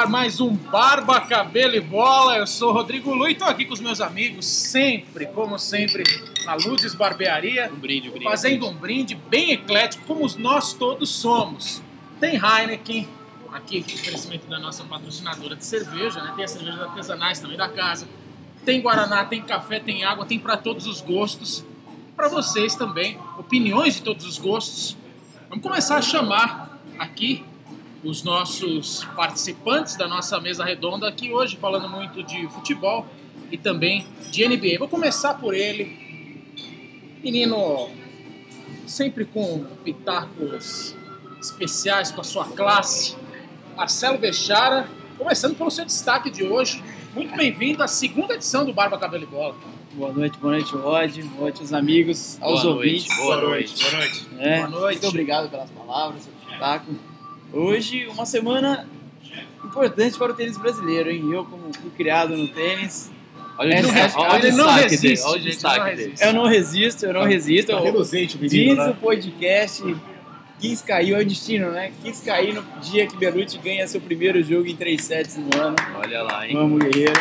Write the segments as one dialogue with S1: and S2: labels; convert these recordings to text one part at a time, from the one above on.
S1: ar mais um Barba, Cabelo e Bola. Eu sou Rodrigo Lu e estou aqui com os meus amigos, sempre, como sempre, na Ludes Barbearia.
S2: Um brinde, um brinde.
S1: Fazendo um brinde bem eclético, como nós todos somos. Tem Heineken, aqui, oferecimento da nossa patrocinadora de cerveja, né? Tem as cervejas artesanais também da casa. Tem Guaraná, tem café, tem água, tem para todos os gostos. Para vocês também, opiniões de todos os gostos. Vamos começar a chamar aqui os nossos participantes da nossa mesa redonda aqui hoje, falando muito de futebol e também de NBA. Vou começar por ele, menino sempre com pitacos especiais com a sua classe, Marcelo Bechara, começando pelo seu destaque de hoje. Muito bem-vindo à segunda edição do Barba Cabelo e Bola.
S3: Boa noite, boa noite, Rod. Boa noite aos amigos, aos
S2: Boa
S3: ouvintes.
S2: noite, boa noite. Boa noite.
S3: É,
S1: Boa noite.
S3: Muito obrigado pelas palavras, pelo espetáculo. Hoje, uma semana importante para o tênis brasileiro, hein? Eu, como fui criado no tênis,
S2: Olha o
S3: É,
S2: destaque,
S3: não,
S2: olha o
S1: ele não
S2: destaque
S1: resiste,
S2: dele. Olha o destaque dele.
S3: eu não resisto, eu não resisto.
S4: Tá reluzente o menino,
S3: Diz
S4: né?
S3: o podcast, quis cair, é o destino, né? Quis cair no dia que Belucci ganha seu primeiro jogo em 3 sets no ano.
S2: Olha lá, hein?
S3: Vamos, guerreiro.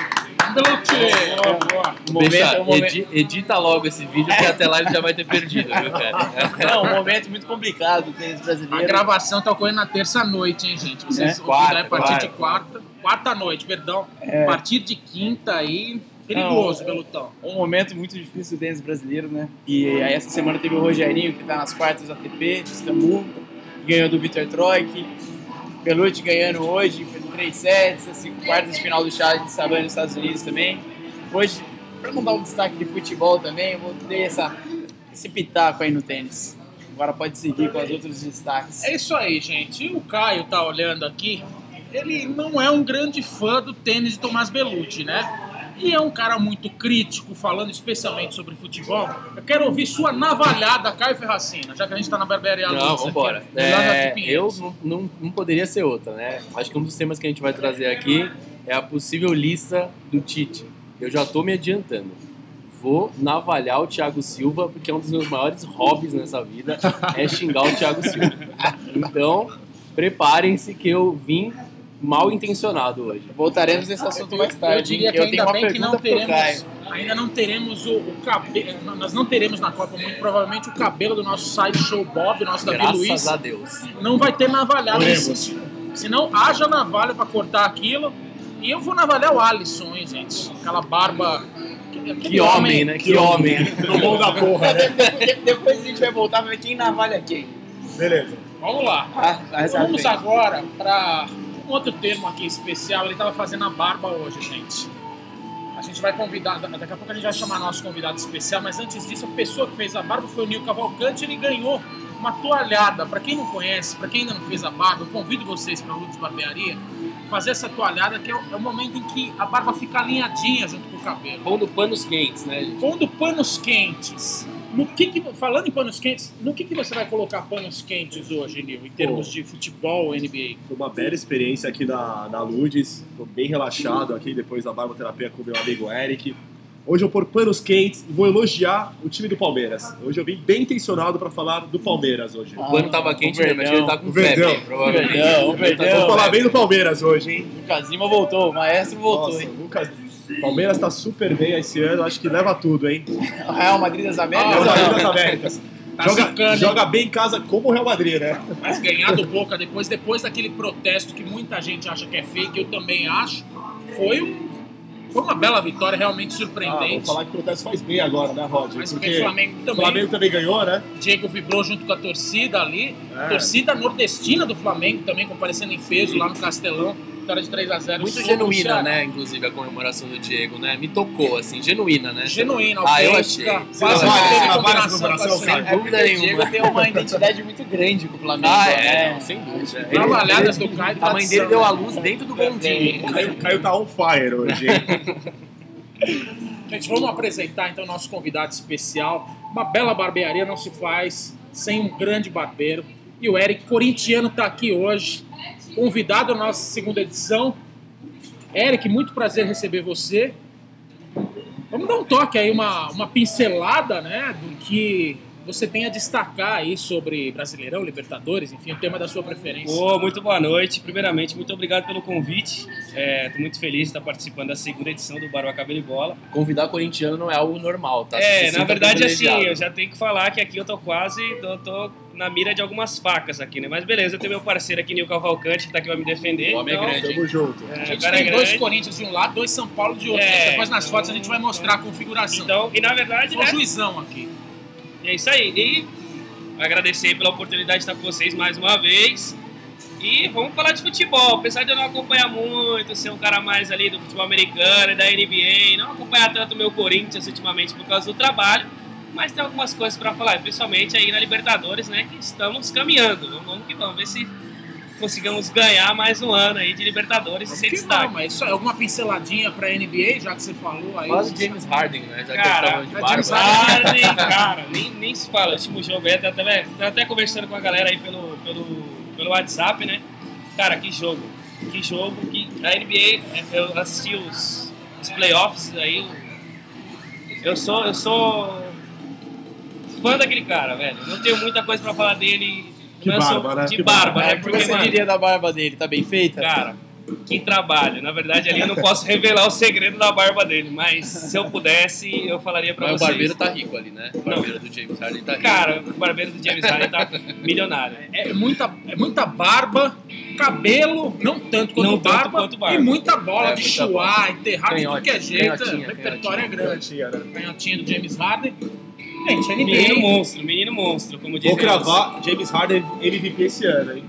S1: Belucci! Boa, boa.
S3: O momento,
S2: Deixa,
S3: o momento,
S2: edi- edita logo esse vídeo que até lá ele já vai ter perdido, viu, cara?
S3: não, um momento muito complicado do tênis
S1: A
S3: brasileiro.
S1: gravação tá ocorrendo na terça-noite, hein, gente? Vocês
S3: É,
S1: ouviram aí a
S2: quarta,
S1: partir de quarta. Quarta-noite, perdão.
S3: É.
S1: A partir de quinta aí, perigoso, Belutão.
S3: um momento muito difícil do tênis brasileiro, né? E aí essa semana teve o Rogerinho, que tá nas quartas da ATP, de Istambul, ganhou do Vitor Troik. Belucci ganhando hoje, fez 3 sets, assim, quartas de final do Challenge de Savannah nos Estados Unidos também. Hoje, para não dar um destaque de futebol também, eu vou ter essa, esse pitaco aí no tênis. Agora pode seguir com os outros destaques.
S1: É isso aí, gente. E o Caio tá olhando aqui. Ele não é um grande fã do tênis de Tomás Belucci, né? E é um cara muito crítico, falando especialmente sobre futebol. Eu quero ouvir sua navalhada, Caio Ferracina, já que a gente tá na barbearia
S2: Não,
S1: Luz aqui,
S2: vambora. É, eu não, não, não poderia ser outra, né? Acho que um dos temas que a gente vai trazer aqui é a possível lista do Tite. Eu já tô me adiantando. Vou navalhar o Thiago Silva, porque é um dos meus maiores hobbies nessa vida, é xingar o Thiago Silva. Então, preparem-se que eu vim mal intencionado hoje.
S3: Voltaremos nesse assunto mais
S1: Eu
S3: tarde.
S1: diria
S3: hein?
S1: que
S3: eu
S1: ainda
S3: tenho uma
S1: bem que não teremos, ainda não teremos o, o cabelo, nós não teremos na Copa muito provavelmente o cabelo do nosso sideshow Bob, nosso Davi
S2: Graças
S1: Luiz,
S2: a Deus.
S1: não vai ter navalhada.
S4: Oremos.
S1: Senão haja navalha pra cortar aquilo. E eu vou navalhar o Alisson, hein, gente? Aquela barba. aquele
S2: Que homem, né? Que homem.
S4: No bom da porra, né?
S3: depois, depois a gente vai voltar pra ver quem navalha quem.
S4: Beleza.
S1: Vamos lá.
S3: Ah, à
S1: Vamos agora para um outro termo aqui especial. Ele estava fazendo a barba hoje, gente. A gente vai convidar, daqui a pouco a gente vai chamar nosso convidado especial, mas antes disso, a pessoa que fez a barba foi o Nil Cavalcante. Ele ganhou uma toalhada. Para quem não conhece, para quem ainda não fez a barba, eu convido vocês para a Lutz Barbearia fazer essa toalhada, que é o, é o momento em que a barba fica alinhadinha junto com o cabelo.
S2: Pondo panos quentes, né? gente?
S1: Pondo panos quentes. No que que, falando em panos quentes, no que, que você vai colocar panos quentes hoje, Nil, em termos
S4: Pô.
S1: de futebol NBA?
S4: Foi uma bela experiência aqui da, da Ludes. Tô bem relaxado aqui depois da barboterapia com o meu amigo Eric. Hoje eu vou pôr panos quentes e vou elogiar o time do Palmeiras. Hoje eu vim bem intencionado para falar do Palmeiras hoje.
S2: O pano tava quente mesmo, acho que ele tá com
S4: Verdão.
S2: febre, provavelmente.
S3: O Verdão, o
S2: Ele
S3: Verdão.
S2: com
S4: Vou falar bem do Palmeiras hoje, hein?
S3: O Casima voltou, o maestro voltou,
S4: Nossa,
S3: hein?
S4: nunca... Palmeiras tá super bem esse ano, acho que leva tudo, hein?
S3: O Real Madrid das Américas.
S4: Real
S1: Ah,
S4: Madrid das Américas.
S1: Tá
S4: joga,
S1: hein?
S4: joga bem em casa como o Real Madrid, né?
S1: Mas ganhar do Boca depois, depois daquele protesto que muita gente acha que é fake, eu também acho, foi, um, foi uma bela vitória, realmente
S4: Ah, vou
S1: surpreendente.
S4: falar que o protesto faz bem agora, né, Rod?
S1: Mas o
S4: Porque
S1: Flamengo
S4: o
S1: também.
S4: Flamengo também ganhou, né?
S1: Diego vibrou junto com a torcida ali.
S4: É.
S1: Torcida nordestina do Flamengo também comparecendo em peso lá no Castelão. Vitória de 3 a 0
S2: Muito
S1: o
S2: genuína, né? Inclusive a comemoração do Diego, né? Me tocou, assim, genuína, né?
S1: Genuína,
S2: Ah, eu achei.
S1: Quase
S4: Você
S1: não
S4: navalha-
S1: teve
S4: você navalha essa
S1: combinação com a
S4: comemoração,
S1: Sem?
S3: É
S2: dúvida
S3: o
S2: nenhuma.
S3: Diego tem uma identidade muito grande com o Flamengo.
S2: Ah, é,
S3: né?
S2: sem dúvida.
S1: Trabalhadas do Caio.
S2: A mãe dele deu a luz dentro do bondinho.
S4: O Caio, tá on fire hoje?
S1: Gente, vamos apresentar então nosso convidado especial. Uma bela barbearia não se faz sem um grande barbeiro. E o Eric Corintiano está aqui hoje, convidado à nossa segunda edição. Eric, muito prazer receber você. Vamos dar um toque aí, uma, uma pincelada, né, do que você tem a destacar aí sobre Brasileirão, Libertadores, enfim, o tema da sua preferência.
S5: Ô, muito boa noite. Primeiramente, muito obrigado pelo convite. Estou muito feliz de estar participando da segunda edição do Barba Cabelo e Bola.
S2: Convidar corintiano não é algo normal, tá?
S5: É, na verdade, assim, eu já tenho que falar que aqui eu tô quase, tô, tô na mira de algumas facas aqui, né? Mas beleza, eu tenho meu parceiro aqui, Nil Cavalcante, que tá aqui pra me defender.
S2: O homem é
S5: então,
S2: grande, hein?
S4: Tamo junto.
S5: é,
S1: A gente
S5: cara é
S1: tem dois
S5: grande.
S1: Corinthians de um lado, dois São Paulo de outro.
S5: É.
S1: Depois nas fotos a gente vai mostrar a configuração.
S5: Então, e na verdade,
S1: o
S5: né?
S1: juizão aqui.
S5: É isso aí. E agradecer pela oportunidade de estar com vocês mais uma vez. E vamos falar de futebol. Apesar de eu não acompanhar muito, ser um cara mais ali do futebol americano e da NBA, não acompanhar tanto o meu Corinthians ultimamente por causa do trabalho, mas tem algumas coisas para falar, principalmente aí na Libertadores, né, que estamos caminhando. Vamos, vamos que vamos, ver se consigamos ganhar mais um ano aí de Libertadores e ser
S1: Que
S5: destaque.
S1: não, mas isso é alguma pinceladinha pra NBA, já que você falou aí.
S2: Do James Harden, né? Já que
S5: Cara,
S2: eles estavam de
S1: é
S5: Harden, cara, nem, nem se fala. O último jogo aí, tá até, tá até conversando com a galera aí pelo, pelo, pelo WhatsApp, né? Cara, que jogo. Que jogo. Que, a NBA, eu assisti os, os playoffs aí. Eu sou, eu sou fã daquele cara, velho. Não tenho muita coisa pra falar dele.
S4: Que
S5: não é
S4: barba, né?
S5: De
S4: Que
S5: barba,
S4: barba.
S5: né?
S3: É, o que
S5: Porque,
S3: você
S5: mano,
S3: diria da barba dele? Tá bem feita?
S5: Cara, que trabalho. Na verdade, ali eu não posso revelar o segredo da barba dele, mas se eu pudesse, eu falaria pra
S2: Mas o
S5: vocês.
S2: barbeiro tá rico ali, né? O barbeiro do James Harden tá rico.
S5: Cara, o barbeiro do James Harden tá milionário.
S1: É muita, é muita barba, cabelo, não tanto quanto,
S5: Não tanto
S1: barba,
S5: quanto barba.
S1: e muita bola
S2: É,
S1: de
S2: muita
S1: chuar, enterrar de é
S2: Canhote,
S1: jeito.
S2: canhotinha,
S1: O repertório é grande.
S4: Garantia, né?
S1: Canhotinha do James Harden. Gente,
S5: Menino
S1: NBA.
S5: monstro, menino monstro, como diz
S4: Vou cravar James Harden MVP esse ano, hein?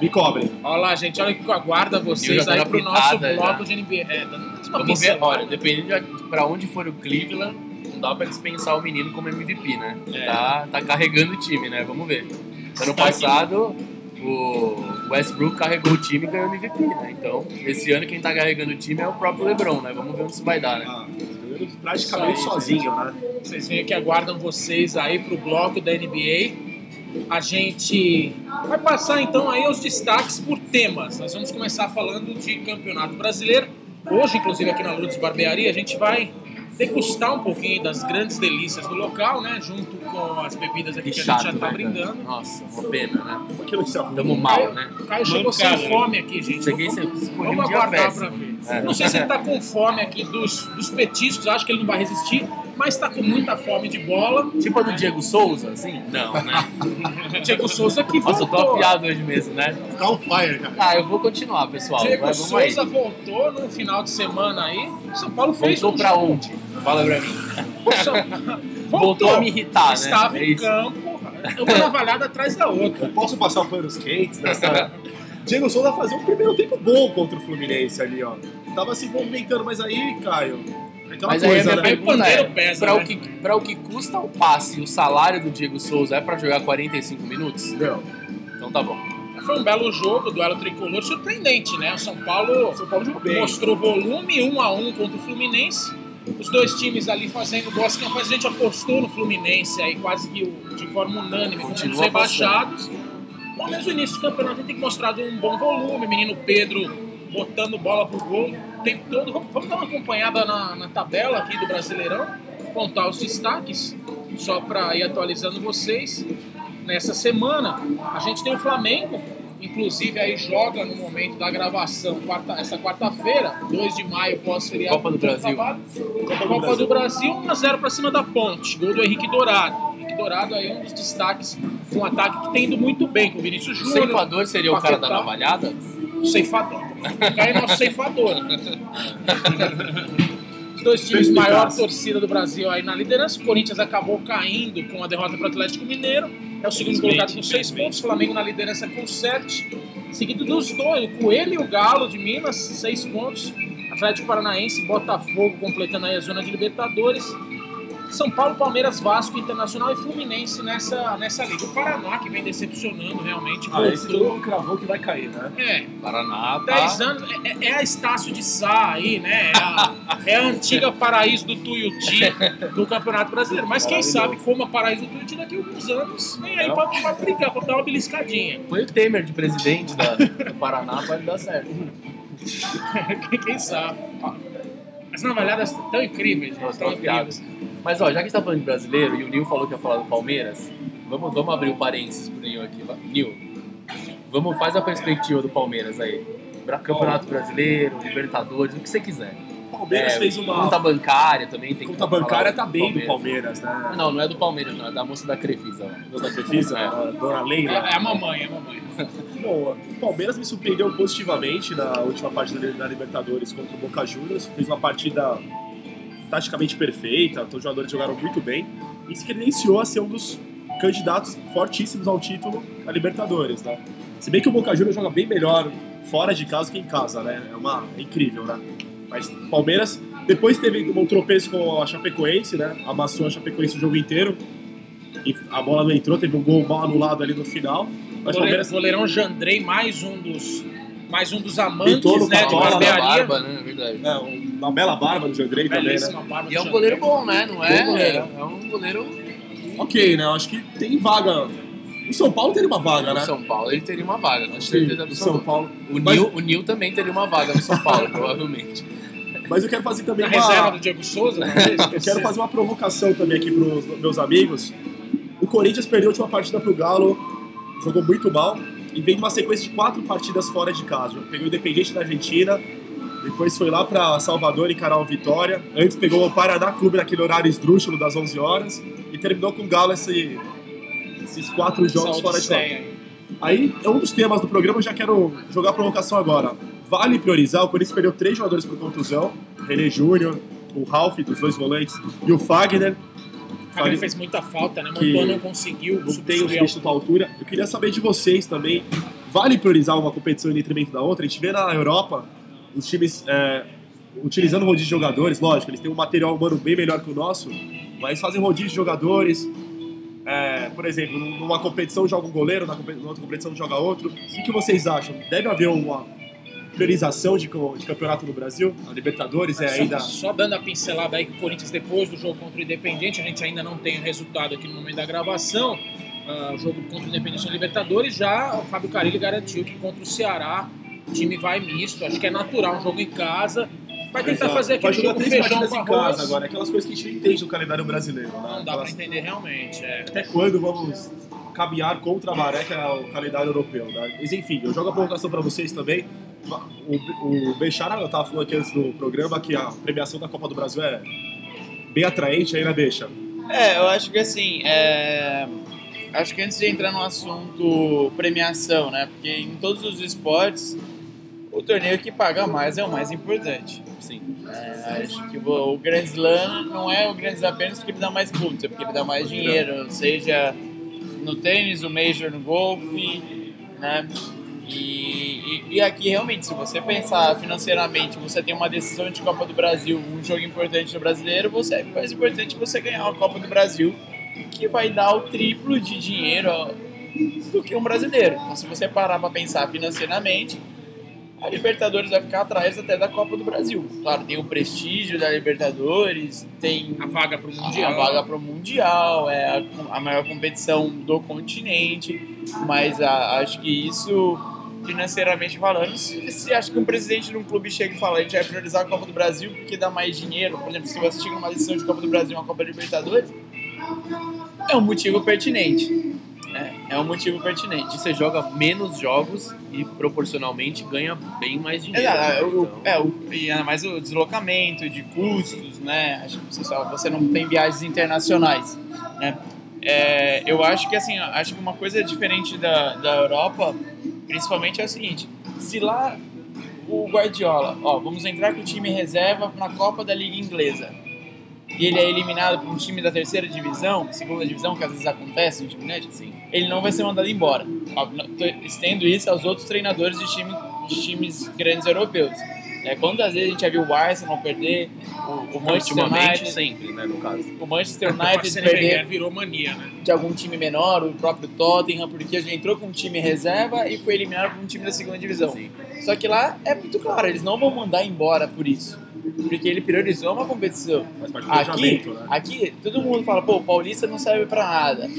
S4: Me cobre.
S1: Olha lá, gente, olha que aguarda vocês aí pro nosso bloco
S2: já.
S1: de NBA. É,
S2: Vamos ver, olha, dependendo de pra onde for o Cleveland, não dá pra dispensar o menino como MVP, né?
S5: É.
S2: Tá, tá carregando o time, né? Vamos ver. Ano
S5: Está
S2: passado, o Westbrook carregou o time e ganhou o MVP, né? Então, esse ano quem tá carregando o time é o próprio LeBron, né? Vamos ver onde isso vai dar, né?
S4: Ah, praticamente
S1: aí,
S4: sozinho, né?
S1: Vocês veem que aguardam vocês aí pro bloco da NBA. A gente vai passar então aí os destaques por temas. Nós vamos começar falando de Campeonato Brasileiro. Hoje, inclusive aqui na Lourdes Barbearia, a gente vai degustar um pouquinho das grandes delícias do local, né? Junto com as bebidas aqui
S2: Que
S1: que, a
S2: chato,
S1: gente já tá
S2: né,
S1: brindando.
S2: cara? Nossa, uma pena, né?
S4: Que notícia ruim.
S2: Tamo mal, né?
S1: O Caio chegou sem
S5: Mancada, né?
S1: fome aqui, gente.
S2: Cheguei
S1: Vamos-
S2: sem
S1: Vamos aguardar pra ver.
S2: É.
S1: Não sei se ele tá com fome aqui dos, dos petiscos, acho que ele não vai resistir, mas tá com muita fome de bola.
S2: Tipo a do Diego Souza, assim? Não, né?
S1: O Diego Souza que
S2: Nossa, eu tô
S1: voltou.
S2: afiado hoje mesmo, né?
S4: Tá on fire, cara.
S2: Ah, eu vou continuar, pessoal.
S1: Diego
S2: Vai, vamos aí.
S1: Souza voltou no final de semana aí. São Paulo fez
S2: Voltou
S1: um
S2: pra
S1: jogo.
S2: onde? Fala pra mim.
S1: São-
S2: Voltou a me irritar, né?
S1: Estava
S2: É
S1: em
S2: isso.
S1: campo, uma navalhada atrás da outra.
S4: Posso passar panos quentes nessa. Diego Souza fazer um primeiro tempo bom contra o Fluminense ali, ó. Tava se movimentando, mas aí, Caio. Aquela
S2: Mas aí a
S4: coisa,
S2: minha
S4: né?
S2: pergunta
S1: pandeiro
S2: é,
S1: pesa,
S2: pra,
S1: né?
S2: o que, pra o que custa o passe e o salário do Diego Souza é pra jogar 45 minutos?
S4: Não.
S2: Então tá bom.
S1: Foi um belo jogo, duelo tricolor, surpreendente, né? O São Paulo
S4: São Paulo jogou bem.
S1: mostrou volume, um a um contra o Fluminense. Os dois times ali fazendo boas campanhas. A gente apostou no Fluminense aí quase que de forma unânime,
S2: Continua
S1: os rebaixados. Pelo menos no início do campeonato tem que mostrar um bom volume. Menino Pedro botando bola pro gol o tempo todo. Vamos, dar uma acompanhada na, na tabela aqui do Brasileirão, contar os destaques, só para ir atualizando vocês. Nessa semana, a gente tem o Flamengo, inclusive aí joga no momento da gravação, quarta, essa quarta-feira, 2 de maio, pós-feriado.
S2: Copa do Brasil.
S1: Copa, do Brasil, 1x0 para cima da Ponte, gol do Henrique Dourado. Dourado aí é um dos destaques de um ataque que tem ido muito bem com o Vinícius
S2: O
S1: Júnior.
S2: ceifador seria o cara da navalhada?
S1: O ceifador. O Caio é nosso ceifador. Os dois times maior torcida do Brasil aí na liderança. O Corinthians acabou caindo com a derrota para o Atlético Mineiro. É o segundo colocado com seis pontos. Flamengo na liderança com sete. Seguido dos dois, o Coelho e o Galo de Minas, seis pontos. Atlético Paranaense, Botafogo completando aí a zona de Libertadores. São Paulo, Palmeiras, Vasco, Internacional e Fluminense nessa, nessa liga. O Paraná, que vem decepcionando realmente,
S4: Ah, esse todo mundo cravou que vai cair, né?
S1: É,
S2: Paraná, tá?
S1: 10 anos, é, é a Estácio de Sá aí, né? É a, é a antiga Paraíso do Tuiuti do Campeonato Brasileiro. Mas quem sabe, como a Paraíso do Tuiuti, daqui a alguns anos vem aí pra, pra brigar, pra dar uma beliscadinha.
S2: Põe o Temer de presidente da, do Paraná, pode dar certo.
S1: quem, sabe? As navalhadas tão incríveis, gente, tão incríveis.
S2: Mas ó, já que a gente tá falando de brasileiro e o Nil falou que ia falar do Palmeiras, vamos, vamos abrir o parênteses pro Nil aqui. Nil, vamos, faz a perspectiva do Palmeiras aí. Bra- Campeonato Brasileiro, Libertadores, o que você quiser.
S4: O Palmeiras
S2: É,
S4: fez uma.
S2: Conta bancária também tem
S4: Conta bancária tá bem do Palmeiras, né?
S2: Não, não é do Palmeiras, não, é da moça da Crefisa. lá.
S4: Da Crefisa,
S2: É.
S4: a Dona Leila.
S1: É, é a mamãe, é a mamãe.
S4: Bom, o Palmeiras me surpreendeu positivamente na última partida da Libertadores contra o Boca Juniors. Fez uma partida taticamente perfeita, todos os jogadores jogaram muito bem e se credenciou a ser um dos candidatos fortíssimos ao título da Libertadores, né? Se bem que o Boca Juniors joga bem melhor fora de casa que em casa, né? É uma é incrível, né? Mas o Palmeiras depois teve um tropeço com a Chapecoense, né? Amassou a Chapecoense o jogo inteiro. E a bola não entrou, teve um gol mal anulado ali no final. Mas o
S1: Goleiro,
S4: Palmeiras
S1: goleirão Jandrei, mais um dos, mais um dos amantes né, de
S2: barba, né? É verdade.
S4: É, uma bela barba do Jandrei também, né?
S2: E é
S1: do
S2: um goleiro bom, né? Não é?
S4: Bom goleiro.
S2: É um goleiro.
S4: Ok, né? Eu acho que tem vaga. O São Paulo teria uma vaga, né?
S2: São Paulo ele teria uma vaga, com certeza
S4: o São. Paulo.
S2: O
S4: Mas-
S2: Nil, o Nil também teria uma vaga no São Paulo, provavelmente.
S4: Mas eu quero fazer também
S1: Na reserva
S4: uma.
S1: do Diego Souza, talvez,
S4: Eu quero fazer uma provocação também aqui pros meus amigos. O Corinthians perdeu a última partida pro Galo, jogou muito mal e vem de uma sequência de quatro partidas fora de casa. Pegou o Independente da Argentina, depois foi lá pra Salvador encarar o Vitória. Antes pegou o Paraná Clube naquele horário esdrúxulo das 11 horas e terminou com o Galo esse- esses quatro jogos fora de
S1: odisseia aí.
S4: É um dos temas do programa, eu já quero jogar a provocação agora. Vale priorizar, o Corinthians perdeu três jogadores por contusão, o René Júnior, o Ralf, dos dois volantes, e o Fagner,
S1: O Fagner fez muita falta, né?
S4: Que
S1: Montoya não conseguiu
S4: não tem o da altura. Eu queria saber de vocês também, vale priorizar uma competição em detrimento da outra? A gente vê na Europa os times é, utilizando rodízio de jogadores, lógico, eles têm um material humano bem melhor que o nosso, mas fazem rodízio de jogadores. É, por exemplo, numa competição joga um goleiro, na outra competição joga outro. O que, vocês acham? Deve haver uma priorização de, de campeonato no Brasil? A Libertadores é
S1: Só-
S4: ainda.
S1: Só, dando a pincelada aí que o Corinthians, depois do jogo contra o Independente, a gente ainda não tem o resultado aqui no momento da gravação. o jogo contra o Independente na Libertadores, já o Fábio Carilli garantiu que contra o Ceará o time vai misto. Acho que é natural, um jogo em casa. Vai tentar
S4: Exato.
S1: fazer
S4: Vai
S1: aquele
S4: jogar
S1: jogo
S4: três
S1: feijão
S4: partidas
S1: com
S4: em
S1: arroz.
S4: casa agora, aquelas coisas que a gente não entende no calendário brasileiro. Né?
S1: Não dá pra
S4: Aquelas-
S1: entender realmente. É.
S4: até quando vamos caminhar contra a maré, que é o calendário europeu. Né? Mas enfim, eu jogo a provocação para vocês também. O, o Bechara, eu tava falando aqui antes do programa que a premiação da Copa do Brasil é bem atraente aí, né, Becha?
S3: É, eu acho que assim, é... acho que antes de entrar no assunto premiação, né? Porque em todos os esportes, o torneio que paga mais é o mais importante.
S2: Sim.
S3: É, acho que o, o Grand Slam não é o Grand Slam apenas porque ele dá mais pontos, é porque ele dá mais dinheiro, seja no tênis, o Major no golfe, né? E, e, e aqui realmente, se você pensar financeiramente, você tem uma decisão de Copa do Brasil, um jogo importante no brasileiro, você é mais importante você ganhar uma Copa do Brasil, que vai dar o triplo de dinheiro do que um brasileiro. Então, se você parar para pensar financeiramente, a Libertadores vai ficar atrás até da Copa do Brasil. Claro, tem o prestígio da Libertadores, tem
S1: A vaga pro Mundial.
S3: a vaga para o Mundial, é a, a maior competição do continente, mas a- acho que isso, financeiramente falando, se, se acha que um presidente de um clube chega e fala a gente vai priorizar a Copa do Brasil porque dá mais dinheiro, por exemplo, se você chega numa decisão de Copa do Brasil e uma Copa Libertadores, é um motivo pertinente. Né? É um motivo pertinente.
S2: Você joga menos jogos e proporcionalmente ganha bem mais dinheiro.
S3: Exato, é, o,
S2: Então,
S3: é, o, e ainda mais o deslocamento de custos, né? Acho que você não tem viagens internacionais, né? É, eu acho que assim, acho que uma coisa diferente da, da Europa, principalmente é o seguinte: se lá o Guardiola, ó, vamos entrar com o time reserva na Copa da Liga Inglesa. E ele é eliminado por um time da terceira divisão, segunda divisão, que às vezes acontece no time grande,
S2: sim.
S3: ele não vai ser mandado embora. Estendo isso aos outros treinadores de, time, de times grandes europeus. É, quantas vezes a gente já viu o Arsenal perder, o, o Manchester United,
S2: sempre, né, no caso.
S3: o Manchester United perder
S1: virou mania, né?
S3: de algum time menor, o próprio Tottenham, porque a gente entrou com um time reserva e foi eliminado por um time da segunda divisão.
S2: Sim.
S3: Só que lá é muito claro, eles não vão mandar embora por isso. Porque ele priorizou uma competição. Aqui,
S4: né?
S3: aqui, todo mundo fala, pô, o Paulista não serve pra nada.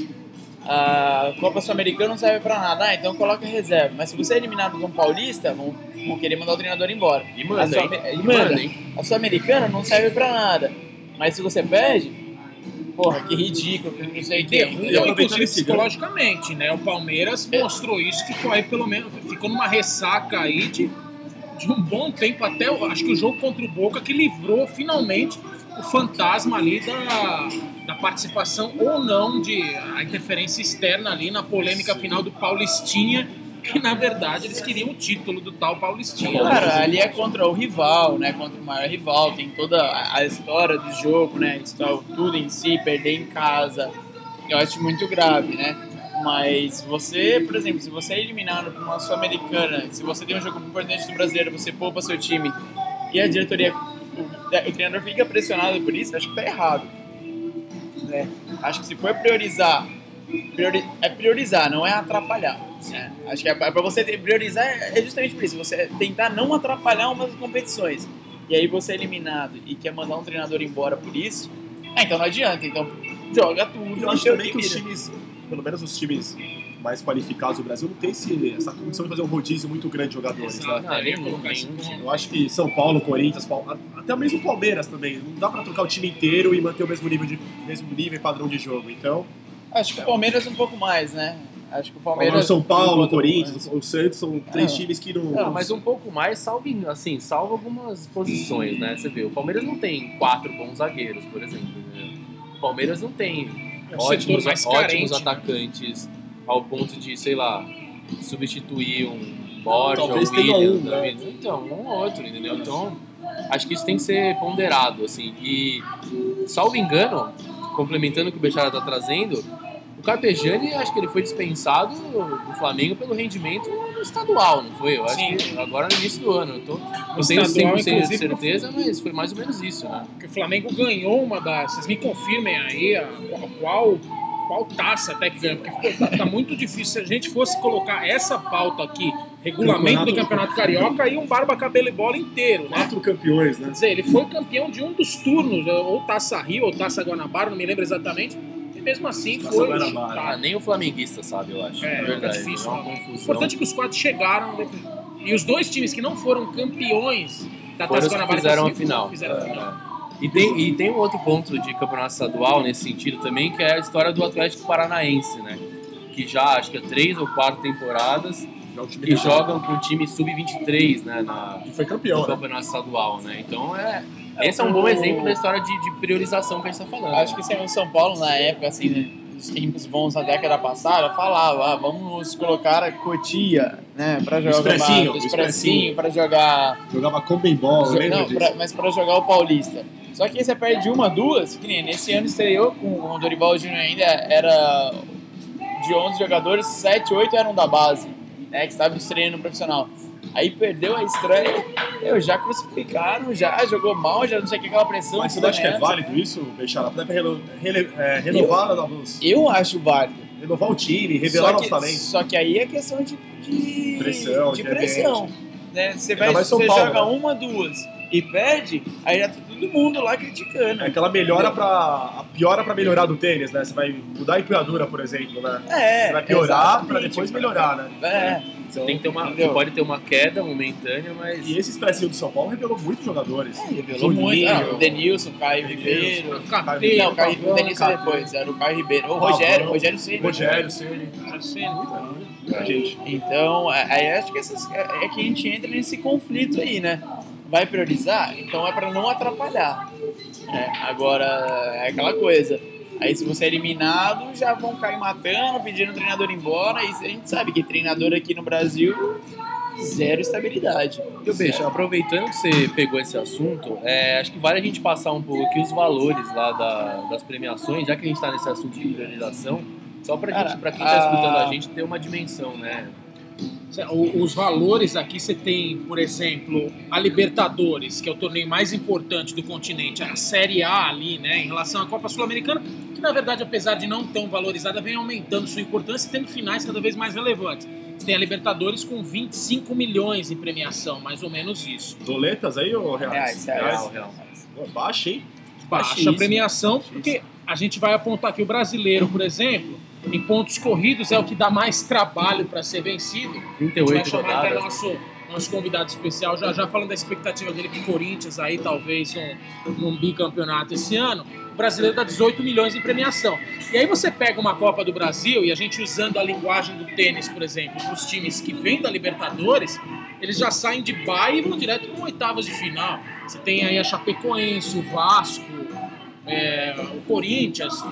S3: A Copa Sul-Americana não serve pra nada. Ah, então coloca reserva. Mas se você é eliminado de um Paulista, vão, vão querer mandar o treinador embora.
S2: E manda,
S3: a
S2: hein?
S3: e
S2: E
S3: manda.
S2: manda, hein?
S3: A Sul-Americana não serve pra nada. Mas se você perde, porra, que ridículo, que não sei o que.
S4: E
S1: inclusive, psicologicamente, né? O Palmeiras mostrou isso, ficou aí pelo menos, ficou numa ressaca aí de, de um bom tempo até, o- acho que o jogo contra o Boca que livrou finalmente o fantasma ali da, da participação ou não de a interferência externa ali na polêmica final do Paulistinha, que na verdade eles queriam o título do tal Paulistinha.
S3: Cara, ali é contra o rival, né? Contra o maior rival, tem toda a a história do jogo, né? Tudo em si, perder em casa. Eu acho muito grave, né? Mas você, por exemplo, se você é eliminado por uma Sul-Americana, se você tem um jogo importante do brasileiro, você poupa seu time e a diretoria, o, o treinador fica pressionado por isso, acho que tá errado. Né? Acho que se for priorizar, priori- é priorizar, não é atrapalhar. né? Acho que é para você priorizar é é justamente por isso, você tentar não atrapalhar uma das competições. E aí você é eliminado e quer mandar um treinador embora por isso, ah, então não adianta, então joga tudo.
S4: Eu acho também que os
S3: vira.
S4: times, pelo menos os times mais qualificados do Brasil, não tem esse, essa condição de fazer um rodízio muito grande de jogadores. Né?
S1: Exato,
S2: Não,
S1: eu.
S4: Eu acho que São Paulo, Corinthians, até mesmo o Palmeiras também. Não dá pra trocar o time inteiro e manter o mesmo nível, de, mesmo nível e padrão de jogo. Então,
S3: Acho que o Palmeiras um pouco mais, né? Acho que o
S4: Palmeiras. São Paulo, Corinthians, o Santos são três
S3: É.
S4: times que não.
S2: Não, mas um pouco mais, salvo, assim, salvo algumas posições, né? Você vê, o Palmeiras não tem quatro bons zagueiros, por exemplo. né? O Palmeiras não tem
S1: É
S2: ótimos,
S1: mais
S2: ótimos
S1: carente, né?
S2: Ao ponto de, sei lá, substituir um Borja, um
S4: tenha
S2: William,
S4: um, né?
S2: Então, um ou outro, entendeu? Então, acho que isso tem que ser ponderado, assim. E, salvo engano, complementando o que o Bechara tá trazendo, o Carpegiani, acho que ele foi dispensado do Flamengo pelo rendimento estadual, não foi? Eu acho
S3: Sim.
S2: que agora no início do ano. Eu tô, não tenho
S1: estadual,
S2: 100% de certeza, mas foi mais ou menos isso, né?
S1: o Flamengo ganhou uma das. Vocês me confirmem aí a, qual, qual taça até que ganhou, porque ficou- tá, tá muito difícil. Se a gente fosse colocar essa pauta aqui, regulamento do Campeonato Carioca, aí um barba, cabelo e bola inteiro, né?
S4: Quatro campeões, né?
S1: Quer dizer, ele foi campeão de um dos turnos, ou Taça Rio, ou Taça Guanabara, não me lembro exatamente. E mesmo assim
S4: Taça
S1: foi
S4: Guanabara.
S1: Chutado.
S2: nem o flamenguista sabe, eu acho.
S1: É,
S2: na verdade.
S1: é difícil,
S2: é uma
S1: né? O
S2: confusão.
S1: importante é que os quatro chegaram. né? E os dois times que não foram campeões da Taça Guanabara
S2: fizeram a final.
S1: Fizeram a final.
S2: E tem, e tem um outro ponto de campeonato estadual nesse sentido também, que é a história do Atlético Paranaense, né? Que já acho que é três ou quatro temporadas
S4: é
S2: que jogam com o time sub-23, né? Na,
S4: que foi
S2: no
S4: campeão, né?
S2: campeonato estadual, né? Então é. Esse é um bom exemplo da história de, de priorização que a gente tá falando.
S3: Acho que assim, o São Paulo, na época, assim, né, dos tempos bons da década passada, falava, ah, vamos colocar a Cotia, né, pra jogar
S4: Expressinho,
S3: expressinho, pra jogar...
S4: Jogava Comembol, lembro
S3: Não,
S4: disso.
S3: pra- mas pra jogar o Paulista. Só que aí você perde uma, duas, que nem nesse ano estreou com o Dorival Júnior ainda, era de 11 jogadores, 7, 8 eram da base, né, que estavam estreando no profissional. Aí perdeu a estreia, eu, já crucificaram, já jogou mal, já não sei o que, aquela pressão.
S4: Mas você acha que é
S3: nessa.
S4: válido isso, Bechara? Dá pra reno- é, renovar, os-
S3: Eu acho válido.
S4: renovar o time, revelar
S3: que,
S4: talentos.
S3: Só que aí é questão de, de
S4: Pressão,
S3: de
S4: de
S3: pressão. Né? Você, vai, você
S4: Paulo,
S3: joga
S4: né?
S3: uma, duas e perde, aí já tá todo mundo lá criticando.
S4: É aquela melhora pra. A piora pra melhorar do tênis, né? Você vai mudar a empunhadura, por exemplo, né?
S3: É,
S4: Você vai piorar pra depois melhorar, né?
S3: É.
S2: Você, tem que ter uma,
S3: Entendeu?
S2: você pode ter uma queda momentânea, mas.
S4: E esse expressinho do São Paulo revelou muitos jogadores.
S3: Revelou
S4: Juninho,
S3: muito. Ah, o Denilson, Caio Ribeiro. Não, o, Caio, o
S1: Pavão,
S3: Denilson depois, era o Caio Ribeiro. O
S4: Pavão,
S3: Rogério, Rogério Ceni.
S4: Rogério, Ceni, muita gente.
S3: Então, aí acho que essas, é é que a gente entra nesse conflito aí, né? Vai priorizar? Então é para não atrapalhar. né? Agora, é aquela coisa. Aí se você é eliminado, já vão cair matando, pedindo o treinador embora. E a gente sabe que treinador aqui no Brasil, zero estabilidade.
S2: E o Beijo, aproveitando que você pegou esse assunto, é, acho que vale a gente passar um pouco aqui os valores lá da- das premiações, já que a gente está nesse assunto de priorização, só pra quem está escutando a gente ter uma dimensão, né?
S1: Os valores aqui você tem, por exemplo, a Libertadores, que é o torneio mais importante do continente, a Série A ali, né, em relação à Copa Sul-Americana, que na verdade, apesar de não tão valorizada, vem aumentando sua importância e tendo finais cada vez mais relevantes. Você tem a Libertadores com 25 milhões em premiação, mais ou menos isso.
S4: Doletas aí ou reais?
S3: Reais, reais.
S2: real.
S4: Pô, Baixa, hein?
S1: Baixa
S3: Baixíssimo.
S1: premiação, porque a gente vai apontar que o brasileiro, por exemplo, em pontos corridos é o que dá mais trabalho para ser vencido. A gente vai
S2: 38
S1: chamar até
S2: rodadas.
S1: nosso, nosso convidado especial, já já falando da expectativa dele com o Corinthians aí, talvez um, num bicampeonato esse ano. O brasileiro dá 18 milhões em premiação. E aí você pega uma Copa do Brasil e a gente usando a linguagem do tênis, por exemplo, para os times que vêm da Libertadores, eles já saem de baia e vão direto para oitavas de final. Você tem aí a Chapecoense, o Vasco, é, o Corinthians,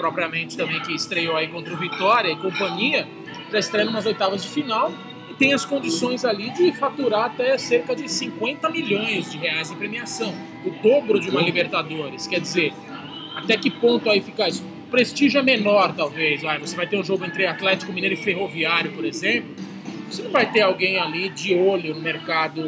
S1: propriamente também, que estreou aí contra o Vitória e companhia, já estreia umas oitavas de final e tem as condições ali de faturar até cerca de 50 milhões de reais em premiação, o dobro de uma Libertadores. Quer dizer, até que ponto aí fica isso? O prestígio é menor, talvez. Vai, você vai ter um jogo entre Atlético Mineiro e Ferroviário, por exemplo. Você não vai ter alguém ali de olho no mercado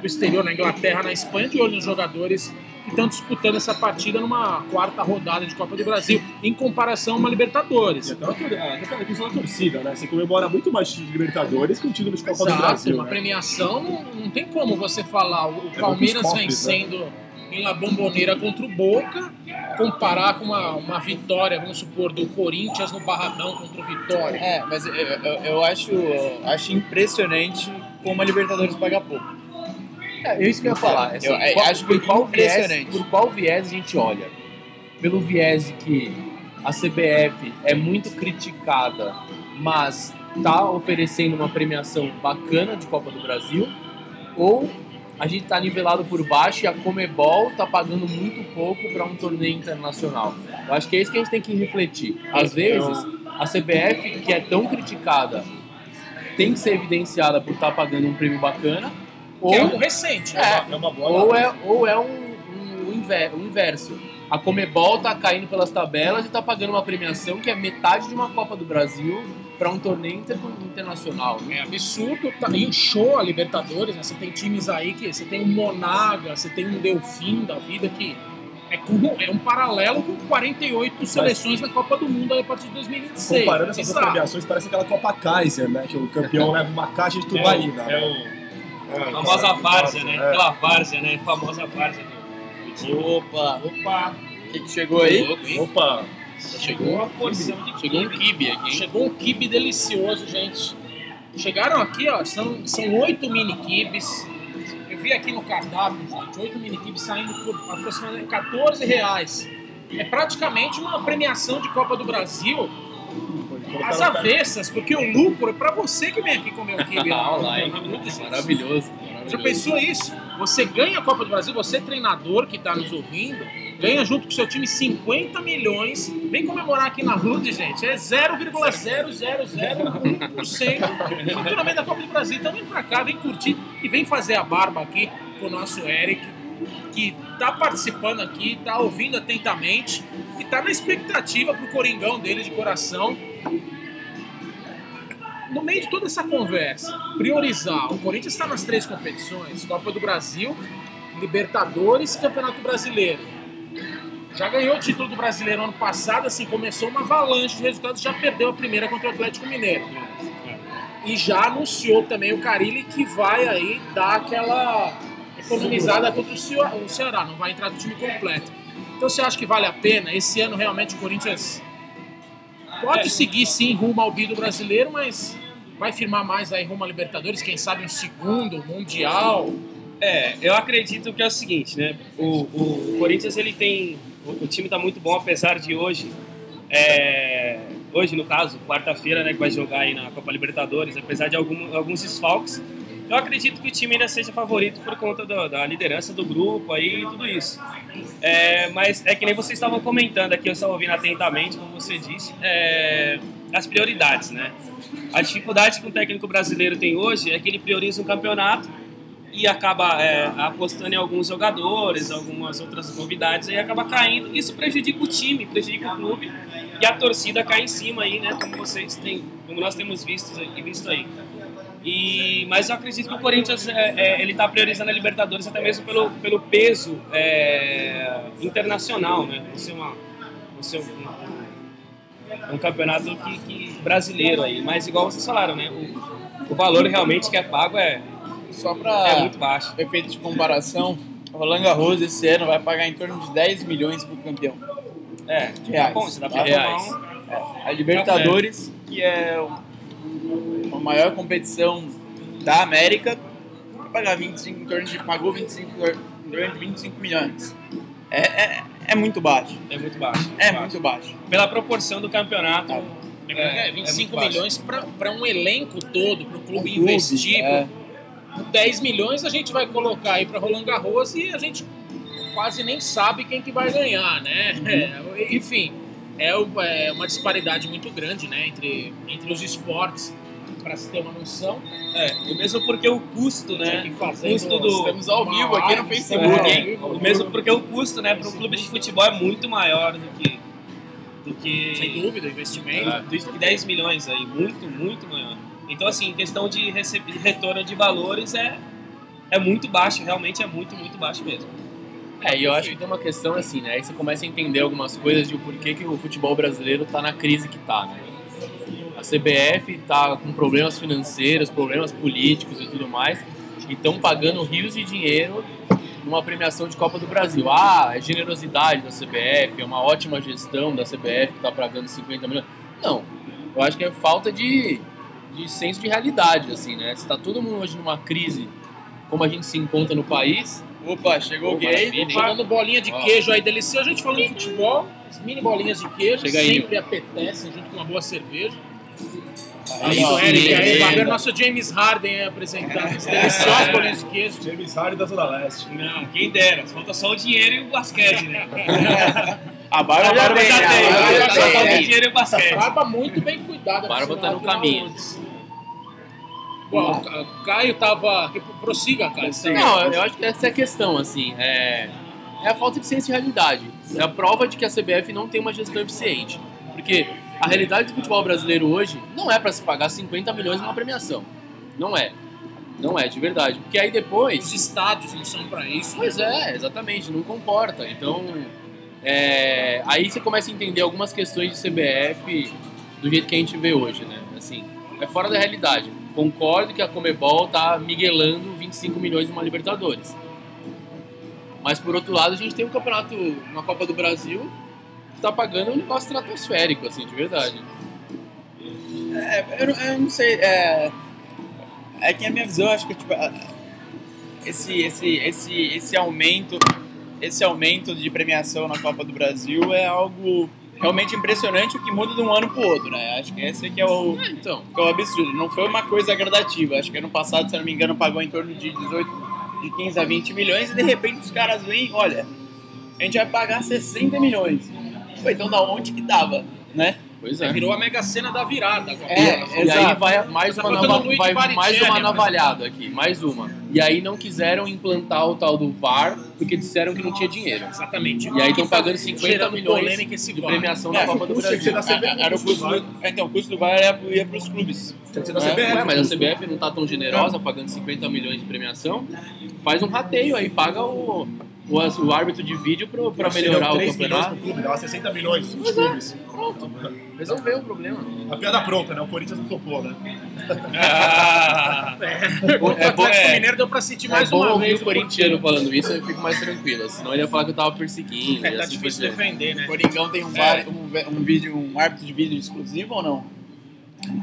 S1: do exterior, na Inglaterra, na Espanha, de olho nos jogadores que estão disputando essa partida numa quarta rodada de Copa do Brasil, em comparação a uma Libertadores.
S4: E até pela questão da torcida, né? Você comemora muito mais de Libertadores que o título de Copa
S1: Exato,
S4: do Brasil.
S1: uma
S4: né?
S1: premiação, não, tem como você falar o Palmeiras
S4: cofres,
S1: vencendo em La Bombonera contra o Boca, comparar com uma, uma vitória, vamos supor, do Corinthians no Barradão contra o Vitória.
S3: É, mas eu, eu, eu acho, eu acho impressionante como a Libertadores paga pouco.
S2: É, é isso que eu ia falar. Assim,
S3: Eu, eu
S2: qual-
S3: acho
S2: por, qual viés, por qual viés a gente olha? Pelo viés de que a CBF é muito criticada, mas tá oferecendo uma premiação bacana de Copa do Brasil, ou a gente tá nivelado por baixo e a Comebol tá pagando muito pouco para um torneio internacional. Eu acho que é isso que a gente tem que refletir. Às vezes, a CBF, que é tão criticada, tem que ser evidenciada por estar pagando um prêmio bacana, ou
S1: Que é um recente. né?
S2: É,
S4: É uma boa
S2: ou é, ou é um, um, inver- um inverso. A Comebol tá caindo pelas tabelas e tá pagando uma premiação que é metade de uma Copa do Brasil para um torneio inter- internacional. né?
S1: É absurdo, tá, inchou a Libertadores, né? Você tem times aí que. Você tem um Monaga, você tem um Delfim da vida que é, com- é um paralelo com 48 seleções na Copa do Mundo aí a partir de 2026.
S4: Comparando essas duas premiações, parece aquela Copa Kaiser, né? Que o campeão leva uma caixa de tubaína.
S5: É, o, é o famosa várzea, né?
S4: É.
S5: Aquela várzea, né? Famosa várzea do, do time.
S3: Opa,
S1: Opa,
S3: o que, que chegou aí?
S2: Louco?
S4: Opa!
S1: chegou uma porção de
S2: Chegou um
S1: quibe.
S2: kibe aqui, hein?
S1: Chegou um kibe delicioso, gente. Chegaram aqui, ó, são, são oito mini kibes. Eu vi aqui no cardápio, gente, oito mini kibes saindo por aproximadamente 14 reais. É praticamente uma premiação de Copa do Brasil às avessas, porque o lucro é pra você que vem aqui comer o.
S2: Ah, lá,
S1: de Deus.
S2: Maravilhoso.
S1: Já
S2: maravilhoso.
S1: pensou isso? Você ganha a Copa do Brasil, você treinador que está nos ouvindo, ganha junto com o seu time 50 milhões. Vem comemorar aqui na Rude, gente. É 0,0001% do faturamento da Copa do Brasil. Então vem pra cá, vem curtir e vem fazer a barba aqui com o nosso Eric, que tá participando aqui, tá ouvindo atentamente e tá na expectativa pro Coringão dele de coração no meio de toda essa conversa, priorizar. O Corinthians está nas três competições: Copa do Brasil, Libertadores e Campeonato Brasileiro. Já ganhou o título do Brasileiro ano passado, assim, começou uma avalanche de resultados, já perdeu a primeira contra o Atlético Mineiro. E já anunciou também o Carilli que vai aí dar aquela economizada contra o Cea- o Ceará, não vai entrar no time completo. Então você acha que vale a pena? Esse ano realmente o Corinthians pode seguir sim rumo ao bi do brasileiro, mas vai firmar mais aí rumo Libertadores, quem sabe um segundo, Mundial.
S5: É, eu acredito que é o seguinte, né? O, o Corinthians ele tem. O, o time tá muito bom, apesar de hoje. é, hoje, no caso, quarta-feira, né, que vai jogar aí na Copa Libertadores, apesar de algum, alguns desfalques, eu acredito que o time ainda seja favorito por conta do- da liderança do grupo aí e tudo isso. É, mas é que nem vocês estavam comentando aqui, eu estava ouvindo atentamente, como você disse, é, as prioridades, né? A dificuldade que o técnico brasileiro tem hoje é que ele prioriza um campeonato e acaba é, apostando em alguns jogadores, algumas outras novidades, e acaba caindo. Isso prejudica o time, prejudica o clube e a torcida cai em cima aí, né? Como vocês têm, como nós temos visto, visto aí. E, mas eu acredito que o Corinthians é, é, ele está priorizando a Libertadores até mesmo pelo, pelo peso é, internacional, né? Você uma, você um, um campeonato que, que brasileiro aí, mas igual vocês falaram, né? O, o valor realmente que é pago é,
S3: Só
S5: é
S3: pra
S5: muito baixo.
S3: efeito de comparação, Roland Garros esse ano vai pagar em torno de 10 milhões pro campeão.
S5: É,
S3: De reais.
S5: Tá bom, você dá pra tomar
S3: reais.
S5: um,
S3: A Libertadores, que é a maior competição da América, pagar 25, em torno de, pagou 25, em torno de 25 milhões. É, é, é muito baixo.
S5: É muito baixo.
S3: É
S5: baixo.
S3: muito baixo.
S5: Pela proporção do campeonato.
S1: É,
S5: é
S1: 25
S5: muito baixo.
S1: milhões para um elenco todo, para o clube investir.
S3: é.
S1: 10 milhões a gente vai colocar aí para Roland Garros e a gente quase nem sabe quem que vai ganhar, né? É, enfim, é, é uma disparidade muito grande, né, entre, entre os esportes, para se ter uma noção.
S5: É, e mesmo porque o custo, né? O
S1: fazendo-
S5: custo do.
S3: Estamos ao vivo aqui no Facebook,
S1: é,
S3: hein?
S1: vivo.
S5: Mesmo porque o custo, né, para um clube de futebol é muito maior do que. Do que
S1: Sem dúvida, investimento.
S5: É, do que 10 milhões aí, muito, muito maior. Então, assim, em questão de rece- de retorno de valores é, é muito baixo, realmente é muito, muito baixo mesmo.
S2: É, e eu acho que tem uma questão assim, né? Aí você começa a entender algumas coisas de o porquê que o futebol brasileiro tá na crise que tá, né? A CBF tá com problemas financeiros, problemas políticos e tudo mais, e estão pagando rios de dinheiro numa premiação de Copa do Brasil. Ah, é generosidade da CBF, é uma ótima gestão da CBF que tá pagando 50 milhões. Não, eu acho que é falta de, de senso de realidade, assim, né? Se tá todo mundo hoje numa crise como a gente se encontra no país,
S3: Opa, chegou o
S2: Opa,
S3: gay.
S2: maravilha.
S1: Jogando bolinha de
S2: Ó.
S1: queijo aí delicioso. A gente falando de futebol, as mini bolinhas de queijo
S2: Chega aí,
S1: sempre apetecem junto com uma boa cerveja.
S3: Aí, ó,
S1: Eric, aí, ver nosso James Harden aí apresentando as deliciosas bolinhas de queijo.
S4: James Harden da Zona Leste.
S5: Não, quem dera, falta só o dinheiro e o basquete, né?
S3: A barba
S1: A
S3: já
S1: barba
S3: tem,
S1: já
S3: a
S1: tem,
S3: barba
S1: a barba
S5: Só
S3: tem.
S5: falta o dinheiro e o basquete.
S1: Barba muito bem cuidada.
S2: Barba
S1: por
S2: tá no caminho.
S1: Bom, o Caio tava. Prossiga, Caio.
S2: Não, eu acho que essa é a questão, assim. É, é a falta de ciência e realidade. É a prova de que a CBF não tem uma gestão eficiente. Porque a realidade do futebol brasileiro hoje não é para se pagar 50 milhões numa premiação. Não é. Não é, de verdade. Porque aí depois.
S1: Os estádios não são pra isso.
S2: Pois é, exatamente, não comporta. Então, é, aí você começa a entender algumas questões de CBF do jeito que a gente vê hoje, né? Assim, é fora da realidade. Concordo que a Comebol tá miguelando 25 milhões numa Libertadores. Mas por outro lado, a gente tem um campeonato na Copa do Brasil tá pagando um negócio estratosférico, assim, de verdade.
S3: É, eu, não- eu não sei. É, é que a minha visão, acho que tipo, esse, esse, esse, esse aumento, esse aumento de premiação na Copa do Brasil é algo realmente impressionante, o que muda de um ano para o outro, né? Acho que esse aqui é o,
S2: É, então.
S3: que é o absurdo. Não foi uma coisa gradativa. Acho que ano passado, se não me engano, pagou em torno de 18, de 15 a 20 milhões e de repente os caras vêm, olha, a gente vai pagar 60 milhões. Então da onde que dava, né?
S2: Pois é.
S1: Virou a mega cena da virada agora.
S3: É,
S2: E aí
S3: exato.
S2: vai mais
S1: Tá
S2: uma,
S1: faltando
S2: nava- vai
S1: Baricelli,
S2: mais uma navalhada aqui, mais uma. E aí não quiseram implantar o tal do VAR porque disseram que não tinha dinheiro.
S1: Exatamente.
S2: E aí estão
S1: tá
S2: pagando 50
S1: gerando
S2: milhões de premiação
S3: É,
S2: na Copa do Brasil.
S4: CBF.
S3: Era o custo do, então, o custo do VAR ia para os clubes. É.
S2: Ué, mas a CBF não tá tão generosa pagando 50 milhões de premiação? Faz um rateio aí, paga o, o, o árbitro de vídeo
S4: Seriam
S2: melhorar o
S4: 3 milhões
S2: campeonato.
S4: pro clube, dava 60 milhões os
S2: é.
S4: clubes.
S2: Pronto, resolveu o problema.
S4: A piada pronta, né? O Corinthians não topou, né?
S5: Ah,
S1: É bom,
S2: É bom-
S1: o
S2: é.
S1: Mineiro deu pra sentir
S2: É
S1: mais
S2: bom
S1: uma
S2: ouvir
S1: vez
S2: o corintiano falando isso, eu fico mais tranquilo. Senão ele ia falar que eu tava perseguindo.
S1: É, tá
S2: assim
S1: difícil defender,
S3: O
S1: né?
S3: Coringão tem um, VAR, um, um vídeo, um árbitro de vídeo exclusivo ou não?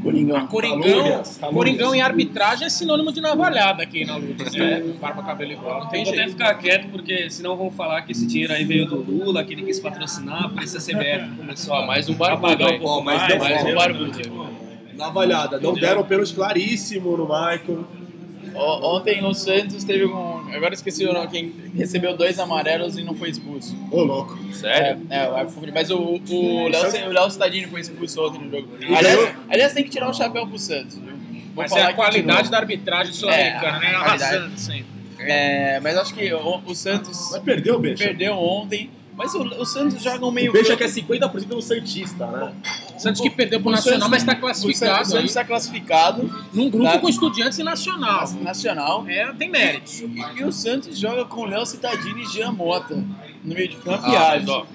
S3: Coringão.
S1: Coringão,
S4: Calúnias, calúnias.
S1: Coringão em arbitragem é sinônimo de navalhada aqui na luta, né? Barba, cabelo e bola. Não tem
S5: eu vou até ficar quieto, porque senão vão falar que esse dinheiro aí veio do Lula, que ele quis patrocinar, por isso a CBF começou a
S2: mais um
S5: a
S2: barbudo
S5: um mais.
S4: deu
S2: Mais um barbudo.
S4: Navalhada. Não deram pênalti claríssimo no Michael.
S3: O- Ontem o Santos teve um. Agora esqueci o nome, quem recebeu dois amarelos e não foi expulso.
S4: Ô, louco.
S2: Sério?
S3: É, é, mas o, o Léo o Léo Cittadini foi expulso ontem no jogo. Aliás, aliás, tem que tirar o chapéu pro Santos. Vou
S1: Mas é a qualidade da arbitragem sul-americana,
S3: É,
S1: né?
S3: a
S1: Arrasando sempre.
S3: É, mas acho que o, o Santos
S4: Mas perdeu o Beixa.
S3: perdeu ontem. Mas o, o Santos joga um meio
S4: O Beixa
S3: campo-
S4: que é 50% do Santista, né?
S1: Santos que perdeu pro
S3: o
S1: Nacional,
S3: Santos-
S1: mas está
S3: O
S1: classificado.
S3: Santos
S1: aí,
S3: está classificado
S1: num grupo
S3: tá.
S1: com estudiantes e nacional.
S3: nacional.
S1: É, tem méritos.
S3: E, e o Santos joga com Léo Cittadini e Jean Mota no meio de campo e
S2: Ah, mas
S3: Alisson.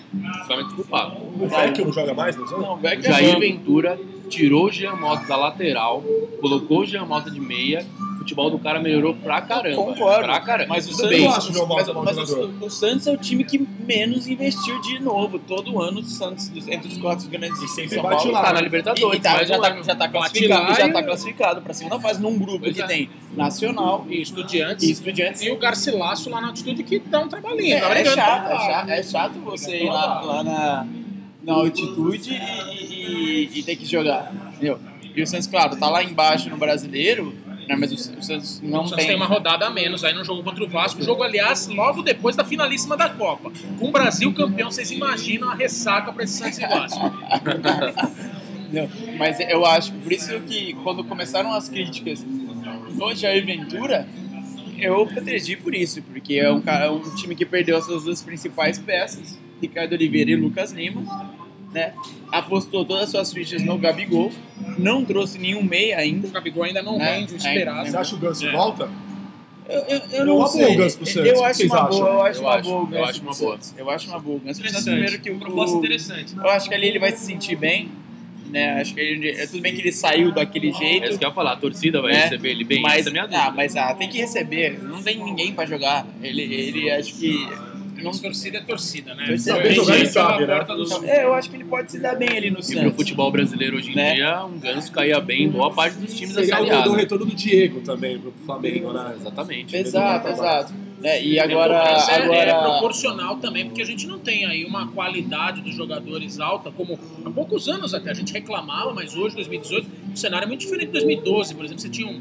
S2: ó, vai me desculpar.
S4: O Vecchio não joga mais, não?
S3: Não, o Vecchio é
S2: Jair
S3: banco.
S2: Ventura tirou o Jean Mota da lateral, colocou o Jean Mota de meia, futebol do cara melhorou pra caramba.
S3: Concordo.
S2: Pra caramba.
S3: Mas o Santos,
S2: bem.
S3: Mas, mas o, o Santos é o time que menos investiu de novo. Todo ano o Santos, entre os quatro grandes de São Paulo,
S4: lá.
S2: Tá na
S3: E,
S2: Libertadores,
S3: e tá,
S2: mas
S3: já, tá, já tá classificado, já
S1: e-
S3: tá classificado pra segunda fase num grupo
S1: Pois
S3: que
S1: é.
S3: tem Nacional
S1: E estudiantes.
S3: e Estudiantes.
S1: E o Garcilasso lá na altitude que dá um trabalhinho.
S3: É,
S1: tá
S3: é chato, é chato, é chato você ir lá, lá na, na altitude e, e- e ter que jogar, entendeu? E o Santos, claro, tá lá embaixo no brasileiro, né, mas o, Santos não
S1: O Santos
S3: tem...
S1: tem uma rodada a menos aí no jogo contra o Vasco. Jogo, aliás, logo depois da finalíssima da Copa. Com o Brasil campeão, vocês imaginam a ressaca para esse Santos e Vasco.
S3: Não, mas eu acho, por isso que quando começaram as críticas no Jair Ventura, eu protegi por isso, porque é um, cara, um time que perdeu as suas duas principais peças, Ricardo Oliveira e Lucas Lima, né? Apostou todas as suas fichas no Gabigol, não trouxe nenhum meia ainda.
S1: O Gabigol ainda não
S3: É,
S1: rende o
S3: é,
S1: esperado.
S4: Você acha que o Ganso
S1: É.
S4: volta?
S3: Eu, eu, eu não sei.
S4: o Ganso pro Santos,
S3: Eu acho uma
S4: acham?
S3: boa, eu acho
S2: Eu
S3: uma
S2: acho-
S3: boa. o
S2: eu
S3: Ganso
S2: acho uma
S3: pro
S2: boa.
S3: Eu acho uma boa. o Ganso
S5: Interessante.
S3: primeiro que o,
S5: Proposta interessante.
S3: Eu acho que ali ele vai se sentir bem, né? Acho que ele, é tudo bem que ele saiu daquele
S2: É
S3: jeito.
S2: isso que eu ia falar, a torcida vai
S3: né?
S2: receber ele bem,
S3: mas,
S2: essa é a minha dúvida.
S3: ah, mas ah, tem que receber. Não tem ninguém pra jogar. Ele, ele acho que não
S1: torcida é torcida, né?
S3: Torcida é
S1: pela
S4: Sabe, né?
S1: do.
S3: É, eu acho que ele pode se dar bem ali no
S2: E pro
S3: Santos.
S2: futebol brasileiro hoje em
S3: Né?
S2: dia, um ganso caía bem em boa parte dos times da
S4: Seria
S2: Série
S4: o
S2: A.
S4: do
S2: né?
S4: retorno do Diego também pro Flamengo, né?
S2: Exatamente.
S3: Exato, exato. Né? E agora,
S1: é- é
S3: agora
S1: proporcional também, porque a gente não tem aí uma qualidade dos jogadores alta, como há poucos anos até a gente reclamava, mas hoje, 2018, o cenário é muito diferente de 2012, por exemplo. Você tinha um.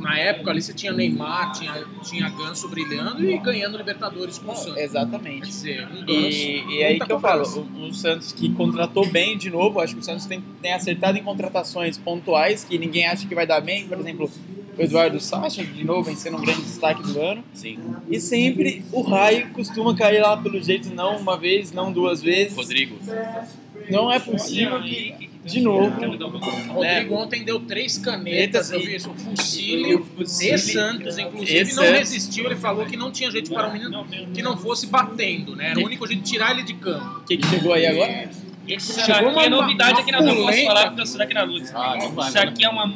S1: Na época ali você tinha Neymar, tinha, tinha Ganso brilhando e ganhando Libertadores com o Santos. Quer
S3: exatamente.
S1: dizer, um Ganso.
S3: E, e aí que eu falo, o, o Santos que contratou bem de novo, acho que o Santos tem, tem acertado em contratações pontuais que ninguém acha que vai dar bem, por exemplo, o Eduardo Sacha, de novo, vem sendo um grande destaque do ano.
S2: Sim.
S3: E sempre o raio costuma cair lá pelo jeito, não uma vez, não duas vezes.
S2: Rodrigo.
S3: Não é possível que, de novo,
S1: O Rodrigo ontem deu três canetas, eu vi isso, o
S3: e
S1: Fucílio de Santos, inclusive,
S3: e
S1: não
S3: Santos.
S1: resistiu. Ele falou que não tinha jeito para o menino que não fosse batendo, né? Era o único jeito de tirar ele de campo.
S3: o que, que chegou aí agora?
S5: Esse
S1: Chegou
S5: aqui é
S1: uma-
S5: novidade
S1: uma
S5: aqui na Luz. Posso falar que eu aqui na Luz.
S2: Ah,
S5: Isso
S2: não
S5: aqui é uma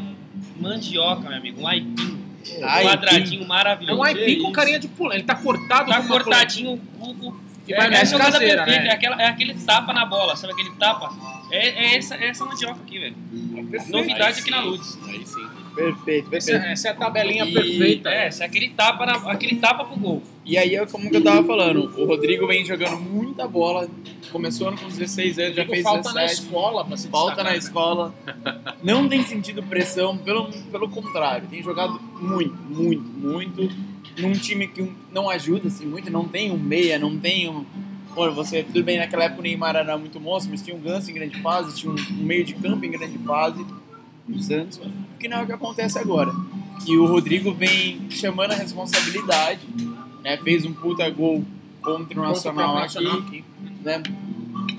S5: mandioca, meu amigo. Um aipim. Um
S3: Aipim.
S5: quadradinho
S1: É
S5: maravilhoso.
S1: um aipim com carinha de pulão. Ele tá cortado
S5: Tá cortadinho o cuco.
S1: Que vai
S5: é,
S1: mais
S5: é a jogada
S1: caseira,
S5: perfeita,
S1: né?
S5: é, aquela, é aquele tapa na bola, sabe aquele tapa? É, é essa, é essa mandioca aqui, velho. Novidade
S2: Aí
S5: aqui na
S2: sim,
S5: Luz.
S2: Aí sim.
S3: Perfeito,
S1: Essa,
S3: perfeito.
S1: essa é a tabelinha
S3: E-
S1: perfeita.
S5: É, esse é aquele tapa, na, aquele tapa pro gol.
S3: E aí, é como que eu tava falando, o Rodrigo vem jogando muita bola, começou ano com 16 anos, já
S1: Digo,
S3: fez
S1: falta na
S3: 17.
S1: escola pra se
S3: falta
S1: destacar,
S3: na
S1: né?
S3: escola, não tem sentido pressão, pelo, pelo contrário, tem jogado muito, muito, muito, num time que não ajuda assim muito, não tem um meia, não tem um. Olha, você, tudo bem, naquela época o Neymar era muito monstro, mas tinha um Ganso em grande fase, tinha um, um meio de campo em grande fase, o Santos, o que não é o que acontece agora. Que o Rodrigo vem chamando a responsabilidade, né? Fez um puta gol contra o Nacional aqui, né?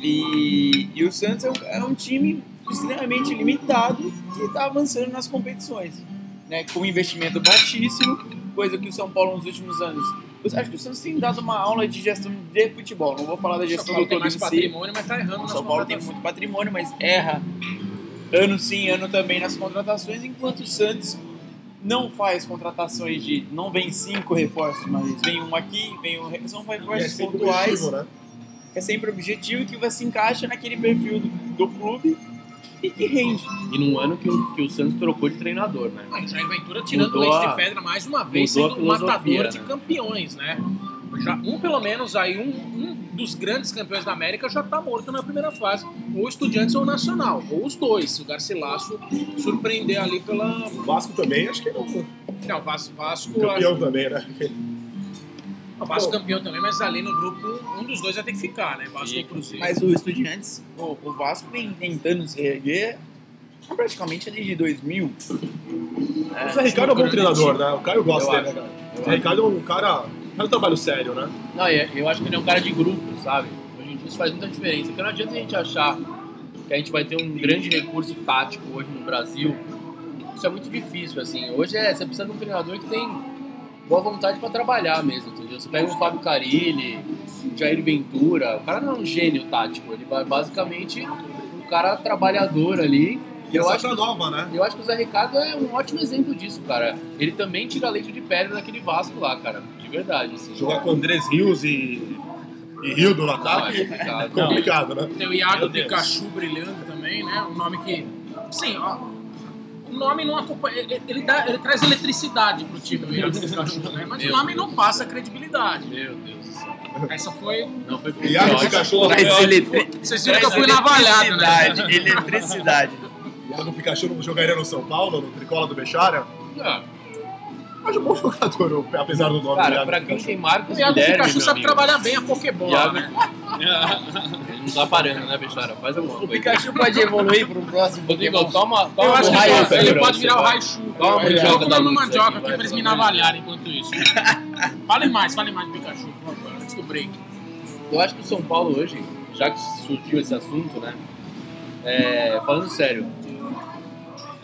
S3: E, e o Santos é um, é um time extremamente limitado que está avançando nas competições, né? Com investimento baixíssimo, coisa que o São Paulo nos últimos anos. Eu acho que o Santos tem dado uma aula de gestão de futebol. Não vou falar da gestão do
S1: mais
S3: em si.
S1: patrimônio, mas tá errando
S3: O São Paulo tem muito patrimônio, mas erra ano sim, ano também nas contratações, enquanto o Santos não faz contratações de. não vem cinco reforços, mas vem um aqui, vem um. São
S4: é
S3: reforços
S4: sempre
S3: pontuais
S4: objetivo, né?
S3: é sempre objetivo que você encaixa naquele perfil do, do clube e que rende.
S2: E num ano que o, que o Santos trocou de treinador, né?
S1: Ah, Jair Ventura tirando
S2: Mudou
S1: leite
S2: a-
S1: de pedra mais uma vez, sendo um matador
S2: filosofia,
S1: de
S2: né?
S1: campeões, né? Já, um, pelo menos, aí, um, um dos grandes campeões da América já tá morto na primeira fase. Ou Estudiantes ou Nacional. Ou os dois. Se o Garcilasso surpreender ali pela.
S4: O Vasco também, acho que não.
S1: Não, o Vasco, Vasco,
S4: Campeão também, né?
S1: O Vasco campeão também, mas ali no grupo, um dos dois vai ter que ficar, né? Vasco ou Cruzeiro.
S3: Mas o Estudiantes, o, o Vasco vem tentando se reerguer praticamente desde 2000.
S4: O Zé Ricardo é um bom treinador, né? O Caio gosta dele, né, cara? O Zé Ricardo é um cara. Faz um trabalho sério, né?
S2: Não, e eu acho que ele é um cara de grupo, sabe? Hoje em dia isso faz muita diferença. Porque não adianta a gente achar que a gente vai ter um grande recurso tático hoje no Brasil. Isso é muito difícil, assim. Hoje é, você precisa de um treinador que tem boa vontade pra trabalhar mesmo, entendeu? Você pega um Fábio Carilli, Jair Ventura, o cara não é um gênio tático, ele vai basicamente um cara trabalhador ali
S4: E a
S2: Eu
S4: safra nova, né?
S2: Eu acho que o Zé Ricardo é um ótimo exemplo disso, cara. Ele também tira leite de pedra daquele Vasco lá, cara. De verdade, assim.
S4: Jogar com Andrés Rios e, e Rio no
S2: é
S4: ataque
S2: complicado.
S4: é complicado, né?
S1: Tem o Iago. Pikachu brilhando também, né? Um nome que. Sim, ó. O nome não acompanha. Ele, ele dá, ele traz eletricidade pro time, o Iago Pikachu, né? Mas o
S2: Meu
S1: nome não passa credibilidade.
S2: Meu Deus do céu.
S1: Essa foi.
S2: Não foi
S4: E Iago
S2: ótimo.
S4: Pikachu,
S3: Traz eletri-
S1: Vocês viram que eu fui navalhado, né?
S3: eletricidade.
S4: Iago Pikachu não jogaria no São Paulo, no Tricola do Bechara?
S2: Ah,
S4: Mas um bom jogador, apesar do nome
S2: Cara,
S4: Iago
S2: pra quem tem Marcos
S1: O Iago
S2: Guilherme,
S1: Pikachu sabe
S2: amigo.
S1: trabalhar bem a Pokébola,
S2: Iago-
S1: né?
S2: Ele não tá parando, né, Bechara? Faz alguma
S3: O
S2: coisa.
S3: Pikachu pode evoluir para um próximo
S2: Rodrigo,
S3: Pokémon.
S2: toma, toma
S1: Eu acho que
S2: raio
S1: ele, pode, ele virar o. Raichu.
S2: Toma
S1: Eu vou
S2: da
S1: comer uma mandioca
S2: aqui,
S1: pra eles me navalharem enquanto isso. fale mais, fale mais do Pikachu, por favor, antes do break.
S2: Eu acho que o São Paulo hoje, já que surgiu esse assunto, né? é, falando sério,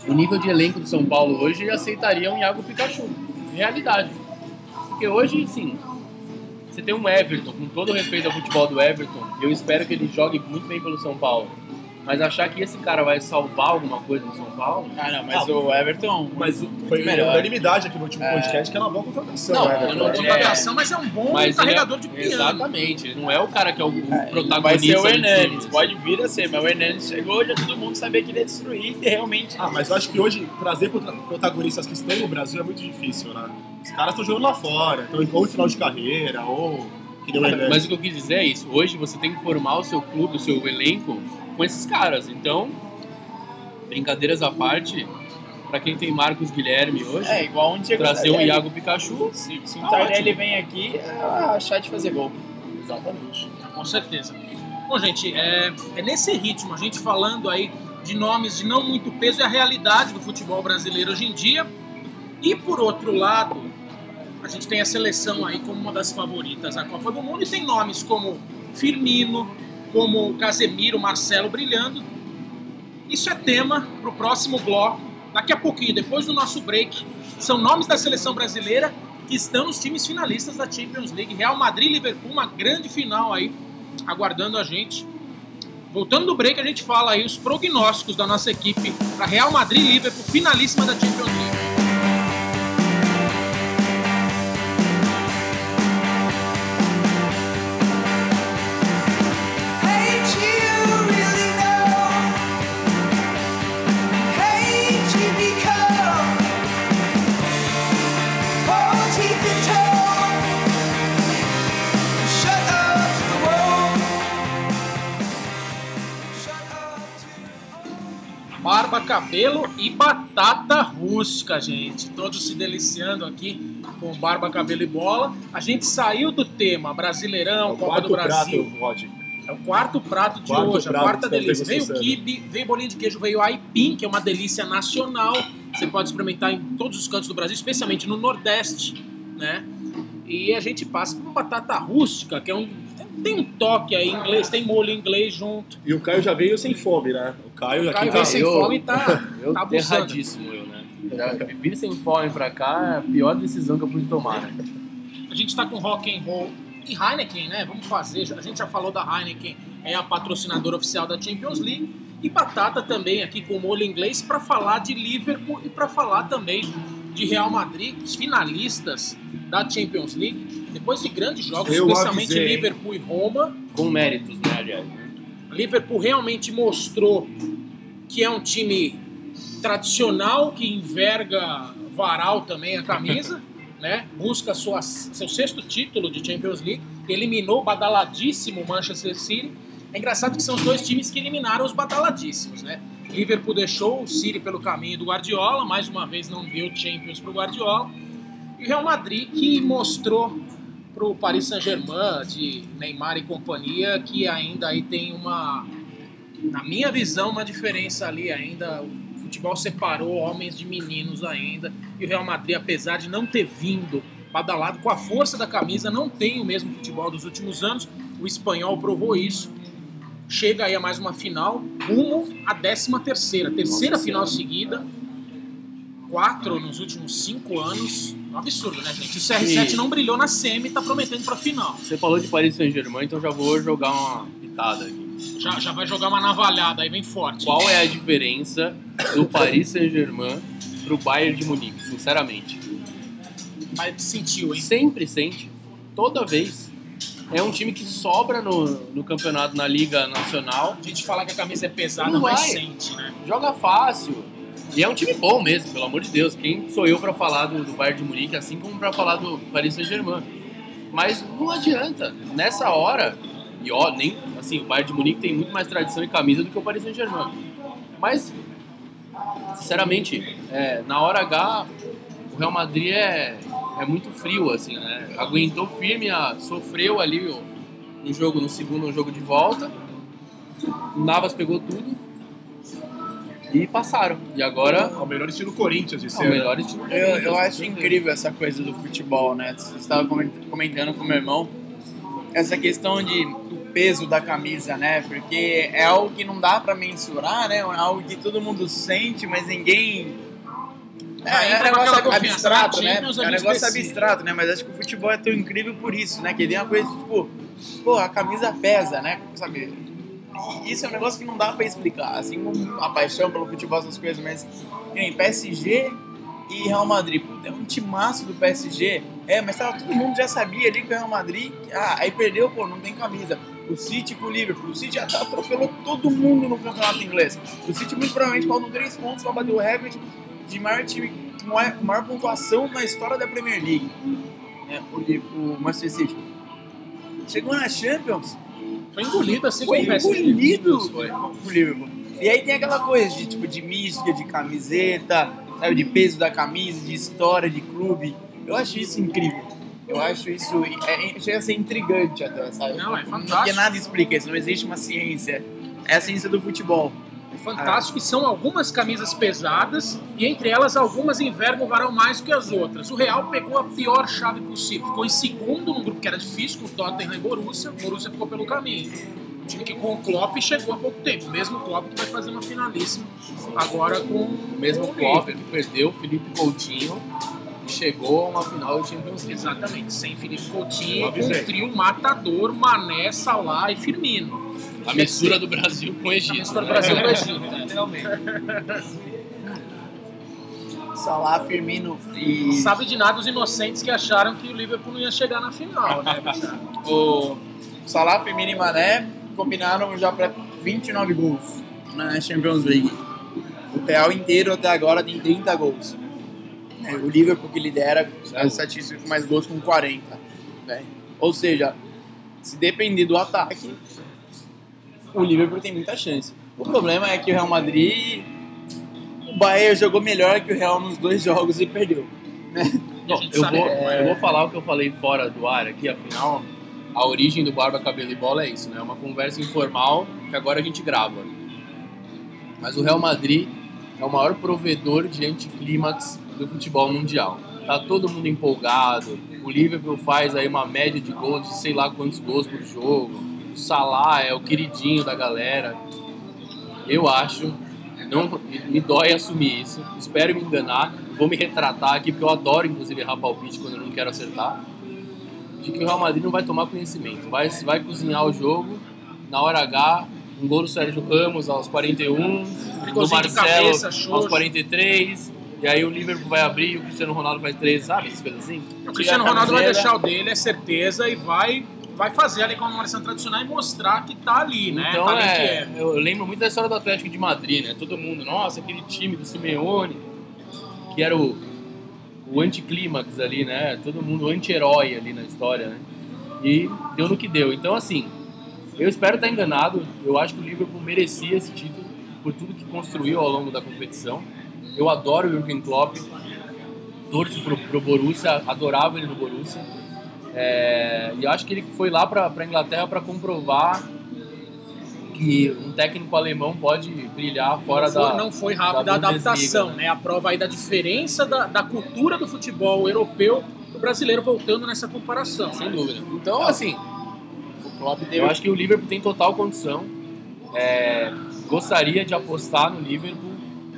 S2: o nível de elenco do São Paulo hoje aceitaria um Iago Pikachu. Realidade. Porque hoje, sim, você tem um Everton, com todo respeito ao futebol do Everton, eu espero que ele jogue muito bem pelo São Paulo. Mas achar que esse cara vai salvar alguma coisa no São Paulo.
S3: Ah, não, mas
S4: Ah,
S3: o Everton.
S4: Mas foi
S3: Melhor.
S4: unanimidade aqui no último podcast que era uma boa contratação.
S2: Não,
S4: né,
S2: não
S4: Everton?
S2: digo-
S1: Contratação, mas é um bom
S2: Mas é-
S1: carregador de piano.
S2: Exatamente, ele não é o cara que é o, o protagonista.
S3: Vai ser o. Hernandes, pode vir a ser, mas o Hernandes chegou já todo mundo sabia que ele ia destruir e realmente.
S4: Ah, mas eu acho que hoje trazer prota- protagonistas que estão no Brasil é muito difícil, né? Os caras estão jogando lá fora, estão ou em final de carreira, ou
S2: mas o que eu quis dizer é isso. Hoje você tem que formar o seu clube, o seu elenco com esses caras. Então, brincadeiras à parte, pra quem tem Marcos Guilherme hoje,
S3: É, igual um Diego
S2: trazer
S3: Tardelli.
S2: Iago Pikachu.
S3: Se, se o
S2: Tá
S3: Tardelli
S2: ótimo.
S3: vem aqui, é achar de fazer gol.
S2: Exatamente.
S1: Com certeza. Bom, gente, é, é nesse ritmo, a gente falando aí de nomes de não muito peso, é a realidade do futebol brasileiro hoje em dia. E por outro lado, a gente tem a seleção aí como uma das favoritas à Copa do Mundo e tem nomes como Firmino, como Casemiro, Marcelo brilhando. Isso é tema para o próximo bloco. Daqui a pouquinho, depois do nosso break, são nomes da seleção brasileira que estão nos times finalistas da Champions League. Real Madrid Liverpool, uma grande final aí, aguardando a gente. Voltando do break, a gente fala aí os prognósticos da nossa equipe para Real Madrid Liverpool, finalíssima da Champions League. Barba, cabelo e batata rústica, gente. Todos se deliciando aqui com barba, cabelo e bola. A gente saiu do tema Brasileirão,
S4: o
S1: Copa do Brasil.
S4: prato.
S1: É o quarto prato de
S4: Quarto
S1: hoje, a
S4: prato
S1: quarta
S4: que estamos
S1: delícia. Veio
S4: degustando.
S1: quibe, veio bolinho de queijo, veio aipim, que é uma delícia nacional. Você pode experimentar em todos os cantos do Brasil, especialmente no Nordeste, né? E a gente passa por batata rústica, que é um tem um toque aí inglês, tem molho inglês junto.
S4: E o Caio já veio sem fome, né? O Caio
S1: O
S4: aqui
S1: Caio
S4: tá...
S1: veio sem
S2: eu-
S1: fome e tá,
S2: Eu
S1: tá
S2: erradíssimo, eu, né? Já vir sem fome pra cá é a pior decisão que eu pude tomar, né?
S1: A gente tá com rock and roll e Heineken, né? Vamos fazer. A gente já falou da Heineken, é a patrocinadora oficial da Champions League. E batata também aqui com molho inglês para falar de Liverpool e para falar também de Real Madrid, os finalistas da Champions League. Depois de grandes jogos,
S4: Eu
S1: especialmente
S4: avisei?
S1: Liverpool e Roma.
S2: Com méritos, né, aliás.
S1: Liverpool realmente mostrou que é um time tradicional que enverga varal também a camisa, né? Busca sua, seu sexto título de Champions League, eliminou o badaladíssimo Manchester City. É engraçado que são os dois times que eliminaram os badaladíssimos, né? Liverpool deixou o City pelo caminho do Guardiola, mais uma vez não deu Champions para o Guardiola. E o Real Madrid que mostrou para o Paris Saint-Germain de Neymar e companhia que ainda aí tem uma, na minha visão, uma diferença ali ainda. O futebol separou homens de meninos ainda. E o Real Madrid, apesar de não ter vindo badalado com a força da camisa, não tem o mesmo futebol dos últimos anos. O espanhol provou isso. Chega aí a mais uma final, rumo à 13 terceira, terceira final seguida. Quatro nos últimos cinco anos. Um absurdo, né, gente? O CR7
S2: E-
S1: não brilhou na semi e tá prometendo pra final.
S2: Você falou de Paris Saint-Germain, então já vou jogar uma pitada aqui.
S1: Já, já vai jogar uma navalhada, aí vem forte.
S2: Qual é a diferença do Paris Saint-Germain pro Bayern de Munique, sinceramente?
S1: Mas sentiu, hein?
S2: Sempre sente, toda vez. É um time que sobra no, no campeonato, na Liga Nacional,
S1: A gente fala que a camisa é pesada,
S2: Não
S1: mas sente, né?
S2: joga fácil. E é um time bom mesmo, pelo amor de Deus. Quem sou eu pra falar do, do Bayern de Munique, assim como pra falar do Paris Saint-Germain? Mas não adianta. Nessa hora, e ó, nem assim, o Bayern de Munique tem muito mais tradição em camisa do que o Paris Saint-Germain. Mas, sinceramente, é, na hora H, o Real Madrid é, é muito frio, assim, né? Aguentou firme, a- sofreu ali o, no jogo, no segundo jogo de volta. O Navas pegou tudo e passaram. E agora
S4: É o melhor estilo Corinthians de
S2: é o
S4: ser.
S2: melhor estilo.
S3: Eu, eu acho incrível essa coisa do futebol, né? Você estava coment- comentando com meu irmão essa questão de, do peso da camisa, né? Porque é algo que não dá pra mensurar, né? É algo que todo mundo sente, mas ninguém. É,
S1: Ah,
S3: é
S1: entra
S3: um negócio abstrato, né?
S1: Champions, a
S3: É um negócio abstrato, né? Mas acho que o futebol é tão incrível por isso, né? Que ele é uma coisa tipo, pô, a camisa pesa, né? Sabe? Isso é um negócio que não dá pra explicar, assim como a paixão pelo futebol, essas coisas, mas nem PSG e Real Madrid. Puta, é um timaço do PSG. É, mas tava, todo mundo já sabia ali que o Real Madrid. Ah, aí perdeu, pô, não tem camisa. O City com o Liverpool. O City já atropelou todo mundo no campeonato inglês. O City muito provavelmente faltam três pontos pra bater o recorde de maior time maior, maior pontuação na história da Premier League. É, o, o Manchester City. Chegou na Champions,
S1: Foi engolido assim
S3: foi
S1: como o PSG.
S3: engolido
S2: Foi.
S3: Liverpool. E aí tem aquela coisa de tipo de mística, de camiseta, sabe, de peso da camisa, de história de clube. Eu acho isso incrível. Eu acho isso é, é- chega a ser intrigante até, sabe?
S1: Não, é
S3: Porque
S1: fantástico.
S3: nada explica isso, não existe uma ciência. É a ciência do futebol.
S1: Fantástico e são algumas camisas pesadas e entre elas algumas envergonharão mais que as outras. O Real pegou a pior chave possível. Ficou em segundo num grupo que era difícil, com o Tottenham e Borussia. O Borussia ficou pelo caminho. Um time que com o Klopp chegou há pouco tempo. Mesmo o Klopp que vai fazer uma finalíssima agora com
S2: O mesmo
S1: o
S2: Klopp que perdeu, Felipe Coutinho, e chegou a uma final do Champions League.
S1: Exatamente, sem Felipe Coutinho, com um trio matador, Mané, Salah e Firmino.
S2: A mistura do Brasil com o Egito.
S1: A mistura do
S2: né?
S1: Brasil com o Egito, né?
S5: Literalmente.
S3: Salah, Firmino e
S1: Sabe de nada os inocentes que acharam que o Liverpool não ia chegar na final, né?
S3: O Salah, Firmino e Mané combinaram já para 29 gols na Champions League. O Real inteiro até agora tem 30 gols. É, O Liverpool que lidera a estatística com mais gols com 40. né? Ou seja, se depender do ataque, o Liverpool tem muita chance. O problema é que o Real Madrid, o Bayern jogou melhor que o Real nos dois jogos e perdeu.
S1: A gente
S2: Eu vou,
S1: é.
S2: eu vou falar o que eu falei fora do ar aqui, afinal, a origem do Barba, Cabelo e Bola é isso, né? É uma conversa informal que agora a gente grava. Mas o Real Madrid é o maior provedor de anticlímax do futebol mundial. Tá todo mundo empolgado. O Liverpool faz aí uma média de gols de sei lá quantos gols por jogo. O Salah é o queridinho da galera. Eu acho, não me- dói assumir isso. Espero me enganar. Vou me retratar aqui porque eu adoro inclusive errar palpite quando eu não quero acertar. De que o Real Madrid não vai tomar conhecimento. Vai, vai cozinhar o jogo na hora H. Um gol do Sérgio Ramos aos 41, do
S1: Golzinho de
S2: Marcelo
S1: cabeça,
S2: aos
S1: xoxo.
S2: 43. E aí o Liverpool vai abrir e o Cristiano Ronaldo faz 3, sabe? Essas coisas assim.
S1: O Cristiano Ronaldo vai deixar o dele, é certeza, e vai, vai fazer ali com a comemoração tradicional e mostrar que tá ali, né?
S2: Então
S1: tá
S2: é,
S1: é.
S2: eu lembro muito da história do Atlético de Madrid, né? Todo mundo, nossa, aquele time do Simeone, que era o, o anticlímax ali, né? Todo mundo anti-herói ali na história, né? E deu no que deu. Então, assim, eu espero estar enganado. Eu acho que o Liverpool merecia esse título por tudo que construiu ao longo da competição. Eu adoro o Jürgen Klopp, torço pro, pro Borussia, adorava ele no Borussia. É, e eu acho que ele foi lá para a Inglaterra para comprovar que um técnico alemão pode brilhar fora
S1: não, foi,
S2: da.
S1: não foi rápida
S2: da
S1: a adaptação, né? A prova aí da diferença da, da cultura do futebol europeu do brasileiro voltando nessa comparação.
S2: Sem dúvida. Então, assim,
S3: O Klopp teve
S2: eu acho que o Liverpool tem total condição. É, gostaria de apostar no Liverpool,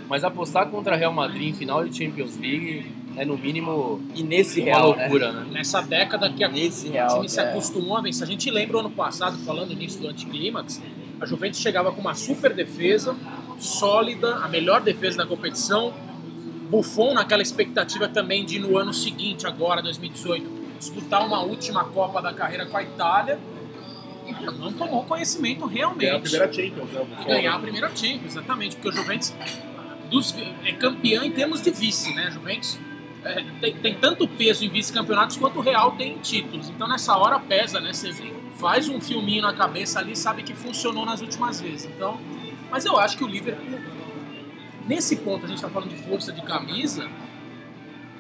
S2: mas apostar contra Real Madrid em final de Champions League é no mínimo
S3: e nesse
S2: uma
S3: Real, né?
S2: loucura, né?
S1: Nessa década que a
S3: Real,
S1: time se
S3: é.
S1: acostumou a vencer. A gente lembra o ano passado, falando nisso do anticlímax, A Juventus chegava com uma super defesa, sólida, a melhor defesa da competição. Buffon naquela expectativa também de no ano seguinte, agora 2018, disputar uma última Copa da carreira com a Itália. E não tomou conhecimento realmente
S4: É a primeira Champions, né?
S1: e ganhar a primeira Champions, exatamente, porque o Juventus dos- é campeão em termos de vice, né? Juventus é, tem, tem tanto peso em vice-campeonatos quanto o Real tem em títulos. Então nessa hora pesa, né? Você faz um filminho na cabeça ali, sabe que funcionou nas últimas vezes. Então, mas eu acho que o Liverpool, nesse ponto a gente está falando de força de camisa,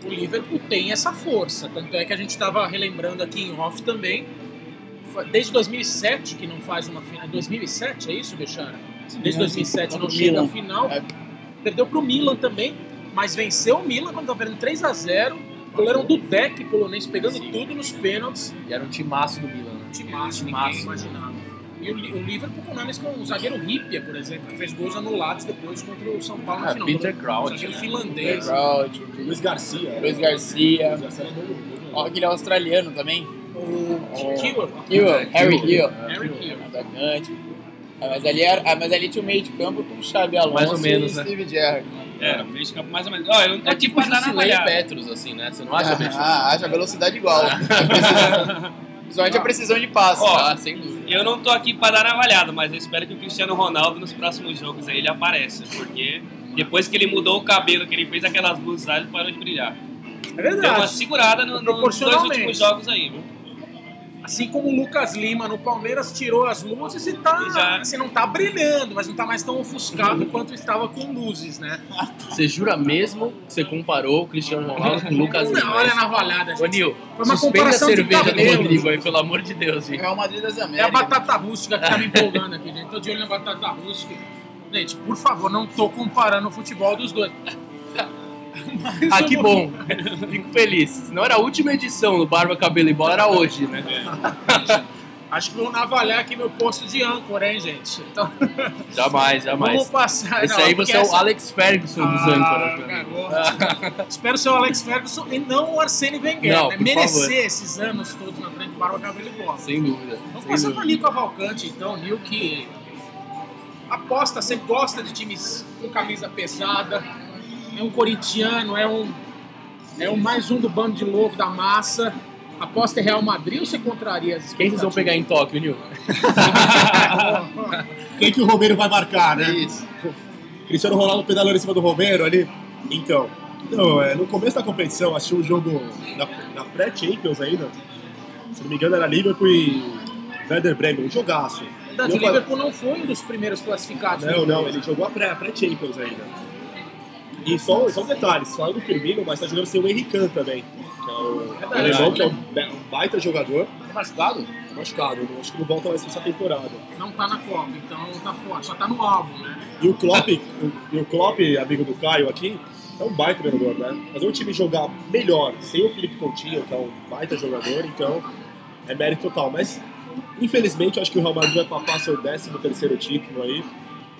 S1: o Liverpool tem essa força. Tanto é que a gente estava relembrando aqui em off também. Desde 2007 que não faz uma final. 2007 é isso, Bechara? Desde 2007 não
S3: Contra o
S1: chega
S3: Milan.
S1: final.
S3: É.
S1: Perdeu pro Milan também, mas venceu o Milan quando estava perdendo 3 a 0 Goleirão do deck polonês pegando tudo nos pênaltis.
S2: E era um timaço do Milan. né?
S1: Timaço, ninguém
S2: Timaço.
S1: imaginava. E o, o Liverpool com nomes como o zagueiro Ripia, por exemplo, que fez gols anulados depois contra o São Paulo
S2: Ah,
S1: final.
S2: Peter
S1: O
S2: Crouch,
S1: zagueiro
S2: né?
S1: finlandês.
S3: Crouch,
S4: Luiz Garcia.
S3: Luiz Garcia,
S4: Luiz Garcia
S3: ó, aquele australiano também.
S1: O Kiel.
S3: Kiel, Harry Kiel,
S1: Harry Kiel.
S3: atacante. Ah, mas, ali era, ah, mas ali tinha o meio de campo com o Xabi Alonso
S2: Mais ou menos,
S3: e
S2: né?
S3: Steve Gerrard.
S5: É, meio de campo mais ou menos. Ó, eu não tô
S2: É tipo
S5: pra dar na
S2: e. Petros, assim, né? Você não acha, bicho?
S3: Ah, acha velocidade igual. Principalmente a precisão de passe.
S5: Ó,
S2: Ah, sem dúvida.
S5: Eu não tô aqui pra dar navalhada, mas eu espero que o Cristiano Ronaldo nos próximos jogos aí ele apareça, porque depois que ele mudou o cabelo, que ele fez aquelas luzes lá, ele parou de brilhar.
S1: É
S5: Deu uma
S1: verdade.
S5: segurada no, nos dois últimos jogos aí, viu?
S1: Assim como o Lucas Lima no Palmeiras tirou as luzes e tá.
S5: Já.
S1: Assim, não tá brilhando, mas não tá mais tão ofuscado quanto estava com luzes, né?
S2: Você jura mesmo que você comparou o Cristiano Ronaldo com o Lucas Lima?
S1: Não, olha na valhada,
S2: Ô,
S1: gente.
S2: Nil,
S1: Foi uma
S2: suspenda a
S1: comparação de
S2: cerveja do. Rodrigo aí, pelo amor de Deus, gente.
S3: Real Madrid das
S1: É a
S3: Américas.
S1: batata rústica que tá me empolgando aqui, gente. Tô de olho na batata rústica. Gente, por favor, não tô comparando o futebol dos dois.
S2: Ah,
S1: eu
S2: que
S1: vou-
S2: bom. Fico feliz. Senão era a última edição do Barba, Cabelo e Bola, era hoje, né?
S1: Acho que vou navalhar aqui meu posto de âncora, hein, gente? Então,
S2: Jamais, jamais.
S1: vamos passar.
S2: Esse
S1: Não,
S2: aí
S1: porque
S2: você é o
S1: essa-
S2: Alex Ferguson dos
S1: Ah,
S2: âncoras.
S1: garoto. Espero ser o Alex Ferguson e não o Arsene Wenger,
S2: Não,
S1: né? Merecer
S2: favor.
S1: esses anos todos na frente do Barba Cabelo e Bola.
S2: Sem dúvida.
S1: Vamos
S2: sem
S1: passar para Nil Cavalcante, então. Nil que aposta, sempre gosta de times com camisa pesada. É um corintiano, é um, é um mais um do bando de louco da massa. Aposta em Real Madrid ou você contraria as
S2: Quem vocês vão pegar em Tóquio, Nil?
S4: Quem que o Romero vai marcar, né?
S3: Isso.
S4: Cristiano Ronaldo pedalando em cima do Romero ali. Então, não, é, no começo da competição, assisti um jogo da, da pré-Champions ainda. Se não me engano, era Liverpool e Werder Bremen, um jogaço.
S1: Verdade, o Liverpool não foi um dos primeiros classificados.
S4: Não,
S1: né?
S4: não, ele jogou a pré- pré-Champions ainda. E só, só um detalhe, só do Firmino, mas tá jogando sem o Henrique também. Que é o
S1: Verdade.
S4: alemão, que é um, baita jogador.
S1: Tá machucado?
S4: Tá machucado, acho que não volta mais pra essa temporada.
S1: Não tá na Copa, então tá fora. Só tá no álbum, né?
S4: E o Klopp, o, e o Klopp, amigo do Caio aqui, é um baita jogador, né? Fazer o time jogar melhor sem o Felipe Coutinho, que é um baita jogador, então é mérito total. Mas, infelizmente, eu acho que o Real Madrid vai papar seu 13 terceiro título aí.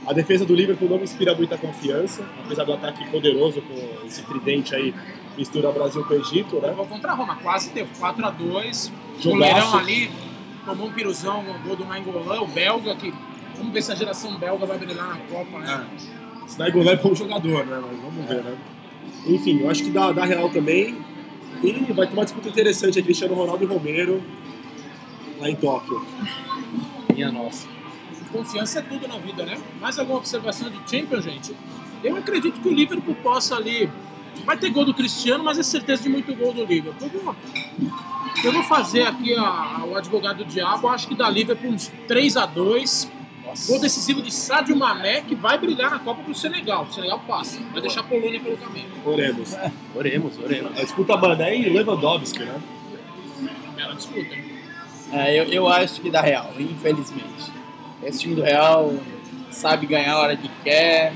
S4: A defesa do Liverpool não me inspira muita confiança, apesar do ataque poderoso com esse tridente aí, mistura Brasil com Egito, né?
S1: Levou contra a Roma, quase teve 4x2.
S4: Jogaço.
S1: Goleirão ali, tomou um piruzão, um gol do Nainggolan, o belga, que vamos ver se a geração belga vai brilhar na Copa, né?
S4: Snyder é bom jogador, né? Mas vamos ver, né? Enfim, eu acho que dá, dá Real também. E vai ter uma disputa interessante aí, Cristiano Ronaldo e Romero lá em Tóquio.
S2: Minha nossa.
S1: Confiança é tudo na vida, né? Mais alguma observação de Champions, gente? Eu acredito que o Liverpool possa ali. Vai ter gol do Cristiano, mas é certeza de muito gol do Liverpool. Eu vou, eu vou fazer aqui a- o advogado do diabo, acho que dá Liverpool uns 3x2. Gol decisivo de Sadio Mané, que vai brilhar na Copa pro Senegal. O Senegal passa, vai deixar a Polônia pelo caminho.
S4: Oremos.
S2: Oremos, oremos.
S4: A disputa Mané e Lewandowski, né?
S1: Bela disputa, hein?
S3: É, eu, eu acho que dá Real, infelizmente. Esse time do Real sabe ganhar a hora que quer.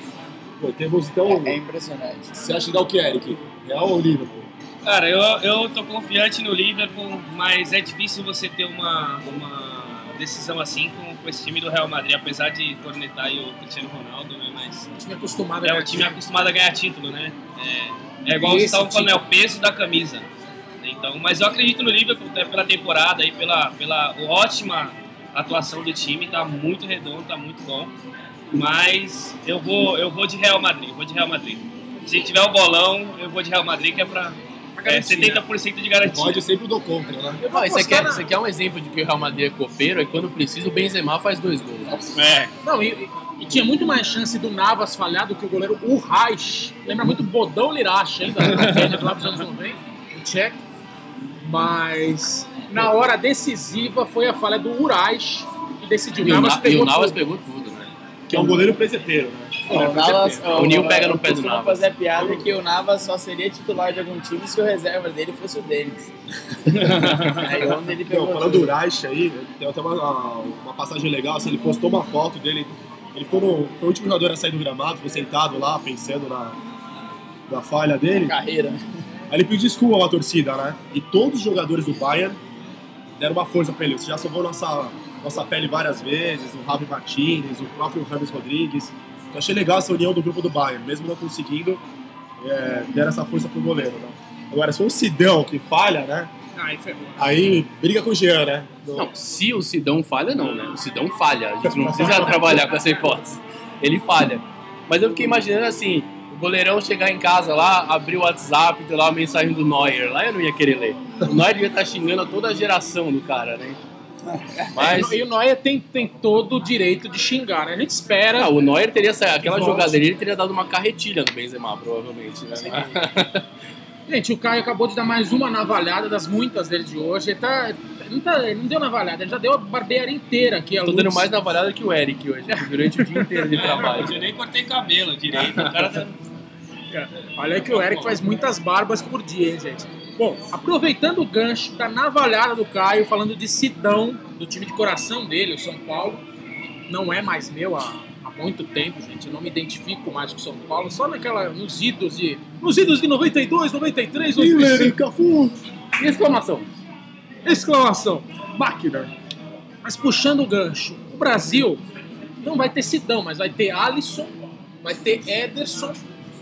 S4: Pô, temos então.
S3: É impressionante.
S4: Você acha que dá o que, Eric? Real ou Liverpool?
S5: Cara, eu, eu tô confiante no Liverpool, mas é difícil você ter uma, uma decisão assim com, com esse time do Real Madrid, apesar de cornetar aí o Cristiano Ronaldo, né? Mas
S1: O time acostumado a
S5: é um time acostumado a ganhar título, né? É, é igual vocês estavam falando, é o peso da camisa. Então, mas eu acredito no Liverpool até pela temporada e pela, pela ótima a atuação do time tá muito redondo, tá muito bom. Mas eu vou, eu vou de Real Madrid, vou de Real Madrid. Se tiver o bolão, eu vou de Real Madrid, que é pra é,
S1: garantir,
S5: 70% de garantia.
S4: Pode, eu sempre dou contra, né?
S2: Ó, isso, aqui é, isso aqui é um exemplo de que o Real Madrid é copeiro e quando precisa o Benzema faz dois gols.
S5: É.
S1: Não, e, e tinha muito mais chance do Navas falhar do que o goleiro Urraiz. Lembra muito Bodão Lirache, ainda, lá dos anos 90, o Tchek. Mas na hora decisiva foi a falha do Urraiz que decidiu.
S2: E o,
S1: Navas
S2: Na- e
S1: pegou
S2: o Navas
S1: tudo.
S2: pegou tudo, né?
S4: Que é um goleiro presepeiro, né?
S3: O Navas, ó,
S2: O Nil pega no pé do Navas.
S3: fazer a piada que o Navas só seria titular de algum time se o reserva dele fosse o Denis. Aí onde ele pegou.
S4: Não, falando do Reich aí, tem até uma, uma passagem legal, assim, ele postou uma foto dele, ele ficou no, foi o último jogador a sair do gramado, ficou sentado lá, pensando na, na falha dele.
S3: carreira.
S4: Aí ele pediu desculpa pra torcida, né? E todos os jogadores do Bayern deram uma força pra ele. Você já salvou nossa, nossa pele várias vezes, o Javi Martinez, o próprio Rames Rodrigues. Eu achei legal essa união do grupo do Bayern, mesmo não conseguindo, é, deram essa força pro goleiro, né? Agora, se for o Sidão que falha, né?
S1: Aí.
S4: Aí briga com o Jean, né? No-
S2: Não, se o Sidão falha, não, né? O Sidão falha. A gente não precisa trabalhar com essa hipótese. Ele falha. Mas eu fiquei imaginando assim, goleirão chegar em casa lá, abrir o WhatsApp, ter lá uma mensagem do Neuer. Lá eu não ia querer ler. O Neuer devia estar xingando toda a geração do cara, né? Mas
S1: E o Noia tem, tem todo o direito de xingar, né? A gente espera.
S2: ah, o Neuer teria saído, aquela
S1: Volte.
S2: jogada dele, ele teria dado uma carretilha no Benzema, provavelmente, né?
S1: Gente, o Caio acabou de dar mais uma navalhada das muitas dele de hoje. Ele, tá, ele não, tá- ele não deu navalhada, ele já deu a barbearia inteira aqui. A
S2: Tô dando mais navalhada que o Eric hoje, durante o dia inteiro de trabalho.
S5: Eu nem cortei cabelo direito. O cara tá...
S1: Olha aí que o Eric faz muitas barbas por dia, hein, gente. Bom, aproveitando o gancho da navalhada do Caio, falando de Sidão, do time de coração dele, o São Paulo. Não é mais meu há, há muito tempo, gente. Eu não me identifico mais com o São Paulo. Só naquela, nos idos de. Nos idos de 92, 93, 2005.
S4: Cafu!
S2: E exclamação?
S1: Exclamação. Máquina. Mas puxando o gancho, o Brasil não vai ter Sidão, mas vai ter Alisson, vai ter Ederson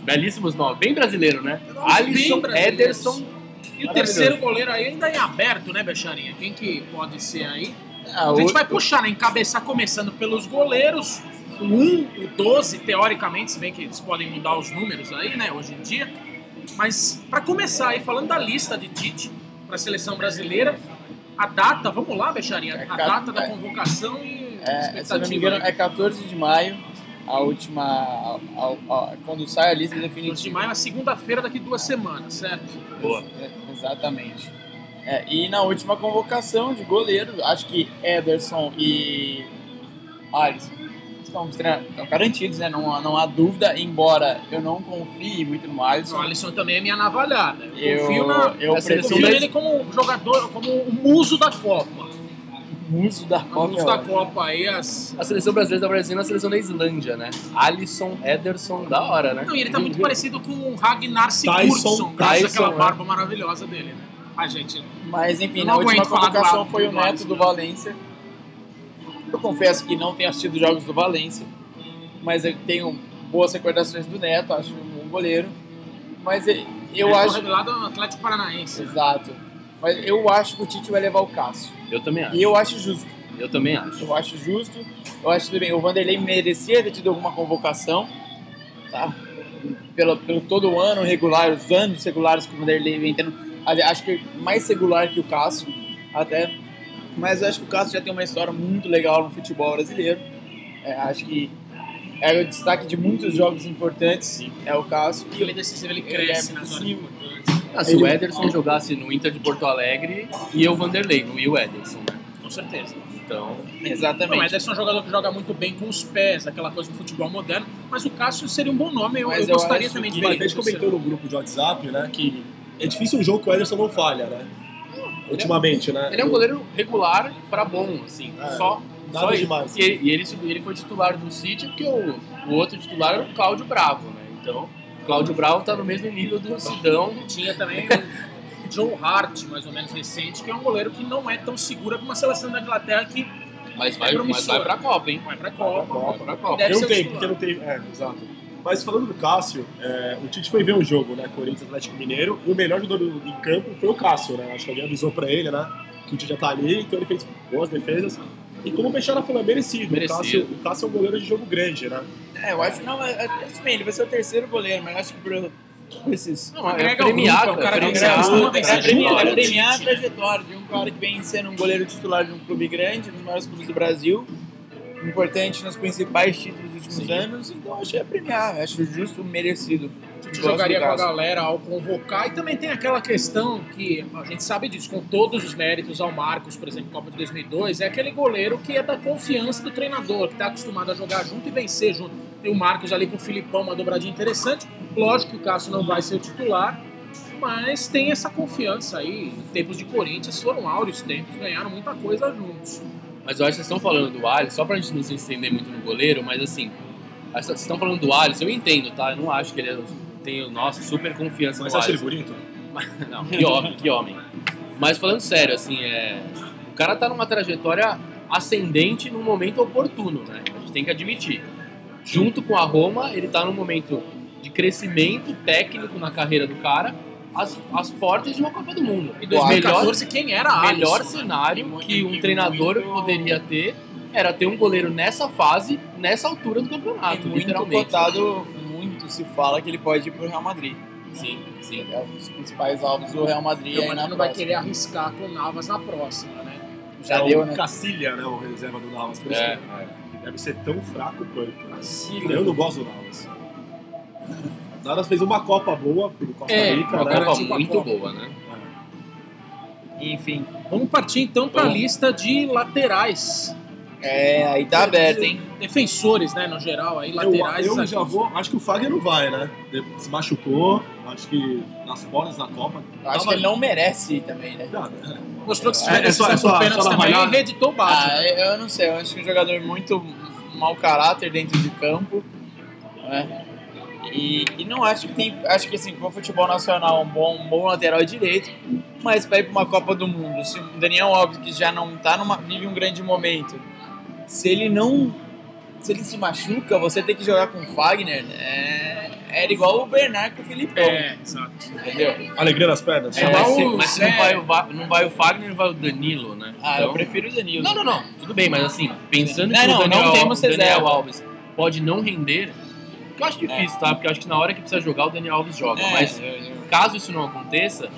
S2: Belíssimos nomes, bem brasileiro, né? Alisson. Ederson.
S1: e o terceiro goleiro aí ainda em aberto, né, Becharinha? Quem que pode ser aí?
S3: Ah,
S1: A gente vai puxar, né? Encabeçar começando pelos goleiros. O 1, o 12, teoricamente, se bem que eles podem mudar os números aí, né, hoje em dia. Mas para começar aí, falando da lista de Tite para a seleção brasileira, a data, vamos lá, Becharinha,
S3: É,
S1: a data da
S3: é.
S1: convocação e
S3: É, se não me
S1: expectativa.
S3: engano, é 14 de maio, a última. a- a- a- quando sai a lista
S1: 14 de
S3: definitiva.
S1: maio é segunda-feira daqui duas semanas, certo?
S2: Boa.
S3: É, exatamente. É, e na última convocação de goleiro, acho que Ederson e Alisson estão, estão garantidos, né? Não, não há dúvida, embora eu não confie muito no
S1: O
S3: Alisson.
S1: Alisson também é minha navalhada. Eu,
S3: Eu-
S1: confio, na,
S3: eu
S1: eu
S3: prefiro-
S1: confio nele como jogador, como o muso da Copa.
S3: Muso da Copa.
S1: muso da Copa aí, as...
S2: A seleção brasileira tá parecendo a seleção da Islândia, né? Alisson, Ederson, da hora, né?
S1: Não, e ele tá muito parecido com o Ragnar Sigurdsson, graças
S2: Tyson,
S1: àquela
S2: é.
S1: barba maravilhosa dele, né? A gente...
S3: Mas enfim, na última
S1: do lado
S3: foi o
S1: do
S3: Neto do
S1: né?
S3: Valência. Eu confesso que não tenho assistido jogos do Valência, mas eu tenho boas recordações do Neto, acho um bom goleiro. Mas eu
S1: ele foi
S3: acho.
S1: revelado no Atlético Paranaense.
S3: Exato. Mas eu acho que o Tite vai levar o Cássio.
S2: Eu também acho.
S3: E eu acho justo.
S2: Eu também acho.
S3: Eu acho justo. Eu acho tudo bem. O Vanderlei merecia ter tido alguma convocação, tá? Pelo, pelo todo o ano regular, os anos regulares que o Vanderlei vem tendo. Acho que mais regular que o Cássio, até. Mas eu acho que o Cássio já tem uma história muito legal no futebol brasileiro. É, acho que é o destaque de muitos jogos importantes. É o Cássio.
S1: E ele decisivo, ele
S3: Ele
S1: cresce
S3: é
S1: nas horas
S3: possível.
S1: importantes.
S2: Ah, se o
S3: Ele-
S2: Ederson jogasse no Inter de Porto Alegre, ia o Vanderlei, não ia o Ederson, né?
S1: Com certeza.
S2: Então,
S1: Não,
S3: Exatamente.
S1: o Ederson é um jogador que joga muito bem com os pés, aquela coisa do futebol moderno, mas o Cássio seria um bom nome, eu,
S3: Mas
S1: eu
S3: eu
S1: gostaria
S3: acho
S1: também de
S4: E
S1: ver
S4: a
S1: ele.
S4: gente comentou no grupo de WhatsApp, né, que é difícil um jogo que o Ederson não falha, né? Ultimamente, né?
S2: ele é um goleiro regular pra bom, assim.
S4: É,
S2: só,
S4: nada
S2: só
S4: demais.
S2: E, ele, e ele, ele foi titular do City porque o, o outro titular era o Cláudio Bravo, né? Então, o Cláudio Bravo tá no mesmo nível do Sidão.
S1: Tinha também o Joe Hart, mais ou menos recente, que é um goleiro que não é tão seguro como uma seleção da Inglaterra que
S2: Mas vai,
S1: É
S2: mas vai pra Copa, hein?
S1: vai pra Copa.
S2: Vai pra Copa.
S1: Deve
S4: Não
S1: ser o
S4: tem,
S1: titular.
S4: porque não tem. É, exato. Mas falando do Cássio, é, o Tite foi ver o jogo, né? Corinthians Atlético Mineiro, e o melhor jogador do- em campo foi o Cássio, né? Acho que alguém avisou pra ele, né? Que o Tite já tá ali, então ele fez boas defesas. E como o Peixoto falou, é merecido.
S2: Merecido.
S4: O, Cássio, o Cássio é um goleiro de jogo grande, né?
S3: É, eu acho não, é, é, bem, ele vai ser o terceiro goleiro, mas acho que por esses.
S1: Não,
S2: É
S1: agrega o
S2: premiado,
S1: é o cara
S2: é
S1: que
S2: premiado,
S1: costuma
S2: tem que ser
S3: é premiar a trajetória de um cara que vem sendo um goleiro titular de um clube grande, um dos maiores clubes do Brasil, importante nos principais títulos dos últimos anos, então acho que é premiar, acho justo, merecido.
S1: Jogaria com a galera ao convocar. E também tem aquela questão que a gente sabe disso, com todos os méritos ao Marcos, por exemplo, Copa de 2002, é aquele goleiro que é da confiança do treinador, que está acostumado a jogar junto e vencer junto. Tem o Marcos ali com o Filipão, uma dobradinha interessante. Lógico que o Cássio não vai ser o titular, mas tem essa confiança aí. Em tempos de Corinthians foram áureos tempos, ganharam muita coisa juntos.
S2: Mas eu acho que vocês estão falando do Alisson, só pra gente não se estender muito no goleiro, mas assim, vocês estão falando do Alisson, eu entendo, tá? Eu não acho que ele é, tem, nossa, super confiança
S4: Mas
S2: no
S4: você acha ele bonito?
S2: Não, que homem, que homem. Mas falando sério, assim, é, o cara tá numa trajetória ascendente num momento oportuno, né? A gente tem que admitir. Junto com a Roma, ele tá num momento de crescimento técnico na carreira do cara, às, às portas de uma Copa do Mundo. Melhor,
S1: 2014, quem era Alisson?
S2: melhor
S1: né?
S2: cenário
S3: E muito-
S2: que um
S3: e
S2: treinador
S3: muito-
S2: poderia ter era ter um goleiro nessa fase, nessa altura do campeonato,
S3: E muito
S2: literalmente.
S3: cotado, muito se fala que ele pode ir pro Real Madrid.
S2: Sim, sim.
S3: É um dos principais alvos do Real Madrid
S1: O Madrid não vai querer arriscar com o Navas na próxima, né?
S3: Já
S4: é
S3: deu,
S4: o
S3: né?
S4: Cacilha, né? O reserva do Navas. Por isso
S2: É.
S4: que, é, deve ser tão fraco quanto.
S1: Cacilha.
S4: Eu não gosto do Navas. O Navas fez uma Copa boa pro Costa
S1: É,
S4: Rica,
S2: Uma
S4: né?
S2: Copa
S1: Garantiu a
S2: muito
S1: Copa.
S2: boa, né?
S3: Enfim,
S1: Vamos partir então para a lista de laterais.
S3: é, aí tá aberto, hein?
S1: Defensores, né, no geral, aí
S4: Eu,
S1: laterais.
S4: eu já
S1: zagueiros.
S4: vou. Acho que o Fagner não vai, né? Se machucou. Acho que nas portas da Copa.
S3: Eu acho que ele não merece ir também, né?
S4: Não,
S1: Mostrou que se
S4: É, é só- é só- só
S1: também,
S4: valhada?
S1: reeditou o Batman.
S3: Ah, eu não sei, eu acho que um jogador muito mau caráter dentro de campo, né? E, e não acho que tem. Acho que assim, pro futebol nacional, um bom, um bom lateral direito, mas pra ir pra uma Copa do Mundo, se o Daniel Alves, que já não tá numa. vive um grande momento, se ele não. Se ele se machuca, você tem que jogar com o Fagner, é, era igual o Bernard com o Filipão.
S1: É, exato.
S3: Entendeu?
S4: Alegria nas pernas.
S2: É, mas se, mas se não, vai o, não vai o Fagner, vai o Danilo, né?
S3: Ah,
S2: Então-
S3: eu prefiro o Danilo.
S2: Não, não, não. Tudo bem, mas assim, pensando
S3: Não,
S2: que
S3: não,
S2: o Daniel,
S3: não temos
S2: Daniel. Alves pode não render, que eu acho difícil, tá? Porque eu acho que na hora que precisa jogar, o Daniel Alves joga.
S3: É,
S2: Mas
S3: eu- eu-
S2: caso isso não aconteça,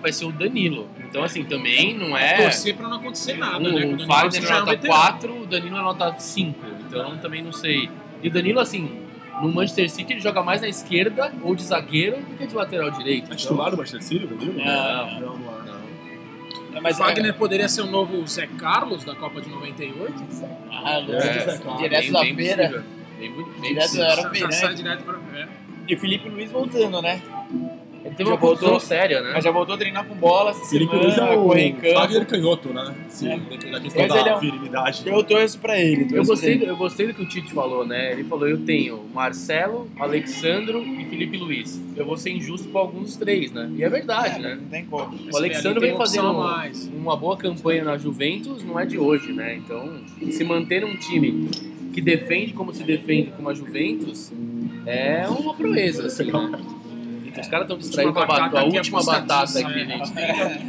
S2: vai ser o Danilo. Então, assim, também não é.
S1: Torcer pra não acontecer nada, né?
S2: O,
S1: Quando
S2: o Fagner é
S1: é
S2: nota
S1: veterano.
S2: 4, o Danilo é nota 5. Então também não sei. E o Danilo, assim, no Manchester City ele joga mais na esquerda ou de zagueiro do que de lateral direito.
S4: É
S2: Então,
S4: titular do Manchester City, Danilo?
S3: Não,
S4: não, não.
S2: não.
S3: É, mas
S1: o Fagner poderia ser o novo Zé Carlos da Copa de 98.
S3: Ah, louco.
S2: É,
S3: direto
S2: bem-
S3: da
S2: bem
S3: feira.
S2: Bem, bem
S3: Direto
S1: sai direto pra. É.
S3: E o Felipe Luiz voltando, né?
S2: Ele teve
S3: Já
S2: uma
S3: voltou-
S2: séria, né?
S3: Mas já voltou a treinar com bola essa
S4: Felipe
S3: semana,
S4: Luiz é
S3: correr em
S4: o
S3: campo.
S4: Fagner canhoto, né? Sim,
S3: É.
S4: depende da questão
S3: Mas
S4: da
S3: ele é um-
S4: virilidade.
S3: Eu torço pra ele.
S2: Eu gostei, do- eu gostei do que o Tite falou, né? Ele falou: eu tenho Marcelo, Alexandro e Felipe Luiz. Eu vou ser injusto com alguns dos três, né? E é verdade,
S3: ele.
S2: né?
S3: Não tem como.
S2: O Alexandre
S1: tem
S2: vem fazendo
S1: mais.
S2: uma boa campanha na Juventus, não é de hoje, né? Então, se manter um time que defende como se defende com a Juventus é uma proeza, assim, né? Os caras estão distraídos com a,
S1: batata
S2: a
S1: é
S2: última batata
S1: é.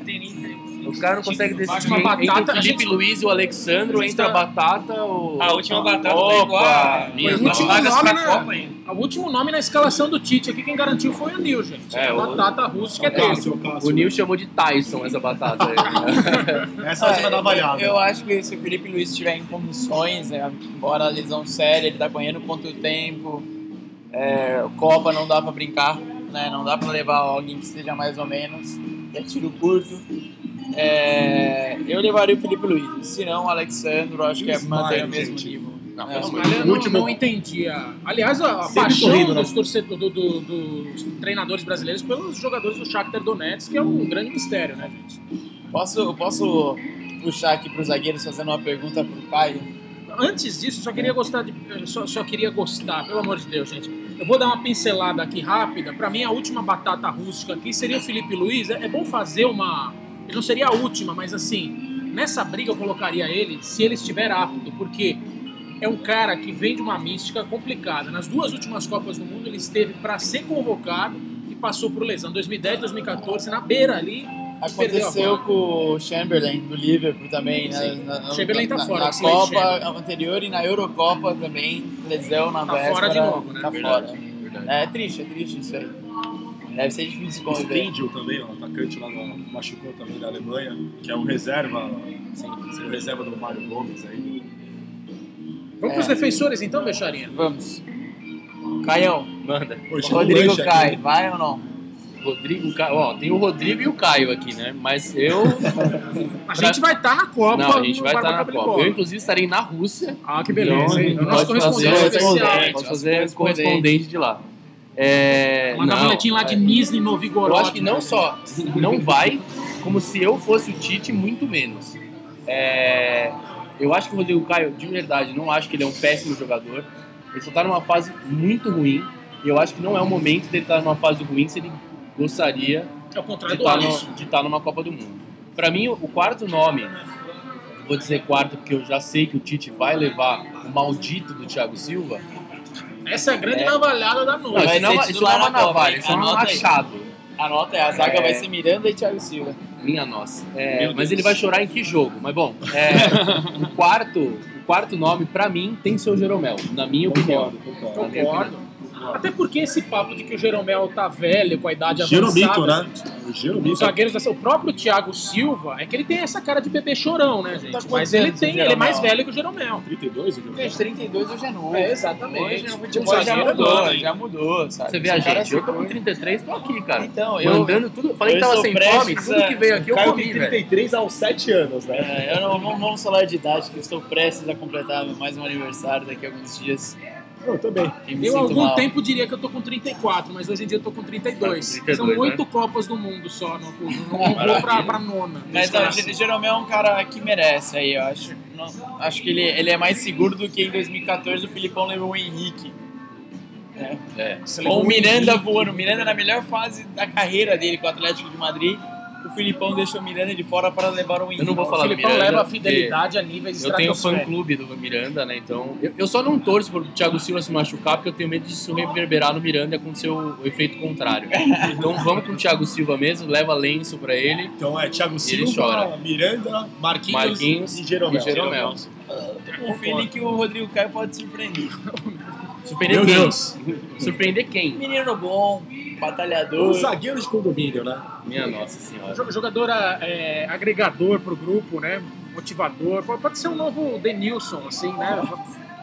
S2: gente. Os caras não conseguem decidir entre o
S1: a
S2: Felipe Luiz e o Alexandro,
S1: a gente
S2: entre a batata ou...
S5: A última batata
S2: Opa,
S5: igual a
S1: o último nome na-
S5: Copa ainda.
S1: O último nome na escalação do Tite aqui, quem garantiu foi o Nil, gente.
S2: É,
S1: a
S2: o-
S1: batata rústica é dele.
S2: O Nil chamou de Tyson essa batata aí. né?
S4: Essa é a da avaliada.
S3: Eu acho que se o Felipe Luiz estiver em condições, né, embora a lesão séria, ele tá ganhando quanto tempo, é, Copa não dá pra brincar, né? Não dá pra levar alguém que esteja mais ou menos, é tiro curto. É, eu levaria o Felipe Luiz, se não o Alexandro, acho que é manter o mesmo
S4: gente.
S3: nível.
S2: Não,
S3: É,
S1: Mas eu não,
S4: último-
S1: não entendia. Aliás, a, a
S4: Sempre
S1: paixão
S4: sorrindo, né?
S1: dos, torcedores, do, do- dos treinadores brasileiros pelos jogadores do Shakhtar Donetsk, que é um grande mistério, né, gente?
S3: Posso, posso puxar aqui para os zagueiros fazendo uma pergunta pro Caio?
S1: Antes disso, só queria gostar de, eu só, só queria gostar, pelo amor de Deus, gente. Eu vou dar uma pincelada aqui rápida. Pra mim, a última batata rústica aqui seria o Felipe Luiz. É, é bom fazer uma. Ele não seria a última, mas assim, nessa briga eu colocaria ele se ele estiver apto, porque é um cara que vem de uma mística complicada. Nas duas últimas Copas do Mundo, ele esteve para ser convocado e passou por lesão. 2010, 2014, na beira ali,
S3: Aconteceu com o Chamberlain do Liverpool também, né? Na, na,
S1: Chamberlain tá
S3: na,
S1: fora,
S3: Na Copa anterior e na Eurocopa também, lesão na
S1: Tá
S3: véspera.
S1: fora de novo, né?
S3: Tá
S2: Verdade,
S3: fora.
S2: verdade.
S3: É triste, é triste isso aí. Deve ser difícil
S4: O
S3: conviver.
S4: Stindl também, ó, atacante lá no, machucou também da Alemanha, que é um reserva, assim, ser reserva do Mário Gomes aí.
S1: Vamos pros defensores então, Becharinha?
S3: Vamos. Caião,
S2: Manda.
S3: O
S4: chegou
S3: Rodrigo cai, vai ou não?
S2: Rodrigo, Ca- ó, tem o Rodrigo e o Caio aqui, né? Mas eu.
S1: A gente vai estar na Copa.
S2: Não, a gente vai estar na
S1: Barba de
S2: Copa. Eu, inclusive, estarei na Rússia.
S1: Ah, que beleza.
S2: Então,
S1: nosso
S2: pode fazer,
S1: correspondente especial.
S3: correspondente.
S2: pode fazer
S3: Correspondente.
S2: correspondente de lá. É,
S1: Mandar um
S2: não,
S1: boletim lá de Nizhny Novigorod.
S2: Eu acho que não só não vai, como se eu fosse o Tite, muito menos. É, eu acho que o Rodrigo Caio, de verdade, não acho que ele é um péssimo jogador. Ele só tá numa fase muito ruim. E eu acho que não é o momento dele estar numa fase ruim se ele gostaria
S1: É o
S2: de
S1: contrário do
S2: estar,
S1: Alisson.
S2: no, de estar numa Copa do Mundo. Pra mim, o quarto nome, vou dizer quarto porque eu já sei que o Tite vai levar o maldito do Thiago Silva.
S1: Essa é a grande
S2: É.
S1: navalhada da
S2: Não,
S1: noite.
S2: Não, é uma- isso não é uma navalha, isso é um machado.
S3: Anota aí, a zaga
S2: É.
S3: vai ser Miranda e Thiago Silva.
S2: Minha nossa. É, mas ele vai chorar em que jogo? Mas bom, é, o quarto, o quarto nome pra mim tem que ser o Jeromel, na minha opinião.
S4: Concordo,
S2: Na minha
S1: Concordo. Até porque esse papo de que o Jeromel tá velho, com a idade
S4: Jeromito,
S1: avançada.
S4: né? O
S1: Os
S4: Jeromito.
S1: zagueiros dessa, o próprio Thiago Silva é que ele tem essa cara de bebê chorão, né, gente?
S3: Tá
S1: Mas ele tem,
S3: o
S1: ele é mais
S3: Jeromel?
S1: velho que o Jeromel.
S4: 32 o Jeromito?
S3: Gente, 32 hoje é novo.
S1: É, exatamente.
S3: Hoje no
S1: Um
S3: futebol já
S1: zagueiro
S3: mudou,
S1: novo, hein?
S3: já mudou, sabe?
S2: Você vê a gente, eu tô com
S3: cuida.
S2: 33, tô aqui, cara.
S3: Então, eu,
S2: Mandando tudo. Falei que tava sem fome, tudo que veio aqui eu comi, velho.
S4: 33 aos 7 anos, né?
S3: É, eu não, não vamos falar de idade, que eu estou prestes a completar mais um aniversário daqui a alguns dias.
S4: Eu também.
S1: Eu, algum
S3: mal.
S1: tempo, diria que eu tô com 34, mas hoje em dia eu tô com 32.
S2: 32,
S1: São
S2: né?
S1: oito Copas do Mundo só. Não, não, não vou pra, pra nona.
S3: Mas ó, o Jeromel é um cara que merece aí, eu acho. Não, acho que ele, ele é mais seguro do que em 2014 o Filipão levou o Henrique.
S2: É.
S3: Ou o Miranda voando. O Miranda na melhor fase da carreira dele com o Atlético de Madrid. O Filipão deixou o Miranda de fora para levar o Henrique.
S2: Eu não vou
S1: O
S2: falar do
S1: Filipão
S2: Miranda,
S1: leva a fidelidade a níveis
S2: Eu tenho fã-clube do Miranda, né? Então. Eu, eu só não torço pro Thiago Silva se machucar, porque eu tenho medo disso reverberar no Miranda e acontecer o, o efeito contrário. Então vamos com o Thiago Silva mesmo, leva lenço pra ele.
S4: Então é Thiago
S2: ele
S4: Silva,
S2: chora.
S4: Miranda, Marquinhos,
S2: Marquinhos
S4: e Jeromel.
S2: e Jeromel.
S3: O que o Rodrigo Caio pode surpreender.
S2: Surpreender
S4: Meu
S2: quem?
S4: Deus.
S2: Surpreender quem?
S3: Menino bom, batalhador.
S4: Um zagueiro de condomínio, né?
S2: Minha nossa senhora.
S1: Jo- Jogador é, agregador pro grupo, né? Motivador. Pode, ser um novo Denilson, assim, né?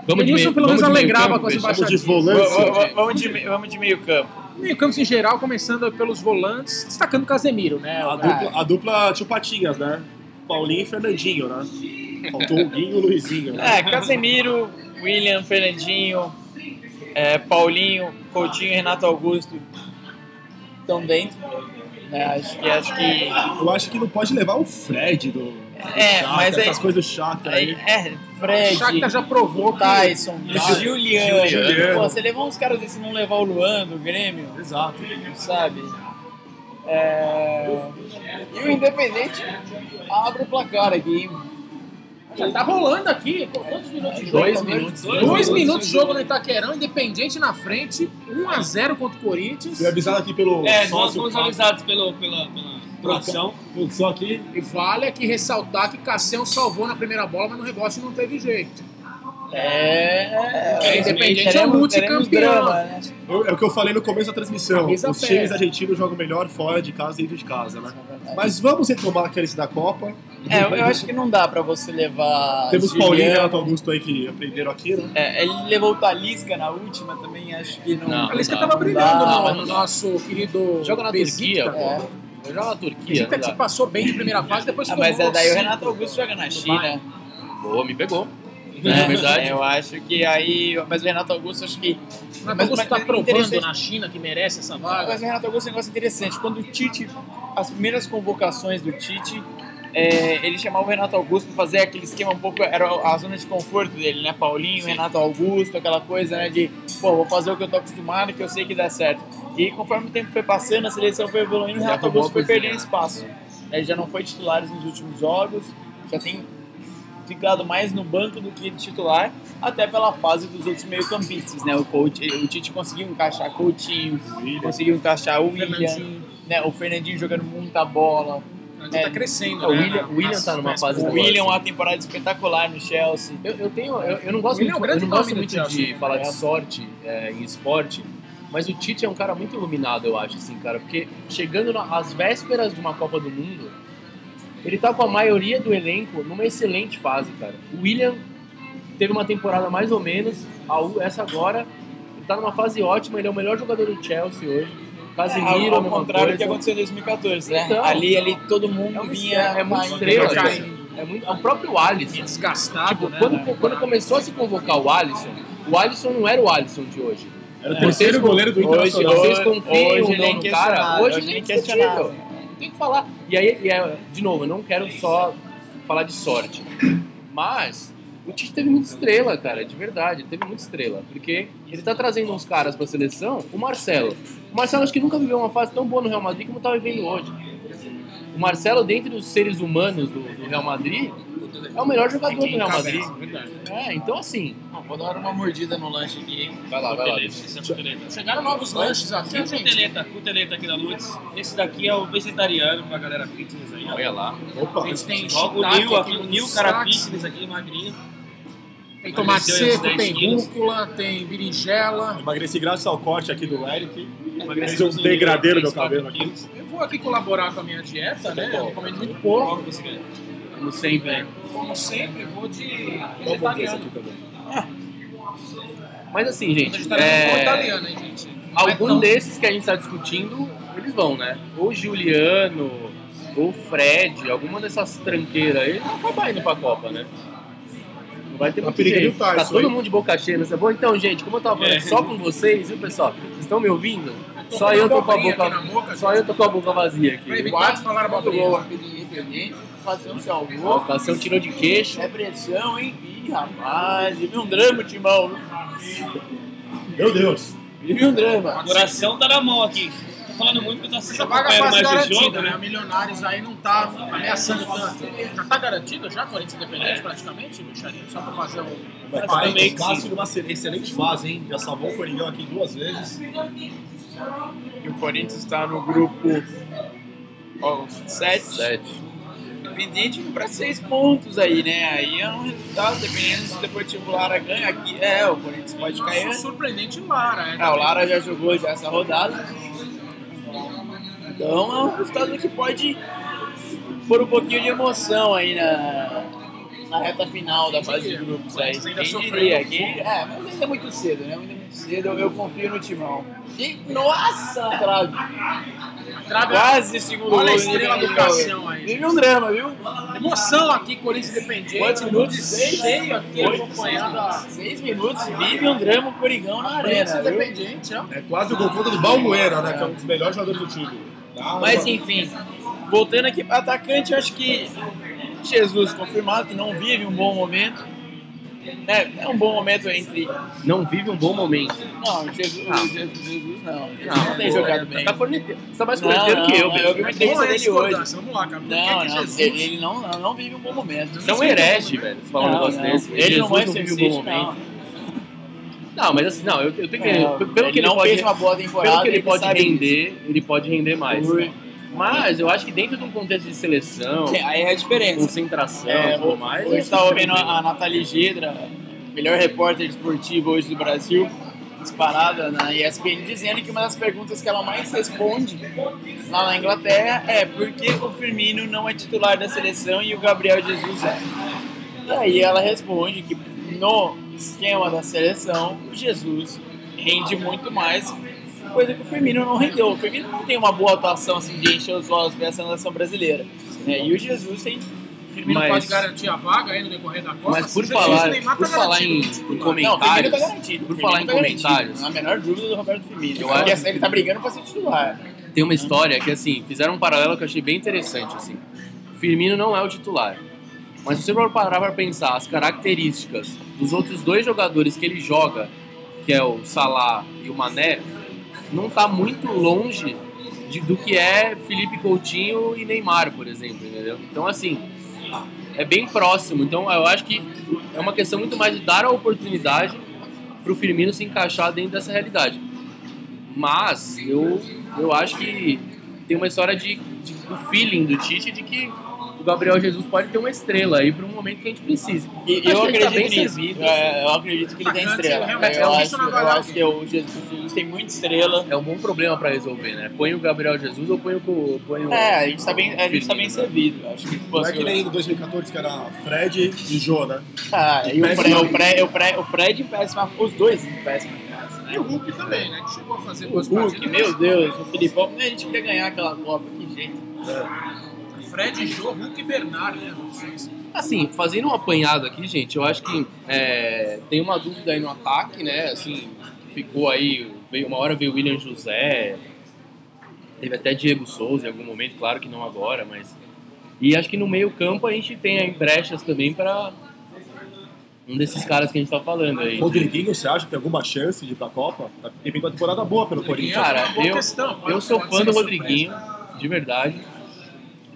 S2: Vamos de
S1: Denilson
S2: meio,
S1: pelo menos
S2: de
S1: alegrava
S2: campo,
S1: com as
S2: Peixe?
S4: Vamos de volante.
S3: Vamos de, vamos de meio campo.
S1: Meio campos em geral, começando pelos volantes, destacando o Casemiro, né?
S4: A
S1: O-
S4: dupla, a dupla tio Patinhas, né? Paulinho e Fernandinho, né? Faltou o Guinho e o Luizinho. Né?
S3: É, Casemiro, William, Fernandinho, é, Paulinho, Coutinho e Renato Augusto estão dentro. né? acho que acho que
S4: Eu acho que não pode levar o Fred do. do
S3: É,
S4: Shakhtar,
S3: mas aí-
S4: essas coisas chatas
S3: aí, é
S1: O
S3: Fred,
S1: Shakhtar já provou que
S3: Tyson. Juliano.
S4: Juliano.
S3: Pô, você levar uns caras desse e não levar o Luan do Grêmio,
S4: Exato.
S3: sabe? É... E o Independente abre o placar aqui.
S1: Já tá rolando aqui. Qu- Quantos minutos de jogo?
S2: Dois
S1: Dois
S2: minutos.
S1: Dois minutos de jogo no Itaquerão, Independente na frente, 1x0 contra o Corinthians.
S4: Fui avisado aqui pelo
S5: É, nós
S4: sócio
S5: fomos avisados pelo, pela, pela produção.
S4: Produção aqui.
S1: E vale aqui ressaltar que Cassião salvou na primeira bola, mas no rebote não teve jeito.
S3: É,
S1: É, Independente é
S3: teremos-
S1: multicampeão.
S3: né?
S4: É o que eu falei no começo da transmissão.
S1: Camisa
S4: Os times argentinos jogam melhor fora de casa e dentro de casa, né? Mas vamos retomar aqueles da Copa.
S3: É, eu acho que não dá pra você levar.
S4: Temos
S3: Juliano.
S4: Paulinho e Renato Augusto aí que aprenderam aqui, né?
S3: É, ele levou o Talisca na última também, acho que não.
S2: Não,
S1: A Lisca
S2: dá,
S1: tava
S2: não
S1: brilhando
S3: dá,
S1: no,
S3: mas
S1: no
S3: não
S1: nosso querido
S2: Joga na. Turquia,
S3: É.
S2: Eu jogo na Turquia. Não
S1: que passou bem de primeira fase, depois
S3: Ah, mas é daí o. Renato Augusto joga na China.
S2: Boa, me pegou.
S3: É,
S2: É verdade.
S3: Eu acho que aí. Mas o Renato Augusto, acho que.
S1: O Renato
S3: Mas-
S1: Augusto
S3: mas
S1: tá
S3: é
S1: provando na China que merece essa vaga.
S3: Mas o Renato Augusto é um negócio interessante. Quando o Tite. As primeiras convocações do Tite. É, ele chamava o Renato Augusto pra fazer aquele esquema um pouco. Era a zona de conforto dele, né? Paulinho, Renato Augusto, aquela coisa, né? De, pô, vou fazer o que eu tô acostumado, que eu sei que dá certo. E conforme o tempo foi passando, a seleção foi evoluindo, o Renato Augusto foi perdendo espaço. Ele já não foi titular nos últimos jogos, já tem ficado mais no banco do que titular, até pela fase dos outros meio-campistas, né? O, coach, o Tite conseguiu encaixar Coutinho, conseguiu encaixar o William, né? O Fernandinho jogando muita bola.
S1: Tá
S3: É,
S1: crescendo,
S2: o
S1: né?
S2: William-
S1: na-
S2: o William tá numa fase
S3: O
S1: coisas.
S3: William, uma temporada espetacular no Chelsea.
S2: Eu, eu tenho, eu, eu não gosto
S1: Ele é um
S2: muito, eu não gosto muito
S1: Chelsea,
S2: de
S1: né?
S2: falar de
S3: É.
S2: sorte é, em esporte, mas o Tite é um cara muito iluminado, eu acho, assim, cara, porque chegando às vésperas de uma Copa do Mundo, ele tá com a maioria do elenco numa excelente fase, cara. O William teve uma temporada mais ou menos, a essa agora, ele tá numa fase ótima, ele é o melhor jogador do Chelsea hoje. Casemiro,
S3: ao, ao contrário do que aconteceu em 2014, né?
S2: Então.
S3: ali, ali todo mundo
S2: É,
S3: vinha
S2: é muito estrela, cara. É, muito, é o próprio Alisson.
S1: Desgastado,
S2: Tipo,
S1: né?
S2: quando,
S1: na-
S2: quando começou a se convocar o Alisson, o Alisson não era o Alisson de hoje.
S4: Era o
S3: É.
S4: terceiro
S2: Vocês-
S4: goleiro do
S3: hoje-
S4: Internacional.
S2: Vocês
S3: Hoje-
S2: confiam
S3: hoje é
S2: não no cara? Hoje ele é
S3: é inquestionável.
S2: Tem que falar. E aí, e é, de novo, eu não quero só falar de sorte. Mas o Tite teve muita estrela, cara, de verdade. Ele teve muita estrela. Porque ele tá trazendo uns caras pra seleção. O Marcelo. O Marcelo acho que nunca viveu uma fase tão boa no Real Madrid como tá vivendo hoje. O Marcelo, dentre os seres humanos do, do Real Madrid, é o melhor jogador do Real Madrid.
S1: Verdade.
S2: É, então assim.
S3: Não, vou dar uma mordida no lanche aqui, hein?
S2: Vai lá, vai lá.
S5: É.
S1: Chegaram novos lanches aqui,
S5: é
S1: gente.
S5: coteleta, coteleta aqui da Lutz. Esse daqui é o vegetariano pra galera fitness aí.
S2: Olha lá.
S4: Opa,
S1: A gente tem
S5: Ó, o Nil aqui, Nil cara fitness aqui, magrinho.
S1: Tem tomate seco,
S5: 10
S1: tem
S5: quilos.
S1: rúcula, tem berinjela.
S4: emagreci graças ao corte aqui do Eric.
S5: Emagreceu
S4: um no
S5: 3, 4
S4: cabelo aqui.
S1: Eu vou aqui colaborar com a minha dieta, né? Eu comendo muito pouco.
S2: Como sempre. né?
S1: Como sempre, vou de
S4: aqui
S1: vegetariano.
S4: também.
S2: Mas assim, gente. É,
S1: italiano, hein, gente? É
S2: Algum desses que a gente está discutindo, eles vão, né? Ou Juliano, ou Fred, alguma dessas tranqueiras aí, vai acabar indo pra Copa, né? Vai ter
S4: Tá
S2: muito
S4: perigo
S2: jeito.
S4: Tyson,
S2: Tá todo
S4: hein?
S2: mundo de boca cheia, nessa bom. Então, gente, como eu tava falando
S5: É.
S2: só com vocês, viu, pessoal? Vocês estão me ouvindo?
S1: tô
S2: Só eu tô com a boca,
S1: boca,
S2: só eu tô com a boca vazia
S1: Pra
S2: aqui.
S1: evitar de falar abobrinha.
S3: independente, fazer um
S2: Ó, O
S3: salvou.
S2: Cassião tirou de queixo.
S3: É pressão, hein? Ih, rapaz, vive um drama, Timão.
S4: Meu Deus.
S3: Vive um drama.
S5: O coração tá na mão aqui. Falando muito assistindo
S1: vaga
S5: acompanhando
S1: quase
S5: mais o
S1: garantida,
S5: jogo,
S1: né? A
S5: né?
S1: Milionários aí não tá ameaçando tanto. Já tá garantido já, Corinthians Independente, praticamente, Micharia? Só pra fazer um...
S4: Mas
S5: também que
S4: Cássio numa excelente fase, hein? Já salvou o Coringão aqui duas vezes.
S3: E o Corinthians está no grupo 7.
S2: Sete.
S3: Dependente para seis pontos aí, né? Aí é um resultado, dependendo se o Deportivo Lara ganha aqui. É, o Corinthians pode cair.
S1: Surpreendente Lara, é.
S3: É, o Lara já jogou já essa rodada. Então é um resultado que pode pôr um pouquinho de emoção aí na, na reta final da fase de grupos aí. Quem
S1: sofreu
S3: diria? Quem- É, mas ainda é muito cedo, né? Ainda é muito cedo, eu, eu confio no timão. E, nossa, trave!
S1: Trave-
S3: Quase segundo
S1: Olha a
S3: gol,
S1: estrela
S3: né?
S1: do Cassião aí.
S3: Vive um drama, viu?
S1: Emoção aqui, Corinthians Independente.
S3: Quantos minutos? Seis?
S1: Cheio aqui,
S3: Oito,
S1: acompanhando a...
S3: Seis minutos, vive um drama, o Coringão na
S1: Corinthians
S3: arena, viu?
S1: Independente, ó.
S4: É quase o gol contra do Balbuena, né? Que é um dos melhores jogadores do time.
S3: Mas enfim, voltando aqui para atacante, acho que Jesus confirmado que não vive um bom momento. É, é um bom momento entre.
S2: Não vive um bom momento.
S3: Não, Jesus,
S2: Não.
S3: Jesus, Jesus não. Ele
S2: Não,
S3: não, tem jogado
S2: é,
S3: bem.
S2: Tá corneteiro. Você tá mais corneteiro que eu,
S3: eu vi uma entrevista dele hoje.
S1: Vamos lá, cara.
S3: Não, não,
S1: Jesus...
S3: ele, não, não, não vive um bom momento.
S2: Você é um herege, velho. Você fala um negócio desse.
S3: Ele
S2: Jesus
S3: não vai
S2: não
S3: ser
S2: vive um bom momento. Não, mas assim, não, eu, eu tenho que.
S3: Não,
S2: pelo que
S3: ele
S2: ele
S3: não
S2: pode,
S3: fez uma boa temporada.
S2: pelo que ele pode
S3: sabe
S2: render, ele pode render mais. Mas eu acho que dentro de um contexto de seleção,
S3: disso. Aí é a diferença.
S2: concentração
S3: É,
S2: e tudo mais.
S3: hoje
S2: é
S3: estava vendo
S2: tranquilo.
S3: a, a Nathalie Gedra, melhor repórter esportiva hoje do Brasil, disparada na ESPN, dizendo que uma das perguntas que ela mais responde lá na Inglaterra é por que o Firmino não é titular da seleção e o Gabriel Jesus é. E aí ela responde que no esquema da seleção, o Jesus rende muito mais, coisa que o Firmino não rendeu. O Firmino não tem uma boa atuação assim, de encher os olhos para essa nação brasileira. né? E o Jesus tem
S1: Firmino
S2: Mas-
S1: pode garantir a vaga aí no decorrer da Copa.
S2: Mas por
S1: Se Jesus
S2: falar,
S1: Neymar
S2: por
S1: tá
S2: falar em, em
S3: Não, o
S2: comentários,
S3: tá garantido.
S2: por
S3: o
S2: falar em
S3: tá
S2: comentários,
S3: Não a menor dúvida do Roberto Firmino.
S2: Eu acho-
S3: ele tá brigando pra ser titular.
S2: tem uma história que, assim, fizeram um paralelo que eu achei bem interessante, assim. O Firmino não é o titular. Mas se você for parar pra pensar as características dos outros dois jogadores que ele joga, que é o Salah e o Mané, não tá muito longe de- do que é Felipe Coutinho e Neymar, por exemplo, entendeu? Então, assim, é bem próximo. Então, eu acho que é uma questão muito mais de dar a oportunidade pro Firmino se encaixar dentro dessa realidade. Mas eu, eu acho que tem uma história de, de- do feeling do Tite de que o Gabriel Jesus pode ter uma estrela aí para um momento que a gente precise.
S3: E eu
S2: que ele tá
S3: acredito
S2: bem
S3: nisso.
S2: servido,
S3: É, eu acredito que ele tem
S1: Atacante,
S3: estrela. eu,
S1: é um
S3: acho, eu acho que o Jesus, o Jesus tem muita estrela.
S2: É um bom problema para resolver, né? Põe o Gabriel Jesus ou põe o. Põe o
S3: É, a gente tá bem, a gente tá bem
S2: né?
S3: servido. eu Acho que
S4: Não é que nem em 2014 que era Fred e Jô, né?
S3: Ah, e o
S4: Péssimo.
S3: Fred, o Fred, o Fred, o Fred péssimo, os dois péssimo.
S1: E o Hulk também, né? Que chegou a fazer
S3: O
S1: boas
S3: Hulk,
S1: partidas.
S3: meu Deus, o Filipão, a gente queria ganhar aquela Copa, que jeito.
S1: Fred, Jô, Hulk e Bernard, né?
S2: Assim, fazendo um apanhado aqui, gente, eu acho que é, tem uma dúvida aí no ataque, né? Assim, ficou aí, veio, uma hora veio o William José, teve até Diego Souza em algum momento, claro que não agora, mas. E acho que no meio campo a gente tem aí brechas também para um desses caras que a gente tá falando aí.
S4: Rodriguinho, você acha que tem alguma chance de ir pra Copa? Tem vindo uma temporada boa pelo Corinthians.
S2: Cara,
S1: boa
S2: eu, eu sou fã do Rodriguinho, de verdade.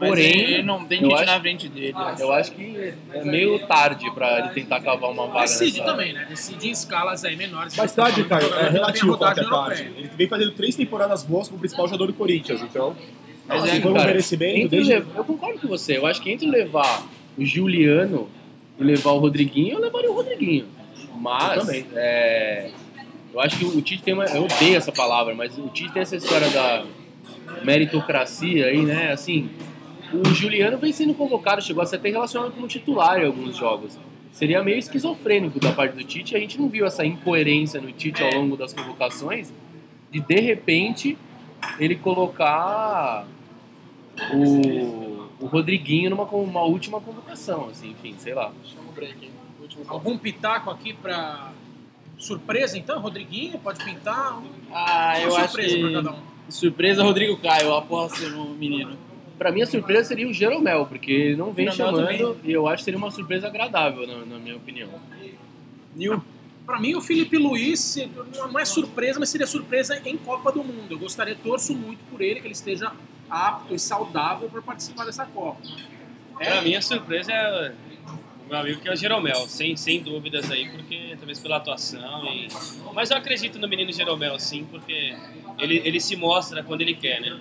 S3: Mas
S2: Porém,
S3: ele não tem
S2: eu
S3: gente
S2: acho-
S3: na frente dele.
S2: Eu acho que é meio tarde pra ele tentar cavar uma vaga
S1: Decide
S2: nessa...
S1: também, né? Decide em escalas aí menores.
S4: Mais tarde,
S1: Tá
S4: Caio,
S1: falando
S4: é
S1: tem
S4: relativo é
S1: rodagem
S4: tarde.
S1: europeia.
S4: Ele vem fazendo três temporadas boas como principal jogador do Corinthians, então.
S2: Mas
S4: assim,
S2: é,
S4: um
S2: cara,
S4: merecimento desde-
S2: lev- Eu concordo com você. Eu acho que entre levar o Juliano e levar o Rodriguinho, eu levaria o Rodriguinho. Mas,
S4: Eu também.
S2: é, eu acho que o Tite tem uma... Eu odeio essa palavra, mas o Tite tem essa história da meritocracia aí, né? Assim, o Juliano vem sendo convocado, chegou a ser até relacionado como titular em alguns jogos. Seria meio esquizofrênico da parte do Tite. A gente não viu essa incoerência no Tite ao longo das convocações de, de repente, ele colocar o, o Rodriguinho numa uma última convocação, assim, enfim, sei lá.
S1: Algum pitaco aqui pra surpresa, então? Rodriguinho, pode pintar?
S3: Ah, eu
S1: uma
S3: acho
S1: surpresa pra cada
S3: que...
S1: um.
S3: Surpresa, Rodrigo Caio, aposto no menino.
S2: Pra mim, a surpresa seria o Jeromel, porque ele não vem
S3: Jeromel
S2: chamando e eu acho que seria uma surpresa agradável, na, na minha opinião.
S3: Nil.
S1: Pra mim, o Felipe Luiz não é surpresa, mas seria surpresa em Copa do Mundo. Eu gostaria, torço muito por ele, que ele esteja apto e saudável para participar dessa Copa.
S5: Pra mim, a surpresa é o meu amigo que é o Jeromel, sem, sem dúvidas aí, porque talvez pela atuação. E... Mas eu acredito no menino Jeromel, sim, porque ele, ele se mostra quando ele quer, né?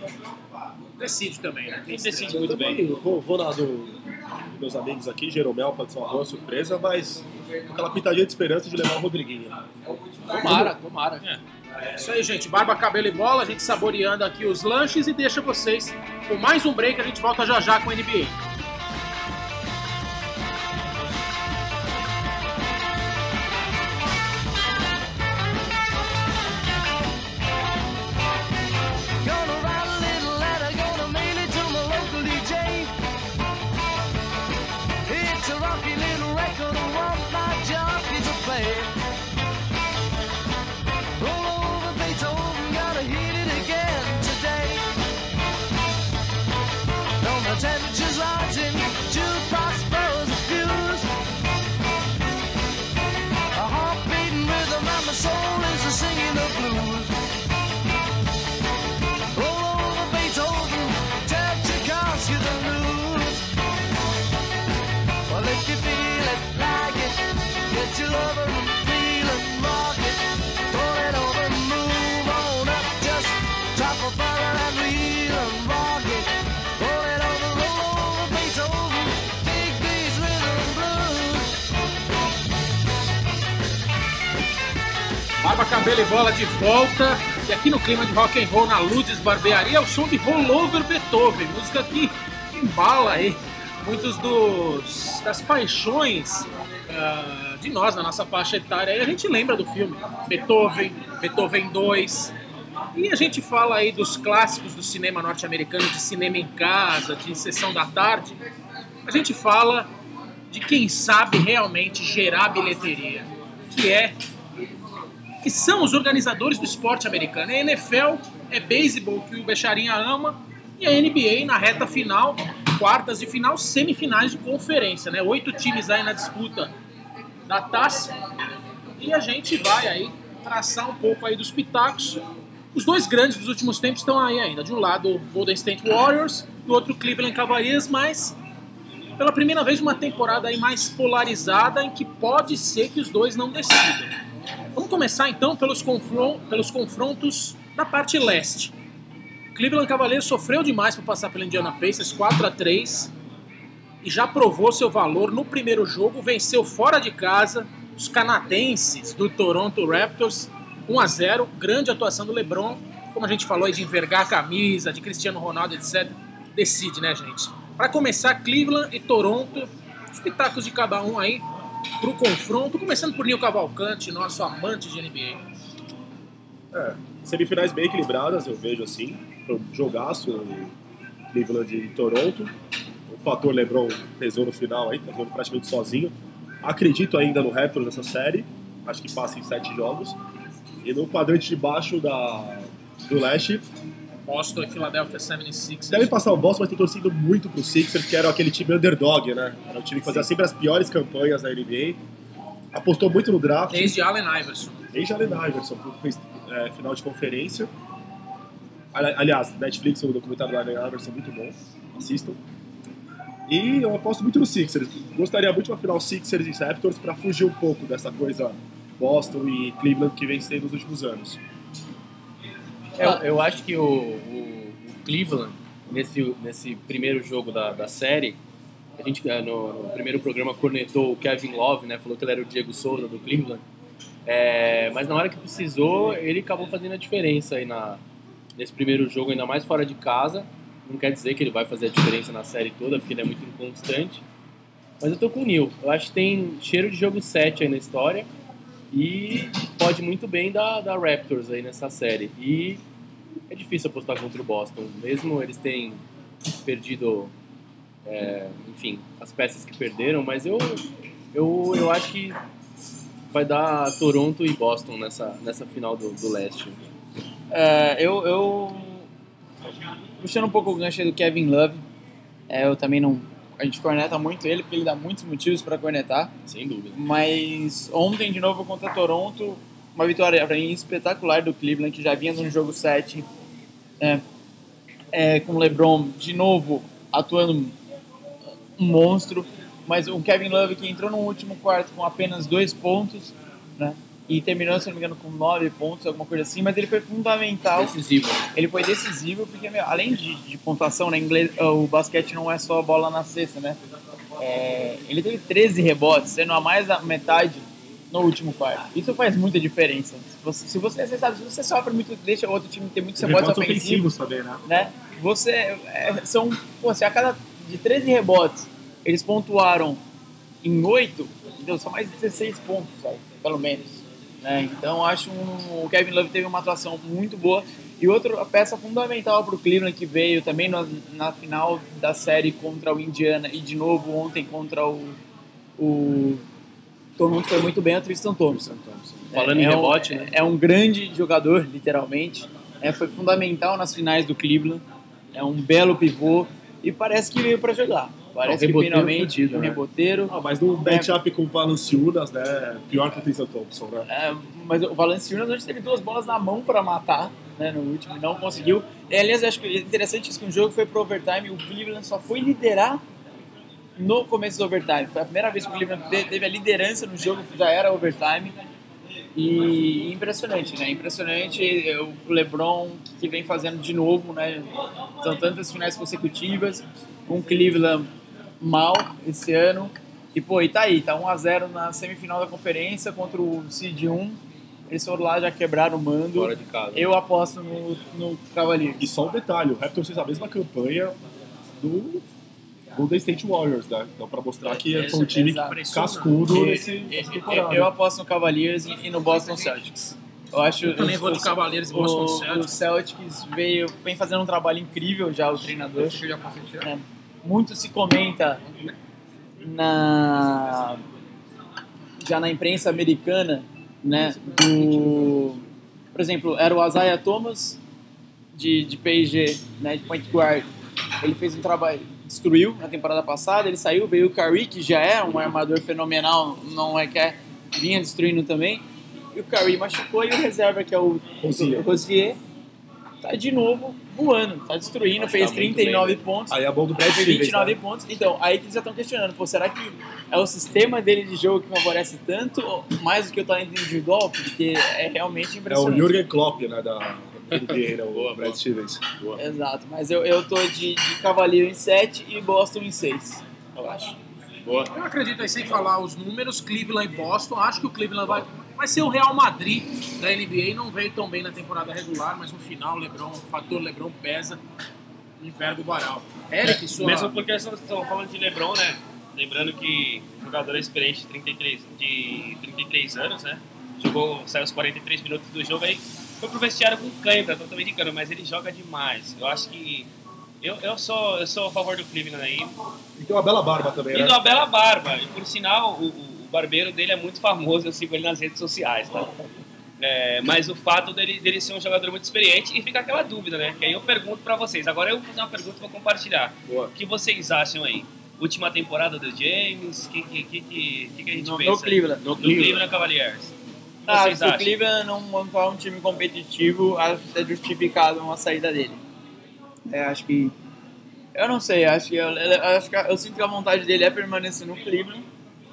S1: Decide também, né? Tem
S5: Ele decide muito bem.
S4: Vou, vou na do, dos meus amigos aqui, Jeromel pode ser uma boa surpresa, mas com aquela pitadinha de esperança de levar o Rodriguinho.
S2: Tomara, tomara.
S1: É isso aí, gente. Barba, cabelo e bola. A gente saboreando aqui os lanches e deixa vocês com mais um break. A gente volta já já com a NBA. Aqui no clima de rock and roll na Ludes Barbearia, o som de Rollover Beethoven, música que embala aí muitos dos das paixões ah, de nós na nossa faixa etária. E a gente lembra do filme Beethoven, Beethoven 2. E a gente fala aí dos clássicos do cinema norte-americano, de cinema em casa, de sessão da tarde. A gente fala de quem sabe realmente gerar bilheteria, que é que são os organizadores do esporte americano. A NFL é beisebol que o Becharinha ama e a NBA na reta final, quartas de final, semifinais de conferência, né? Oito times aí na disputa da taça e a gente vai aí traçar um pouco aí dos pitacos. Os dois grandes dos últimos tempos estão aí ainda. De um lado o Golden State Warriors, do outro Cleveland Cavaliers, mas pela primeira vez uma temporada aí mais polarizada em que pode ser que os dois não decidam. Vamos começar então pelos, confron- pelos confrontos da parte leste. Cleveland Cavaliers sofreu demais para passar pela Indiana Pacers, 4 a 3 e já provou seu valor no primeiro jogo, venceu fora de casa os canadenses do Toronto Raptors 1 a 0, grande atuação do LeBron, como a gente falou aí de envergar a camisa, de Cristiano Ronaldo, etc. Decide, né, gente? Para começar, Cleveland e Toronto, os pitacos de cada um aí pro confronto, começando por Nil Cavalcante, nosso amante de NBA.
S4: É, semifinais bem equilibradas, eu vejo assim. Jogaço Cleveland e Toronto. O fator LeBron pesou no final aí, tá jogando praticamente sozinho. Acredito ainda no Raptors nessa série. Acho que passa em sete jogos. E no quadrante de baixo da, do leste,
S1: Boston e Philadelphia 76ers.
S4: deve passar o Boston, mas tô torcendo muito pro Sixers, que era aquele time underdog, né? Era o time que fazia sempre as piores campanhas da NBA. Apostou muito no draft.
S1: Desde Allen Iverson.
S4: Desde Allen Iverson, que fez é, final de conferência. Ali- Aliás, Netflix, o documentário do Allen Iverson muito bom. Assistam. E eu aposto muito no Sixers. Gostaria muito de uma final Sixers e Raptors para fugir um pouco dessa coisa Boston e Cleveland que vem sendo nos últimos anos.
S2: Eu, eu acho que o, o- o Cleveland, nesse, nesse primeiro jogo da, da série, a gente eh, no, no primeiro programa cornetou o Kevin Love, né? Falou que ele era o Diego Souza do Cleveland. É, mas na hora que precisou, ele acabou fazendo a diferença aí na, nesse primeiro jogo, ainda mais fora de casa. Não quer dizer que ele vai fazer a diferença na série toda, porque ele é muito inconstante. Mas eu tô com o Neil. Eu acho que tem cheiro de jogo 7 aí na história. E pode muito bem dar, dar Raptors aí nessa série. E é difícil apostar contra o Boston. Mesmo eles terem perdido, é, enfim, as peças que perderam. Mas eu, eu, eu acho que vai dar Toronto e Boston nessa, nessa final do, do leste.
S3: É, eu, eu. Puxando um pouco o gancho do Kevin Love, é, eu também não. A gente corneta muito ele, porque ele dá muitos motivos para cornetar.
S2: Sem dúvida.
S3: Mas ontem, de novo, contra Toronto, uma vitória pra mim espetacular do Cleveland, que já vinha no jogo 7, é, é, com o LeBron de novo atuando um monstro. Mas o Kevin Love que entrou no último quarto com apenas dois pontos, né? E terminou, se não me engano, com nove pontos, alguma coisa assim. Mas ele foi fundamental
S2: Decisivo.
S3: ele foi decisivo porque, meu, além de, de pontuação, né, inglês, o basquete não é só a bola na cesta, né? É, ele teve 13 rebotes, sendo a mais da metade no último quarto. Isso faz muita diferença. Se você, se você, você sabe, se você sofre muito, deixa o outro time ter muitos rebotes
S4: Rebotes
S3: ofensivos,
S4: também, né?
S3: né? Você é, são, pô, se a cada de 13 rebotes eles pontuaram em 8, então são mais de 16 pontos, sabe? pelo menos. Né? Então acho um, o Kevin Love teve uma atuação muito boa e outra peça fundamental para o Cleveland que veio também na, na final da série contra o Indiana e de novo ontem contra o, o Toronto foi muito bem a Tristan Thompson.
S2: Falando
S3: É-
S2: em
S3: é um-
S2: rebote, né?
S3: É um grande jogador, literalmente. É, foi fundamental nas finais do Cleveland. É um belo pivô e parece que veio para jogar. Parece que
S2: reboteiro
S3: finalmente
S2: fudido,
S3: um
S2: né?
S3: reboteiro.
S4: Ah, mas no matchup com o Valanciunas, né? Pior que o Tristan Thompson, né?
S3: É, mas o Valanciunas hoje teve duas bolas na mão para matar, né, no último, e não conseguiu. E, aliás, eu acho que é interessante isso que um jogo foi pro overtime, o Cleveland só foi liderar no começo do overtime. Foi a primeira vez que o Cleveland te- teve a liderança no jogo, já era overtime. E impressionante, né? Impressionante é, o LeBron que vem fazendo de novo, né? São tantas finais consecutivas, um Cleveland mal esse ano. E pô, e tá aí, tá 1x0 na semifinal da conferência contra o Seed 1. Eles foram lá, já quebraram o mando.
S2: Fora de casa.
S3: Eu aposto no, no Cavaliers.
S4: E só um detalhe, o Raptors fez a mesma campanha do Golden State Warriors, né? Então pra mostrar que
S3: É,
S4: foi um time
S3: exato.
S4: cascudo
S3: E-
S4: nesse,
S3: e-
S4: nessa
S3: eu,
S4: temporada.
S3: eu aposto no Cavaliers e, no Boston Celtics. Eu acho
S1: Eu também
S3: os-
S1: vou de Cavaliers e
S3: o-
S1: Boston
S3: O
S1: Celtics.
S3: Celtics veio, vem fazendo um trabalho incrível já, o treinador.
S1: Eu já.
S3: É, muito se comenta na já na imprensa americana, né, do por exemplo, era o Isaiah Thomas de, de PSG, né, de point guard. Ele fez um trabalho, destruiu na temporada passada, ele saiu, veio o Curry, que já é um armador fenomenal, não é que é, vinha destruindo também. E o Curry machucou e o reserva, que é o
S4: Rosier.
S3: Tá de novo voando, tá destruindo, fez
S2: Tá muito
S3: 39
S2: bem,
S3: pontos.
S4: Aí a mão do Brad
S3: Fez
S4: Stevens,
S3: 29
S4: né?
S3: pontos. Então, aí que eles já estão questionando, pô, será que é o sistema dele de jogo que favorece tanto, mais do que o talento individual? Porque é realmente
S4: É o
S3: impressionante.
S4: Jürgen Klopp, né, da, NBA, né? O
S2: Boa,
S4: Brad
S2: boa.
S4: Stevens.
S3: Exato, mas eu, eu tô de, de Cavalier em 7 e Boston em 6, eu acho.
S2: Boa.
S1: Eu acredito aí, sem falar os números, Cleveland e Boston. Acho que o Cleveland vai, vai ser o Real Madrid da NBA. Não veio tão bem na temporada regular, mas no final, LeBron, o fator LeBron pesa e enverga o varal. Eric, sua...
S5: Mesmo porque estamos falando de LeBron, né? Lembrando que jogador experiente de 33, de 33 anos, né? Jogou, saiu os 43 minutos do jogo aí. Foi pro vestiário com cãibra, totalmente de cano, mas ele joga demais. Eu acho que. Eu, eu, sou, eu sou a favor do Cleveland aí.
S4: E tem uma bela barba também,
S5: E
S4: né?
S5: de uma bela barba. E por sinal, o, o barbeiro dele é muito famoso, eu sigo ele nas redes sociais, tá? É, mas o fato dele, dele ser um jogador muito experiente e fica aquela dúvida, né? Que aí eu pergunto pra vocês. Agora eu vou fazer uma pergunta pra compartilhar.
S4: Boa.
S5: O que vocês acham aí? Última temporada do James? O que, que, que, que, que a gente
S3: No,
S5: pensa?
S3: no? Cleveland.
S5: No Cleveland Cavaliers. O que
S3: Ah, se o
S5: acham?
S3: Cleveland não montar um time competitivo, acho que é justificado uma saída dele. É, acho que. Eu não sei, acho que eu, eu- acho que eu sinto que a vontade dele é permanecer no Cleveland,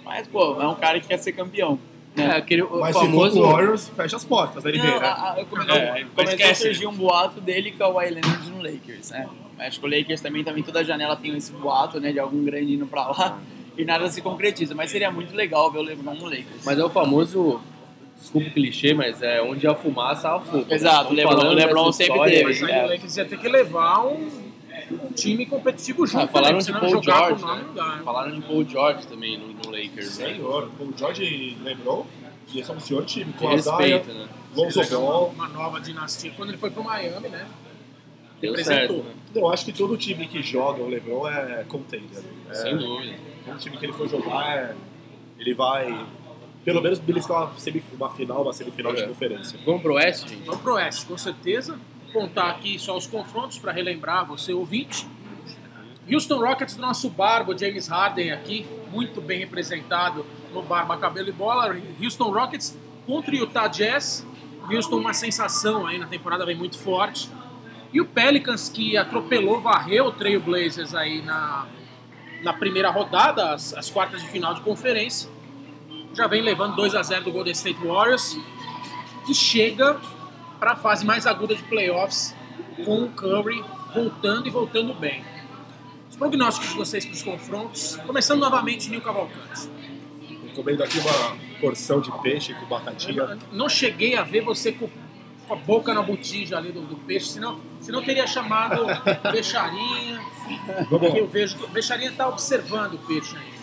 S3: mas, pô, é um cara que quer ser campeão.
S2: É,
S3: Né?
S2: aquele o
S4: Mas
S2: famoso.
S4: se for Warriors, fecha as portas da NBA,
S3: Não,
S4: né?
S3: a- a- come-
S5: É,
S3: começou a surgir um boato dele com o Kawhi Leonard no Lakers, né? Acho que o Lakers também, também toda janela tem esse boato, né, de algum grande indo pra lá, e nada se concretiza, mas seria muito legal ver o LeBron no Lakers.
S2: Mas é o famoso. Desculpa o clichê, mas é onde a fumaça há fogo.
S3: Exato, o LeBron- o LeBron sempre
S2: história
S3: teve.
S1: Mas
S2: aí.
S1: aí
S3: É.
S1: o Lakers ia ter que levar um, um time competitivo junto.
S2: Ah, falaram
S1: né?
S2: de Paul George,
S1: o
S2: né?
S1: não né?
S2: Falaram de Paul George também no, no Lakers, né?
S4: Senhor, o George lembrou que esse é um senhor time.
S2: De
S4: Com
S2: respeito, né?
S4: Lonzo Ball.
S1: Uma nova dinastia. Quando ele foi pro Miami, né?
S2: Deu
S1: Representou.
S2: certo, né?
S4: Eu acho que todo time que joga o LeBron é contender. É,
S2: Sem dúvida.
S4: todo time que ele for jogar, é- ele vai, pelo menos, beliscar uma, uma final, uma semifinal de
S2: É.
S4: conferência.
S2: Vamos pro Oeste, gente?
S1: Vamos pro Oeste, com certeza. Contar aqui só os confrontos para relembrar você, ouvinte. Houston Rockets do nosso barbo, James Harden aqui, muito bem representado no Barba Cabelo e Bola. Houston Rockets contra o Utah Jazz. Houston uma sensação aí na temporada, vem muito forte. E o Pelicans que atropelou, varreu o Trail Blazers aí na, na primeira rodada, as, as quartas de final de conferência. Já vem levando 2 a 0 do Golden State Warriors e chega para a fase mais aguda de playoffs com o Curry voltando e voltando bem. Os prognósticos de vocês para os confrontos, começando novamente Nil Cavalcante.
S4: Recomendo aqui uma porção de peixe com batatinha.
S1: não- não cheguei a ver você com, com a boca na botija ali do, do peixe, senão, senão teria chamado Beixarinha,
S4: Vamos
S1: eu vejo que o Beixarinha está observando o peixe ainda.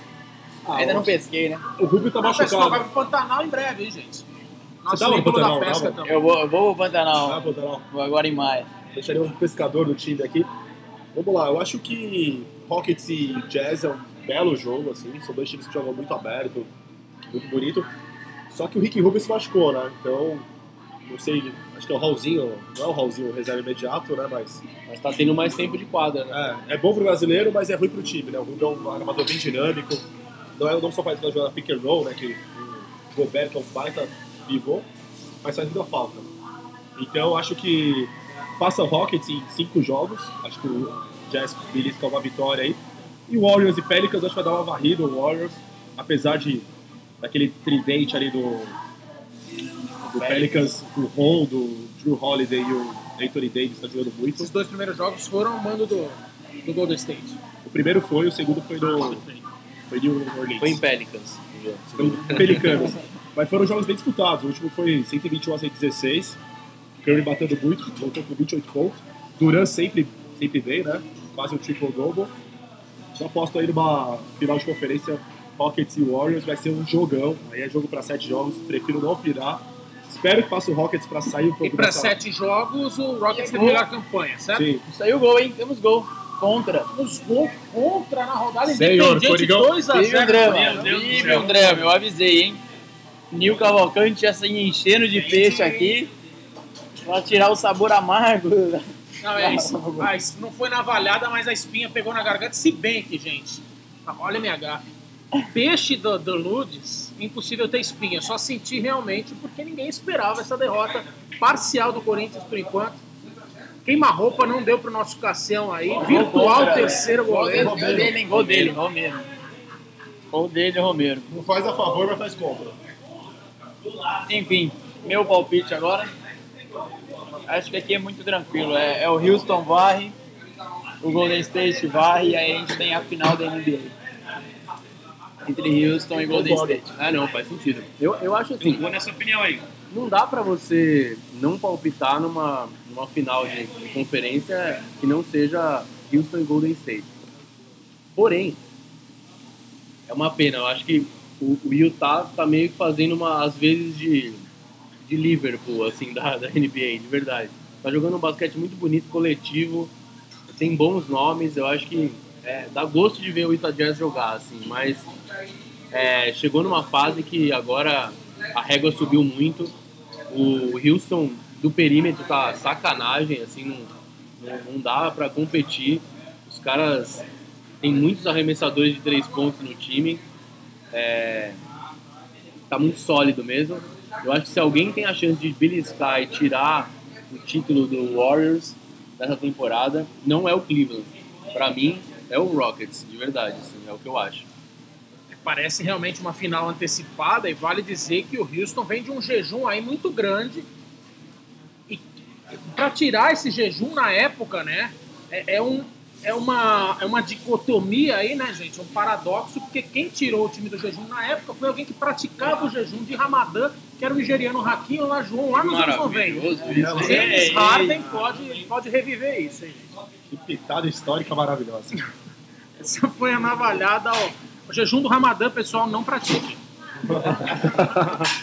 S4: Ah,
S3: Ainda não pesquei, né?
S4: O Rubio tá
S1: O pessoal vai
S4: machucado.
S1: pro Pantanal em breve, hein, gente? Nosso
S4: tava no
S1: ídolo da
S4: Pantanal,
S1: pesca
S4: tava?
S1: também.
S3: Eu vou, eu vou pro
S4: Ah,
S3: Pantanal,
S4: vou
S3: agora em maio.
S4: Deixaria um pescador no time aqui. Vamos lá, eu acho que Rockets e Jazz é um belo jogo, assim. São dois times que jogam muito aberto, muito bonito. Só que o Rick Rubio se machucou, né? Então, não sei, acho que é o Raulzinho, não é o Raulzinho reserva imediato, né? Mas
S2: Mas tá tendo mais tempo de quadra, né?
S4: é, é bom pro brasileiro, mas é ruim pro time, né? O Rubio é um armador bem dinâmico. Não, é, não só faz jogar pick and roll, né? Que o Roberto é um baita pivô, mas faz muita falta. Então, acho que passa o Rockets em cinco jogos. Acho que o Jazz belisca uma vitória aí. E o Warriors e Pelicans, acho que vai dar uma varrida o Warriors. Apesar de daquele tridente ali do, do Pelicans, o Ron, do Drew Holiday e o Anthony Davis tá jogando muito.
S1: Esses dois primeiros jogos foram ao mando do, do Golden State.
S4: O primeiro foi, o segundo foi no foi New Orleans.
S2: Foi em Pelicans.
S4: Foi Pelicanos. Mas foram jogos bem disputados. O último foi 121 a 116. Curry batendo muito, voltou com 28 pontos. Duran sempre, sempre vem, né? Quase um triple double. Eu aposto aí numa final de conferência Rockets e Warriors. Vai ser um jogão. Aí é jogo para sete jogos. Prefiro não opinar. Espero que passe o Rockets para sair um
S1: E
S4: pouco
S1: para
S4: dessa-
S1: sete jogos, o Rockets teve a
S3: Gol.
S1: melhor campanha, certo?
S4: Sim.
S3: Saiu o gol, hein? Temos gol. Contra.
S1: Os gols contra na rodada
S4: Senhor,
S1: independente,
S4: Coringão.
S1: 2 a
S3: Vive um
S1: 0
S3: drama.
S5: Meu Deus do
S3: Vive um drama, eu avisei, hein? Nil Cavalcante já se enchendo de peixe aqui. Pra tirar o sabor amargo.
S1: Não, é isso. Mas não foi navalhada, mas a espinha pegou na garganta. Se bem que, gente, olha a minha gafe. Peixe do, do Ludes, impossível ter espinha. Só senti realmente porque ninguém esperava essa derrota parcial do Corinthians por enquanto. Queima-roupa não deu pro nosso Cassião aí. Virtual terceiro
S3: Gol dele,
S1: goleiro.
S3: gol dele, hein? Gol dele, Romero. Gol dele, Romero.
S4: Não faz a favor, mas faz contra.
S3: Enfim, meu palpite agora. Acho que aqui é muito tranquilo. É, é o Houston varre, o Golden State varre e aí a gente tem a final da NBA. Entre Houston e Golden. State.
S2: Ah, não, faz sentido. Eu, eu acho
S5: Eu
S2: assim,
S5: vou nessa opinião aí.
S2: não dá pra você não palpitar numa, numa final de, de conferência que não seja Houston e Golden State. Porém, é uma pena. Eu acho que o, o Utah tá meio que fazendo uma, às vezes, de, de Liverpool, assim, da, da NBA, de verdade. Tá jogando um basquete muito bonito, coletivo, tem bons nomes. Eu acho que é, dá gosto de ver o Utah Jazz jogar, assim, mas é, chegou numa fase que agora a régua subiu muito. O Houston do perímetro tá sacanagem, assim, não, não, não dá pra competir. Os caras têm muitos arremessadores de três pontos no time. É, tá muito sólido mesmo. Eu acho que se alguém tem a chance de beliscar e tirar o título do Warriors dessa temporada, não é o Cleveland. Pra mim, é o Rockets, de verdade, assim, é o que eu acho.
S1: Parece realmente uma final antecipada e vale dizer que o Houston vem de um jejum aí muito grande. E para tirar esse jejum na época, né, é, é um, é, uma, é uma dicotomia aí, né, gente? Um paradoxo, porque quem tirou o time do jejum na época foi alguém que praticava o jejum de Ramadã, que era o nigeriano Hakim Olajuwon, lá nos anos 90.
S2: Maravilhoso isso.
S1: James
S3: Ei,
S1: Harden pode, pode reviver isso, hein, gente?
S4: Que pitada histórica maravilhosa.
S1: Essa foi a navalhada, ó. O jejum do Ramadã, pessoal, não pratique.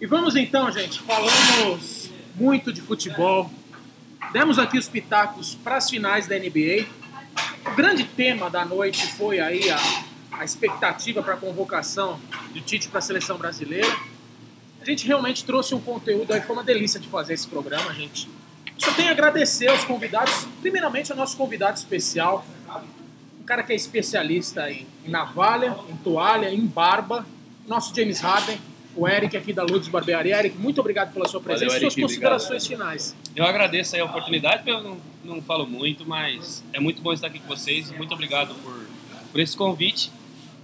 S1: e vamos então, gente, falamos muito de futebol. Demos aqui os pitacos para as finais da NBA. O grande tema da noite foi aí a, a expectativa para a convocação de Tite para a seleção brasileira. A gente realmente trouxe um conteúdo aí, foi uma delícia de fazer esse programa, gente. Só tenho a agradecer aos convidados, primeiramente ao nosso convidado especial, um cara que é especialista em, em navalha, em toalha, em barba, nosso James Harden, o Eric aqui da Lourdes Barbearia. Eric, muito obrigado pela sua presença
S2: Valeu,
S1: e suas considerações finais.
S5: Eu agradeço aí a oportunidade, porque eu não, não falo muito, mas é muito bom estar aqui com vocês. Muito obrigado por, por esse convite.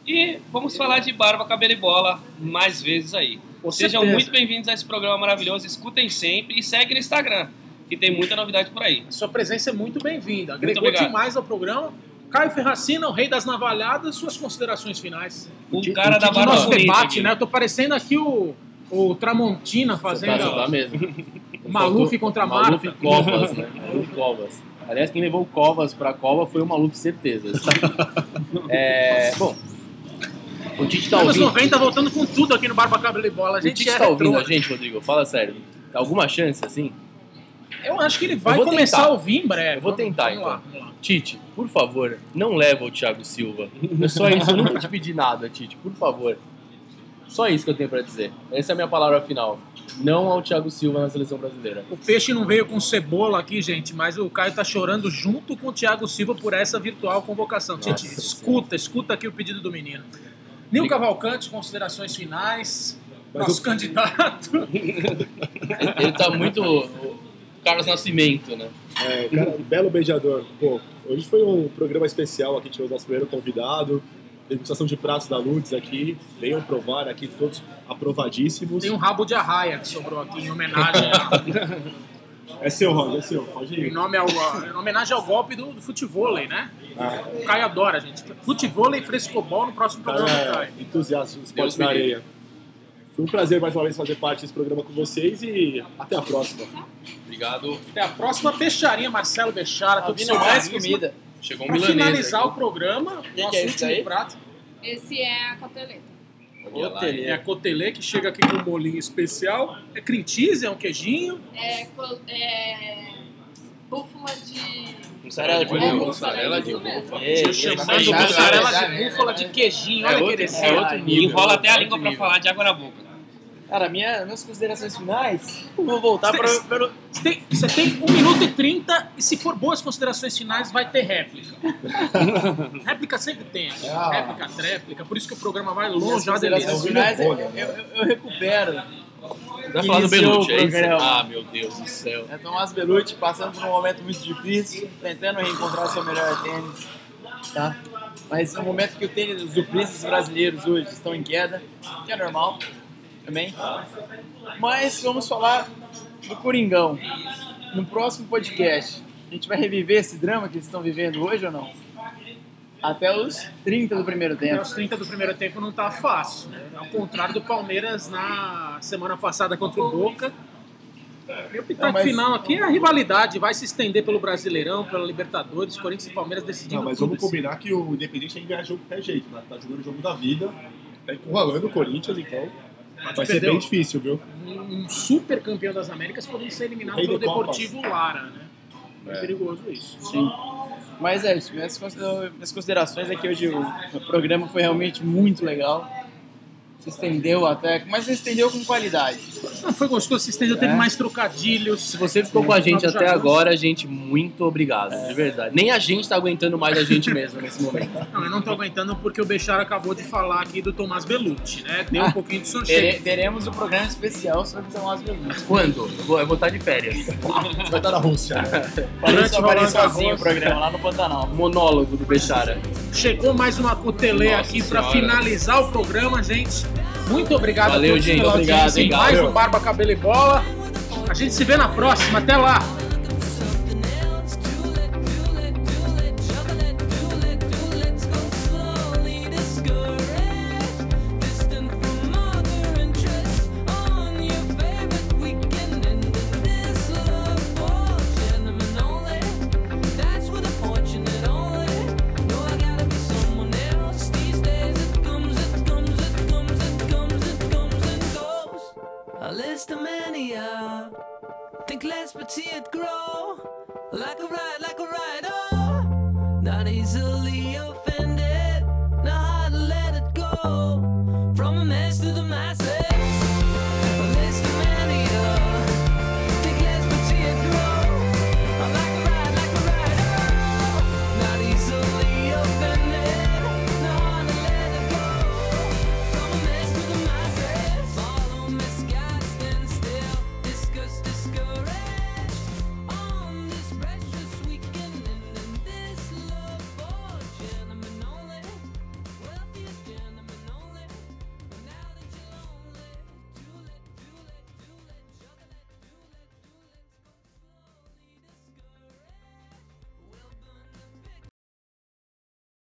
S5: E vamos falar de barba, cabelo e bola mais vezes aí.
S1: Com
S5: Sejam
S1: certeza.
S5: muito bem-vindos a esse programa maravilhoso. Escutem sempre e segue no Instagram, que tem muita novidade por aí.
S1: Sua presença é muito bem-vinda. Agregou
S5: obrigado.
S1: demais ao programa. Caio Ferracina, o rei das navalhadas, suas considerações finais.
S5: O cara
S2: o
S5: da barba
S1: Nosso debate,
S5: aqui.
S1: né? Eu tô parecendo aqui o, o Tramontina
S2: Você
S1: fazendo
S2: tá, você tá mesmo.
S1: o Maluf contra
S2: Maluf
S1: Marta.
S2: Covas, né? Maluf Covas. Aliás, quem levou o Covas pra Cova foi o Maluf, certeza. É, bom, o Tite tá
S1: Anos
S2: ouvindo.
S1: 90 voltando com tudo aqui no Barba Cabelo e Bola. A
S2: O
S1: gente
S2: Tite
S1: é
S2: tá ouvindo a gente, Rodrigo? Fala sério. Alguma chance, assim?
S1: Eu acho que ele vai começar
S2: tentar.
S1: a ouvir em breve.
S2: Eu vou tentar,
S1: vamos
S2: então.
S1: lá.
S2: Tite, por favor, não leva o Thiago Silva. É só isso, eu nunca te pedi nada, Tite, por favor. Só isso que eu tenho pra dizer. Essa é a minha palavra final. Não ao Thiago Silva na seleção brasileira.
S1: O peixe não veio com cebola aqui, gente, mas o Caio tá chorando junto com o Thiago Silva por essa virtual convocação.
S2: Nossa
S1: Tite, escuta, escuta aqui o pedido do menino. Nil Cavalcante, considerações finais.
S4: Mas
S1: Nosso
S4: o-
S1: candidato.
S2: Ele tá muito Carlos Nascimento, né?
S4: É, cara, belo beijador. Pô, hoje foi um programa especial aqui, tivemos nosso primeiro convidado. Degustação de pratos da Lourdes aqui. Venham provar aqui, todos aprovadíssimos.
S1: Tem um rabo de arraia que sobrou aqui em homenagem, a,
S4: É seu, Ron, é seu. Pode
S1: em,
S4: ir.
S1: nome ao, em homenagem ao golpe do, do futevôlei, né?
S4: Ah,
S1: O Caio adora, gente. Futevôlei e frescobol no próximo programa Caio.
S4: é entusiasta do esporte na areia. Foi um prazer mais uma vez fazer parte desse programa com vocês e até a próxima.
S2: Obrigado.
S1: Até a próxima peixaria, Marcelo Bechara.
S3: Tá
S1: tudo
S3: mais comida.
S2: Chegou um
S1: Pra
S2: milanês.
S1: finalizar
S2: aí.
S1: o programa,
S3: que
S1: nosso
S3: é esse
S1: último
S3: daí?
S1: prato
S6: Esse é a coteleta.
S2: Lá,
S3: Hotelê.
S1: é a cotelê, que chega aqui com um molinho especial. É cream cheese, é um queijinho.
S6: É, é búfala de.
S5: Mussarela de
S3: É,
S5: búfala.
S2: mussarela de búfala.
S3: Ei,
S1: chamando mussarela de búfala de queijinho.
S2: É
S1: Olha que delícia.
S2: é.
S5: Enrola até a
S2: outro
S5: língua pra falar de água na boca.
S3: Cara, minha, minhas considerações finais, eu vou voltar para pelo...
S1: Você tem, você tem 1 minuto e 30 e se for boas considerações finais, vai ter réplica. réplica sempre tem. aqui.
S3: Ah.
S1: Réplica, tréplica. Por isso que o programa vai longe, é uma
S3: considerações finais, eu, eu, eu- eu recupero.
S2: Vai falar do Belucci,
S3: o
S2: é isso? Ah, meu Deus do céu.
S3: É Tomás Belucci passando por um momento muito difícil, tentando reencontrar seu melhor tênis, tá? Mas no momento que o tênis, os duplistas brasileiros hoje estão em queda, que é normal também. Mas vamos falar do Coringão. No próximo podcast, a gente vai reviver esse drama que eles estão vivendo hoje ou não? Até os 30 do primeiro
S7: Até
S3: tempo.
S7: os 30 do primeiro tempo não tá fácil. Né? Ao contrário do Palmeiras na semana passada contra o Boca. E o pitaco
S3: Não, mas-
S7: final aqui é a rivalidade, vai se estender pelo Brasileirão, pela Libertadores, Corinthians e Palmeiras decidindo
S4: Não, mas
S7: tudo.
S4: vamos combinar que o Independente tem que ganhar jogo de qualquer jeito, né? Tá jogando o jogo da vida, tá encurralando o Corinthians, então vai ser bem difícil, viu?
S7: um super campeão das Américas podendo ser eliminado
S4: Rei
S7: pelo
S4: de Copas.
S7: Deportivo Lara, né? É perigoso isso.
S3: Sim. Mas é isso, minhas considera- minhas considerações é que hoje o programa foi realmente muito legal. Se estendeu até, mas se estendeu com qualidade.
S7: Não, foi gostoso, se estendeu, teve
S3: É.
S7: mais trocadilhos.
S2: Se você ficou com a gente até agora, gente, muito obrigado, de verdade. Nem a gente tá aguentando mais a gente mesmo nesse momento.
S7: Não, eu não tô aguentando porque o Bechara acabou de falar aqui do Tomás Belucci, né? Deu
S3: Ah,
S7: um pouquinho de
S3: Tere-
S7: sossego.
S3: teremos um programa especial sobre Tomás Belucci.
S2: Quando? Eu vou, eu vou estar de férias.
S4: Você vai estar na Rússia.
S7: Durante
S3: Parece
S7: o Roland
S3: sozinho o programa lá no Pantanal.
S2: Monólogo do Bechara.
S7: Chegou mais uma cotelê
S2: Nossa
S7: aqui pra
S2: Senhora.
S7: finalizar o programa, gente. Muito obrigado
S2: Valeu,
S7: a todos
S2: gente.
S7: pela
S2: Obrigado,
S7: audiência
S2: hein,
S7: mais um Barba, Cabelo e Bola. A gente se vê na próxima. Até lá.